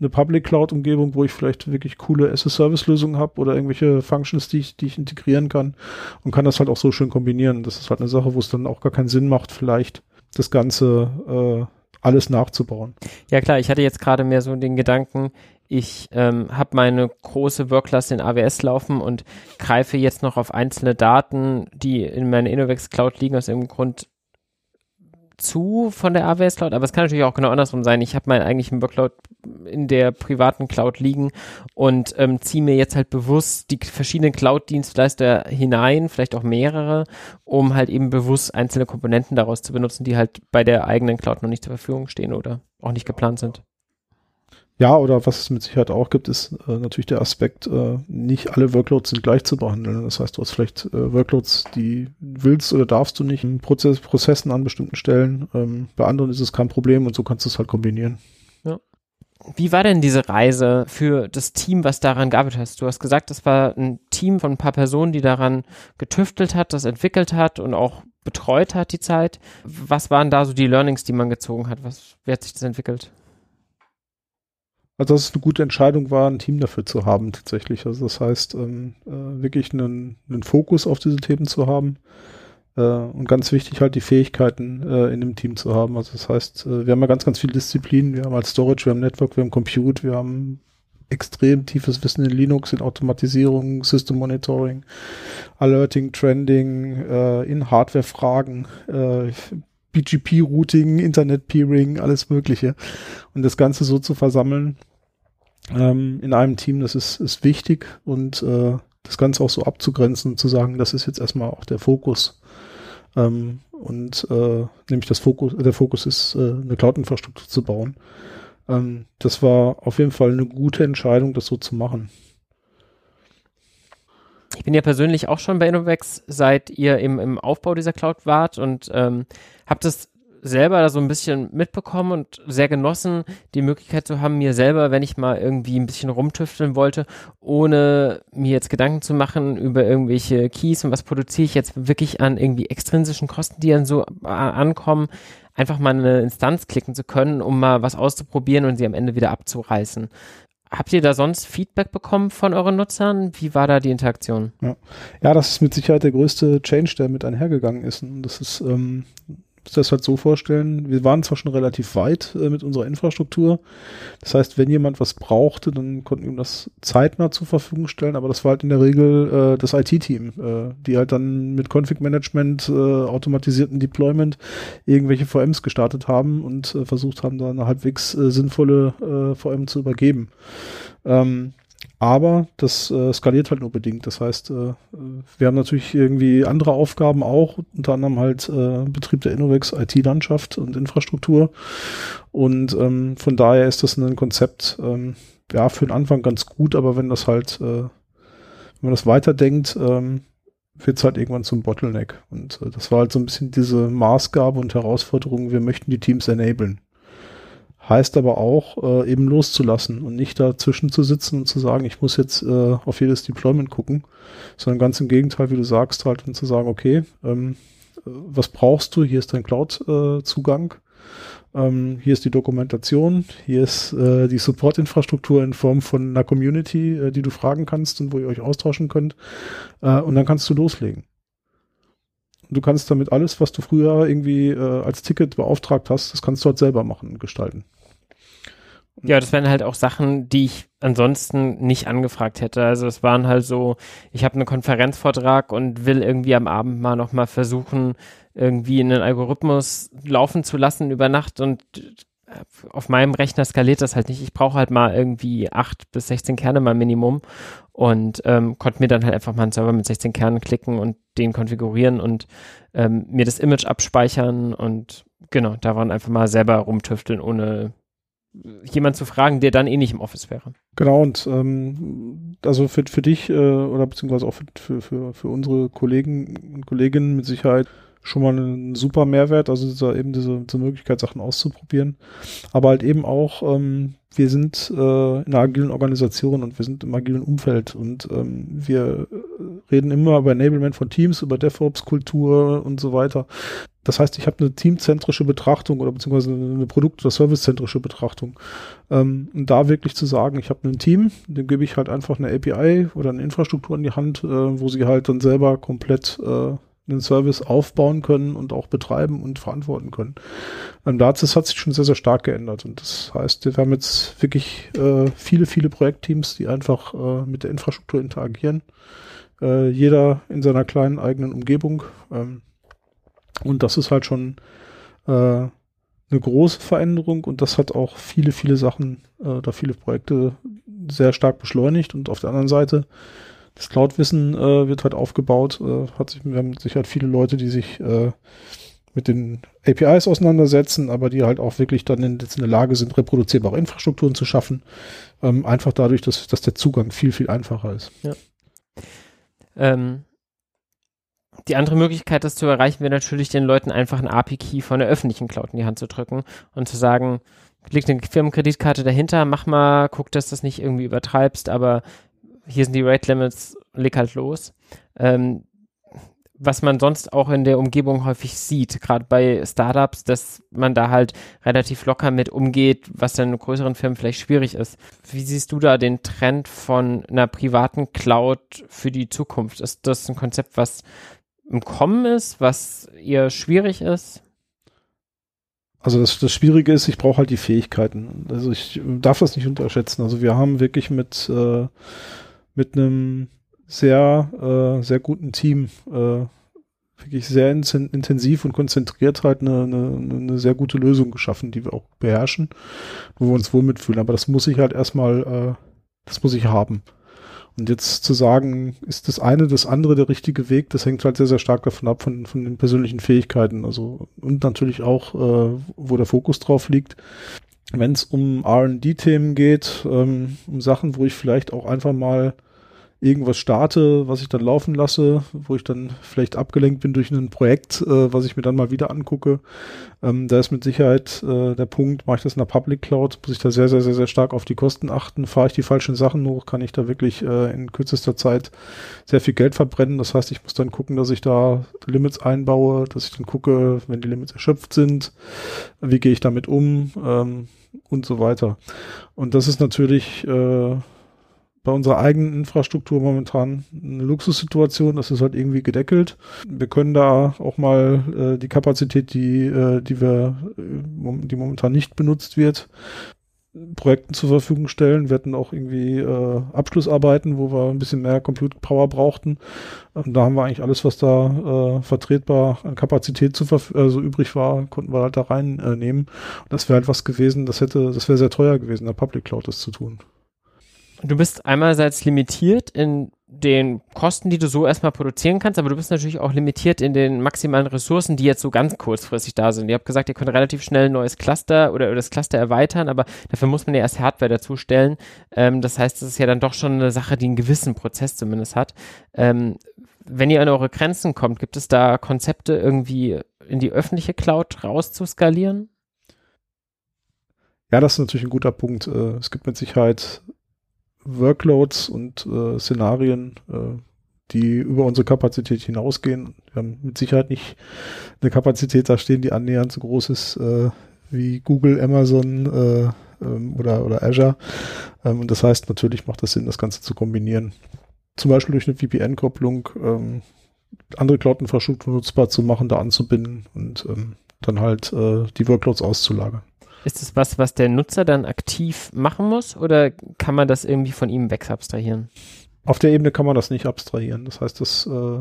eine Public Cloud Umgebung, wo ich vielleicht wirklich coole as-a-Service-Lösungen habe oder irgendwelche Functions, die ich, die ich integrieren kann und kann das halt auch so schön kombinieren. Das ist halt eine Sache, wo es dann auch gar keinen Sinn macht, vielleicht das Ganze äh, alles nachzubauen. Ja klar, ich hatte jetzt gerade mehr so den Gedanken, ich ähm, habe meine große Workklasse in AWS laufen und greife jetzt noch auf einzelne Daten, die in meiner Innovex Cloud liegen, aus irgendeinem Grund zu von der AWS Cloud, aber es kann natürlich auch genau andersrum sein. Ich habe meinen eigentlichen Workload in der privaten Cloud liegen und ähm, ziehe mir jetzt halt bewusst die verschiedenen Cloud-Dienstleister hinein, vielleicht auch mehrere, um halt eben bewusst einzelne Komponenten daraus zu benutzen, die halt bei der eigenen Cloud noch nicht zur Verfügung stehen oder auch nicht geplant sind. Ja, oder was es mit Sicherheit auch gibt, ist äh, natürlich der Aspekt, äh, nicht alle Workloads sind gleich zu behandeln. Das heißt, du hast vielleicht äh, Workloads, die willst oder darfst du nicht in Prozess, Prozessen an bestimmten Stellen. Ähm, bei anderen ist es kein Problem und so kannst du es halt kombinieren. Ja. Wie war denn diese Reise für das Team, was daran gearbeitet hast? Du hast gesagt, das war ein Team von ein paar Personen, die daran getüftelt hat, das entwickelt hat und auch betreut hat die Zeit. Was waren da so die Learnings, die man gezogen hat? Was, wie hat sich das entwickelt? Also dass es eine gute Entscheidung war, ein Team dafür zu haben tatsächlich. Also das heißt, ähm, äh, wirklich einen, einen Fokus auf diese Themen zu haben äh, und ganz wichtig halt die Fähigkeiten äh, in dem Team zu haben. Also das heißt, äh, wir haben ja ganz, ganz viele Disziplinen. Wir haben als Storage, wir haben Network, wir haben Compute, wir haben extrem tiefes Wissen in Linux, in Automatisierung, System Monitoring, Alerting, Trending, äh, in Hardware-Fragen, äh, BGP-Routing, Internet-Peering, alles Mögliche. Und das Ganze so zu versammeln ähm, in einem Team, das ist, ist wichtig und äh, das Ganze auch so abzugrenzen und zu sagen, das ist jetzt erstmal auch der Fokus. Ähm, und äh, nämlich das Fokus, der Fokus ist, äh, eine Cloud-Infrastruktur zu bauen. Ähm, das war auf jeden Fall eine gute Entscheidung, das so zu machen. Ich bin ja persönlich auch schon bei Innovex, seit ihr im, im Aufbau dieser Cloud wart und ähm, habe das selber da so ein bisschen mitbekommen und sehr genossen, die Möglichkeit zu haben, mir selber, wenn ich mal irgendwie ein bisschen rumtüfteln wollte, ohne mir jetzt Gedanken zu machen über irgendwelche Keys und was produziere ich jetzt wirklich an irgendwie extrinsischen Kosten, die dann so ankommen, einfach mal eine Instanz klicken zu können, um mal was auszuprobieren und sie am Ende wieder abzureißen. Habt ihr da sonst Feedback bekommen von euren Nutzern? Wie war da die Interaktion? Ja, ja das ist mit Sicherheit der größte Change, der mit einhergegangen ist. Und das ist ähm, das halt so vorstellen, wir waren zwar schon relativ weit äh, mit unserer Infrastruktur. Das heißt, wenn jemand was brauchte, dann konnten wir ihm das zeitnah zur Verfügung stellen, aber das war halt in der Regel äh, das IT-Team, äh, die halt dann mit Config-Management, äh, automatisierten Deployment irgendwelche VMs gestartet haben und äh, versucht haben, da eine halbwegs äh, sinnvolle VM zu übergeben. Ähm, aber das äh, skaliert halt nur bedingt. Das heißt, äh, wir haben natürlich irgendwie andere Aufgaben auch, unter anderem halt äh, Betrieb der Innovex IT-Landschaft und Infrastruktur. Und ähm, von daher ist das ein Konzept, ähm, ja, für den Anfang ganz gut, aber wenn das halt, äh, wenn man das weiterdenkt, ähm, wird es halt irgendwann zum Bottleneck. Und äh, das war halt so ein bisschen diese Maßgabe und Herausforderung, wir möchten die Teams enablen heißt aber auch, äh, eben loszulassen und nicht dazwischen zu sitzen und zu sagen, ich muss jetzt äh, auf jedes Deployment gucken, sondern ganz im Gegenteil, wie du sagst, halt und zu sagen, okay, ähm, was brauchst du? Hier ist dein Cloud-Zugang. Äh, ähm, hier ist die Dokumentation, hier ist äh, die Support-Infrastruktur in Form von einer Community, äh, die du fragen kannst und wo ihr euch austauschen könnt. Äh, und dann kannst du loslegen. Du kannst damit alles, was du früher irgendwie äh, als Ticket beauftragt hast, das kannst du halt selber machen und gestalten. Ja, das wären halt auch Sachen, die ich ansonsten nicht angefragt hätte. Also es waren halt so, ich habe einen Konferenzvortrag und will irgendwie am Abend mal nochmal versuchen, irgendwie einen Algorithmus laufen zu lassen über Nacht und äh, auf meinem Rechner skaliert das halt nicht. Ich brauche halt mal irgendwie acht bis 16 Kerne mal Minimum und ähm, konnte mir dann halt einfach mal einen Server mit 16 Kernen klicken und den konfigurieren und ähm, mir das Image abspeichern und genau, da waren einfach mal selber rumtüfteln, ohne jemand zu fragen, der dann eh nicht im Office wäre. Genau, und ähm, also für, für dich äh, oder beziehungsweise auch für, für, für unsere Kollegen und Kolleginnen mit Sicherheit schon mal ein super Mehrwert, also dieser, eben diese, diese Möglichkeit, Sachen auszuprobieren. Aber halt eben auch, ähm, wir sind äh, in einer agilen Organisation und wir sind im agilen Umfeld und ähm, wir reden immer über Enablement von Teams, über DevOps-Kultur und so weiter. Das heißt, ich habe eine teamzentrische Betrachtung oder beziehungsweise eine Produkt- oder servicezentrische Betrachtung. Ähm, und da wirklich zu sagen, ich habe ein Team, dem gebe ich halt einfach eine API oder eine Infrastruktur in die Hand, äh, wo sie halt dann selber komplett äh, einen Service aufbauen können und auch betreiben und verantworten können. Ähm, dazu hat sich schon sehr, sehr stark geändert. Und das heißt, wir haben jetzt wirklich äh, viele, viele Projektteams, die einfach äh, mit der Infrastruktur interagieren. Äh, jeder in seiner kleinen eigenen Umgebung. Ähm, und das ist halt schon äh, eine große Veränderung und das hat auch viele, viele Sachen äh, oder viele Projekte sehr stark beschleunigt. Und auf der anderen Seite, das Cloud-Wissen äh, wird halt aufgebaut. Äh, hat sich, wir haben sicher halt viele Leute, die sich äh, mit den APIs auseinandersetzen, aber die halt auch wirklich dann in, in der Lage sind, reproduzierbare Infrastrukturen zu schaffen. Ähm, einfach dadurch, dass, dass der Zugang viel, viel einfacher ist. Ja. Ähm, die andere Möglichkeit, das zu erreichen, wäre natürlich den Leuten einfach einen API-Key von der öffentlichen Cloud in die Hand zu drücken und zu sagen, liegt eine Firmenkreditkarte dahinter, mach mal, guck, dass du das nicht irgendwie übertreibst, aber hier sind die Rate Limits, leg halt los. Ähm, was man sonst auch in der Umgebung häufig sieht, gerade bei Startups, dass man da halt relativ locker mit umgeht, was dann in größeren Firmen vielleicht schwierig ist. Wie siehst du da den Trend von einer privaten Cloud für die Zukunft? Ist das ein Konzept, was im Kommen ist, was eher schwierig ist? Also das, das Schwierige ist, ich brauche halt die Fähigkeiten. Also ich darf das nicht unterschätzen. Also wir haben wirklich mit, äh, mit einem sehr, äh, sehr guten Team äh, wirklich sehr in intensiv und konzentriert halt eine, eine, eine sehr gute Lösung geschaffen, die wir auch beherrschen, wo wir uns wohl mitfühlen. Aber das muss ich halt erstmal, äh, das muss ich haben. Und jetzt zu sagen, ist das eine, das andere der richtige Weg, das hängt halt sehr, sehr stark davon ab, von, von den persönlichen Fähigkeiten. Also, und natürlich auch, äh, wo der Fokus drauf liegt. Wenn es um RD-Themen geht, ähm, um Sachen, wo ich vielleicht auch einfach mal irgendwas starte, was ich dann laufen lasse, wo ich dann vielleicht abgelenkt bin durch ein Projekt, äh, was ich mir dann mal wieder angucke. Ähm, da ist mit Sicherheit äh, der Punkt, mache ich das in der Public Cloud, muss ich da sehr, sehr, sehr, sehr stark auf die Kosten achten. Fahre ich die falschen Sachen hoch, kann ich da wirklich äh, in kürzester Zeit sehr viel Geld verbrennen. Das heißt, ich muss dann gucken, dass ich da Limits einbaue, dass ich dann gucke, wenn die Limits erschöpft sind, wie gehe ich damit um ähm, und so weiter. Und das ist natürlich äh, bei unserer eigenen Infrastruktur momentan eine Luxussituation. Das ist halt irgendwie gedeckelt. Wir können da auch mal äh, die Kapazität, die, äh, die wir, äh, die momentan nicht benutzt wird, Projekten zur Verfügung stellen. Wir hatten auch irgendwie äh, Abschlussarbeiten, wo wir ein bisschen mehr Compute Power brauchten. Und da haben wir eigentlich alles, was da äh, vertretbar an Kapazität zu also übrig war, konnten wir halt da reinnehmen. Äh, das wäre halt was gewesen, das hätte, das wäre sehr teuer gewesen, der Public Cloud das zu tun. Du bist einerseits limitiert in den Kosten, die du so erstmal produzieren kannst, aber du bist natürlich auch limitiert in den maximalen Ressourcen, die jetzt so ganz kurzfristig da sind. Ihr habt gesagt, ihr könnt relativ schnell ein neues Cluster oder, das Cluster erweitern, aber dafür muss man ja erst Hardware dazustellen. Ähm, das heißt, das ist ja dann doch schon eine Sache, die einen gewissen Prozess zumindest hat. Ähm, wenn ihr an eure Grenzen kommt, gibt es da Konzepte irgendwie in die öffentliche Cloud rauszuskalieren? Ja, das ist natürlich ein guter Punkt. Äh, es gibt mit Sicherheit Workloads und äh, Szenarien, äh, die über unsere Kapazität hinausgehen. Wir haben mit Sicherheit nicht eine Kapazität da stehen, die annähernd so groß ist äh, wie Google, Amazon äh, ähm, oder, oder Azure. Ähm, und das heißt, natürlich macht es Sinn, das Ganze zu kombinieren. Zum Beispiel durch eine VPN-Kopplung ähm, andere Cloud-Infrastruktur nutzbar zu machen, da anzubinden und ähm, dann halt äh, die Workloads auszulagern. Ist es was, was der Nutzer dann aktiv machen muss oder kann man das irgendwie von ihm wegsubstrahieren? Auf der Ebene kann man das nicht abstrahieren. Das heißt, das, äh,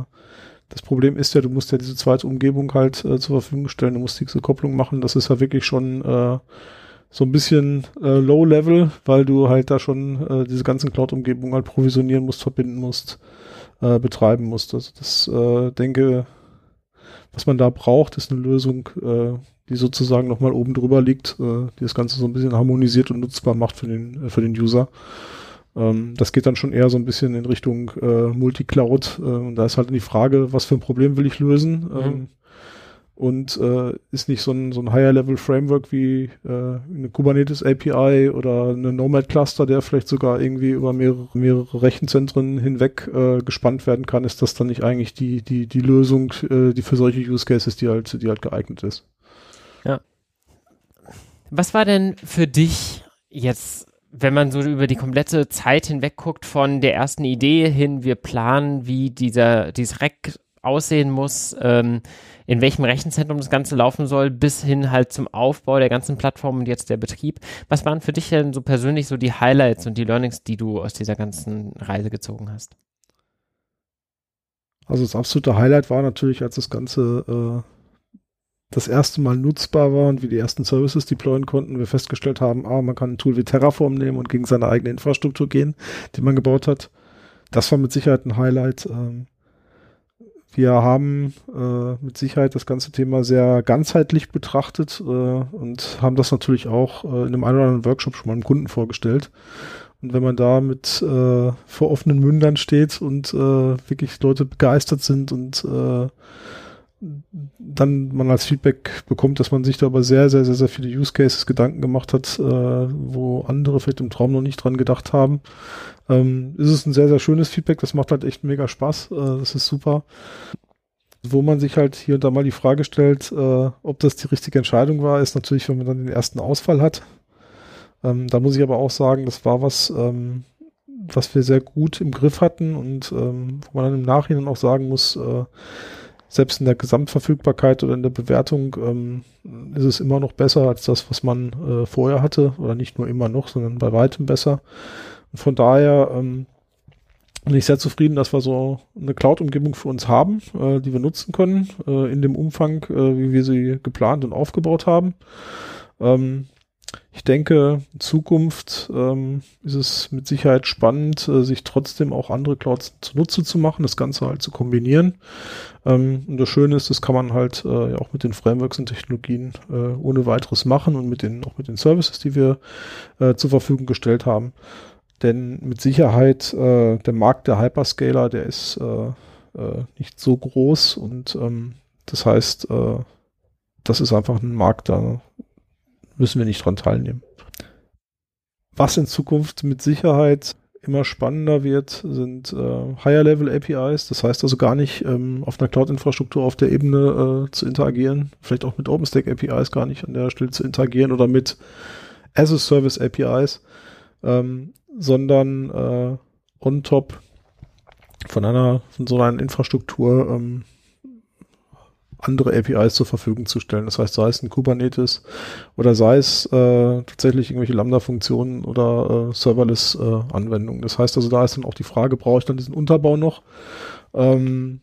das Problem ist ja, du musst ja diese zweite Umgebung halt äh, zur Verfügung stellen, du musst diese Kopplung machen. Das ist ja wirklich schon äh, so ein bisschen Low-Level, weil du halt da schon diese ganzen Cloud-Umgebungen halt provisionieren musst, verbinden musst, betreiben musst. Also das äh, denke, was man da braucht, ist eine Lösung, die sozusagen nochmal oben drüber liegt, äh, die das Ganze so ein bisschen harmonisiert und nutzbar macht für den, äh, für den User. Ähm, das geht dann schon eher so ein bisschen in Richtung äh, Multicloud. Äh, und da ist halt die Frage, was für ein Problem will ich lösen? Mhm. Ähm, und äh, ist nicht so ein, so ein Higher-Level-Framework wie äh, eine Kubernetes API oder eine Nomad-Cluster, der vielleicht sogar irgendwie über mehrere, mehrere Rechenzentren hinweg äh, gespannt werden kann, ist das dann nicht eigentlich die, die, die Lösung, äh, die für solche Use Cases, die halt, die halt geeignet ist. Ja. Was war denn für dich jetzt, wenn man so über die komplette Zeit hinweg guckt, von der ersten Idee hin, wir planen, wie dieser, dieses Rack aussehen muss, ähm, in welchem Rechenzentrum das Ganze laufen soll, bis hin halt zum Aufbau der ganzen Plattform und jetzt der Betrieb. Was waren für dich denn so persönlich so die Highlights und die Learnings, die du aus dieser ganzen Reise gezogen hast? Also das absolute Highlight war natürlich, als das Ganze äh, das erste Mal nutzbar war und wir die ersten Services deployen konnten, wir festgestellt haben, ah, man kann ein Tool wie Terraform nehmen und gegen seine eigene Infrastruktur gehen, die man gebaut hat. Das war mit Sicherheit ein Highlight. Ähm, wir haben äh, mit Sicherheit das ganze Thema sehr ganzheitlich betrachtet äh, und haben das natürlich auch äh, in einem einen oder anderen Workshop schon mal dem Kunden vorgestellt. Und wenn man da mit äh, vor offenen Mündern steht und äh, wirklich Leute begeistert sind und äh, dann man als Feedback bekommt, dass man sich da aber sehr, sehr, sehr, sehr viele Use Cases Gedanken gemacht hat, äh, wo andere vielleicht im Traum noch nicht dran gedacht haben. Ähm, ist es ein sehr, sehr schönes Feedback, das macht halt echt mega Spaß, äh, das ist super. Wo man sich halt hier und da mal die Frage stellt, äh, ob das die richtige Entscheidung war, ist natürlich, wenn man dann den ersten Ausfall hat. Ähm, da muss ich aber auch sagen, das war was, ähm, was wir sehr gut im Griff hatten und ähm, wo man dann im Nachhinein auch sagen muss, äh, selbst in der Gesamtverfügbarkeit oder in der Bewertung ähm, ist es immer noch besser als das, was man äh, vorher hatte. Oder nicht nur immer noch, sondern bei weitem besser. Und von daher ähm, bin ich sehr zufrieden, dass wir so eine Cloud-Umgebung für uns haben, äh, die wir nutzen können, äh, in dem Umfang, äh, wie wir sie geplant und aufgebaut haben. Ähm, ich denke, in Zukunft ähm, ist es mit Sicherheit spannend, äh, sich trotzdem auch andere Clouds zunutze zu machen, das Ganze halt zu kombinieren. Ähm, und das Schöne ist, das kann man halt äh, auch mit den Frameworks und Technologien äh, ohne weiteres machen und mit den, auch mit den Services, die wir äh, zur Verfügung gestellt haben. Denn mit Sicherheit äh, der Markt der Hyperscaler, der ist äh, nicht so groß und ähm, das heißt, das ist einfach ein Markt, da müssen wir nicht dran teilnehmen. Was in Zukunft mit Sicherheit immer spannender wird, sind äh, Higher-Level-APIs. Das heißt also gar nicht ähm, auf einer Cloud-Infrastruktur auf der Ebene äh, zu interagieren, vielleicht auch mit OpenStack-APIs gar nicht an der Stelle zu interagieren oder mit As-a-Service-APIs, ähm, sondern äh, on top von einer von so einer Infrastruktur ähm, andere APIs zur Verfügung zu stellen. Das heißt, sei es ein Kubernetes oder sei es äh, tatsächlich irgendwelche Lambda-Funktionen oder äh, Serverless-Anwendungen. Äh, das heißt also, da ist dann auch die Frage, brauche ich dann diesen Unterbau noch? Ähm,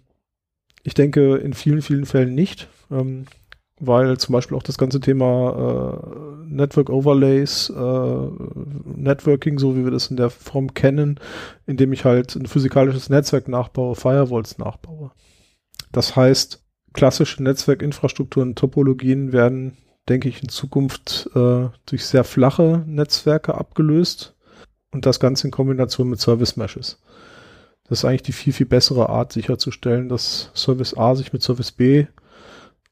ich denke in vielen, vielen Fällen nicht. Ähm, weil zum Beispiel auch das ganze Thema äh, Network Overlays, äh, Networking, so wie wir das in der Form kennen, indem ich halt ein physikalisches Netzwerk nachbaue, Firewalls nachbaue. Das heißt, klassische Netzwerkinfrastrukturen, Topologien werden, denke ich, in Zukunft äh, durch sehr flache Netzwerke abgelöst und das Ganze in Kombination mit Service Meshes. Das ist eigentlich die viel, viel bessere Art sicherzustellen, dass Service A sich mit Service B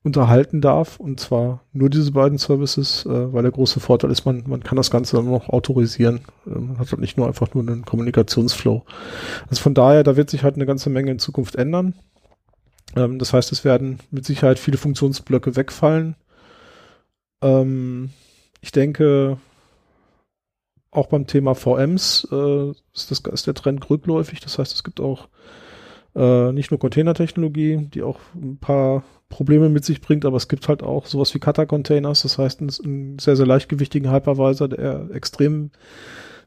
unterhalten darf und zwar nur diese beiden Services, äh, weil der große Vorteil ist, man, man kann das Ganze dann noch autorisieren. Äh, man hat halt nicht nur einfach nur einen Kommunikationsflow. Also von daher, da wird sich halt eine ganze Menge in Zukunft ändern. Ähm, das heißt, es werden mit Sicherheit viele Funktionsblöcke wegfallen. Ähm, ich denke, auch beim Thema VMs äh, ist, das, ist der Trend rückläufig. Das heißt, es gibt auch äh, nicht nur Containertechnologie, die auch ein paar Probleme mit sich bringt, aber es gibt halt auch sowas wie Kata-Containers, das heißt einen, sehr, sehr leichtgewichtigen Hypervisor, der extrem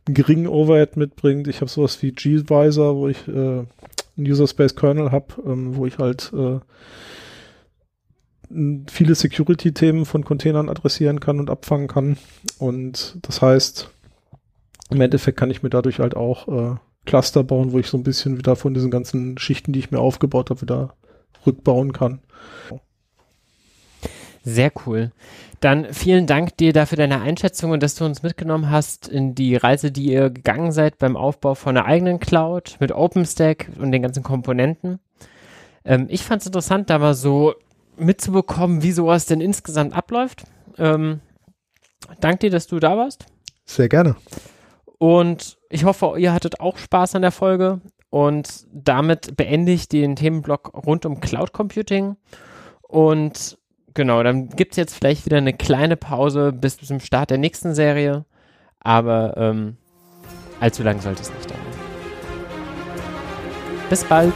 geringen Overhead mitbringt. Ich habe sowas wie G-Visor, wo ich äh, einen User Space Kernel habe, ähm, wo ich halt äh, viele Security-Themen von Containern adressieren kann und abfangen kann. Und das heißt, im Endeffekt kann ich mir dadurch halt auch äh, Cluster bauen, wo ich so ein bisschen wieder von diesen ganzen Schichten, die ich mir aufgebaut habe, wieder rückbauen kann. Sehr cool. Dann vielen Dank dir dafür deine Einschätzung und dass du uns mitgenommen hast in die Reise, die ihr gegangen seid beim Aufbau von einer eigenen Cloud mit OpenStack und den ganzen Komponenten. Ähm, ich fand es interessant, da mal so mitzubekommen, wie sowas denn insgesamt abläuft. Ähm, dank dir, dass du da warst. Sehr gerne. Und ich hoffe, ihr hattet auch Spaß an der Folge. Und damit beende ich den Themenblock rund um Cloud Computing. Und genau, dann gibt es jetzt vielleicht wieder eine kleine Pause bis zum Start der nächsten Serie. Aber ähm, allzu lang sollte es nicht dauern. Bis bald.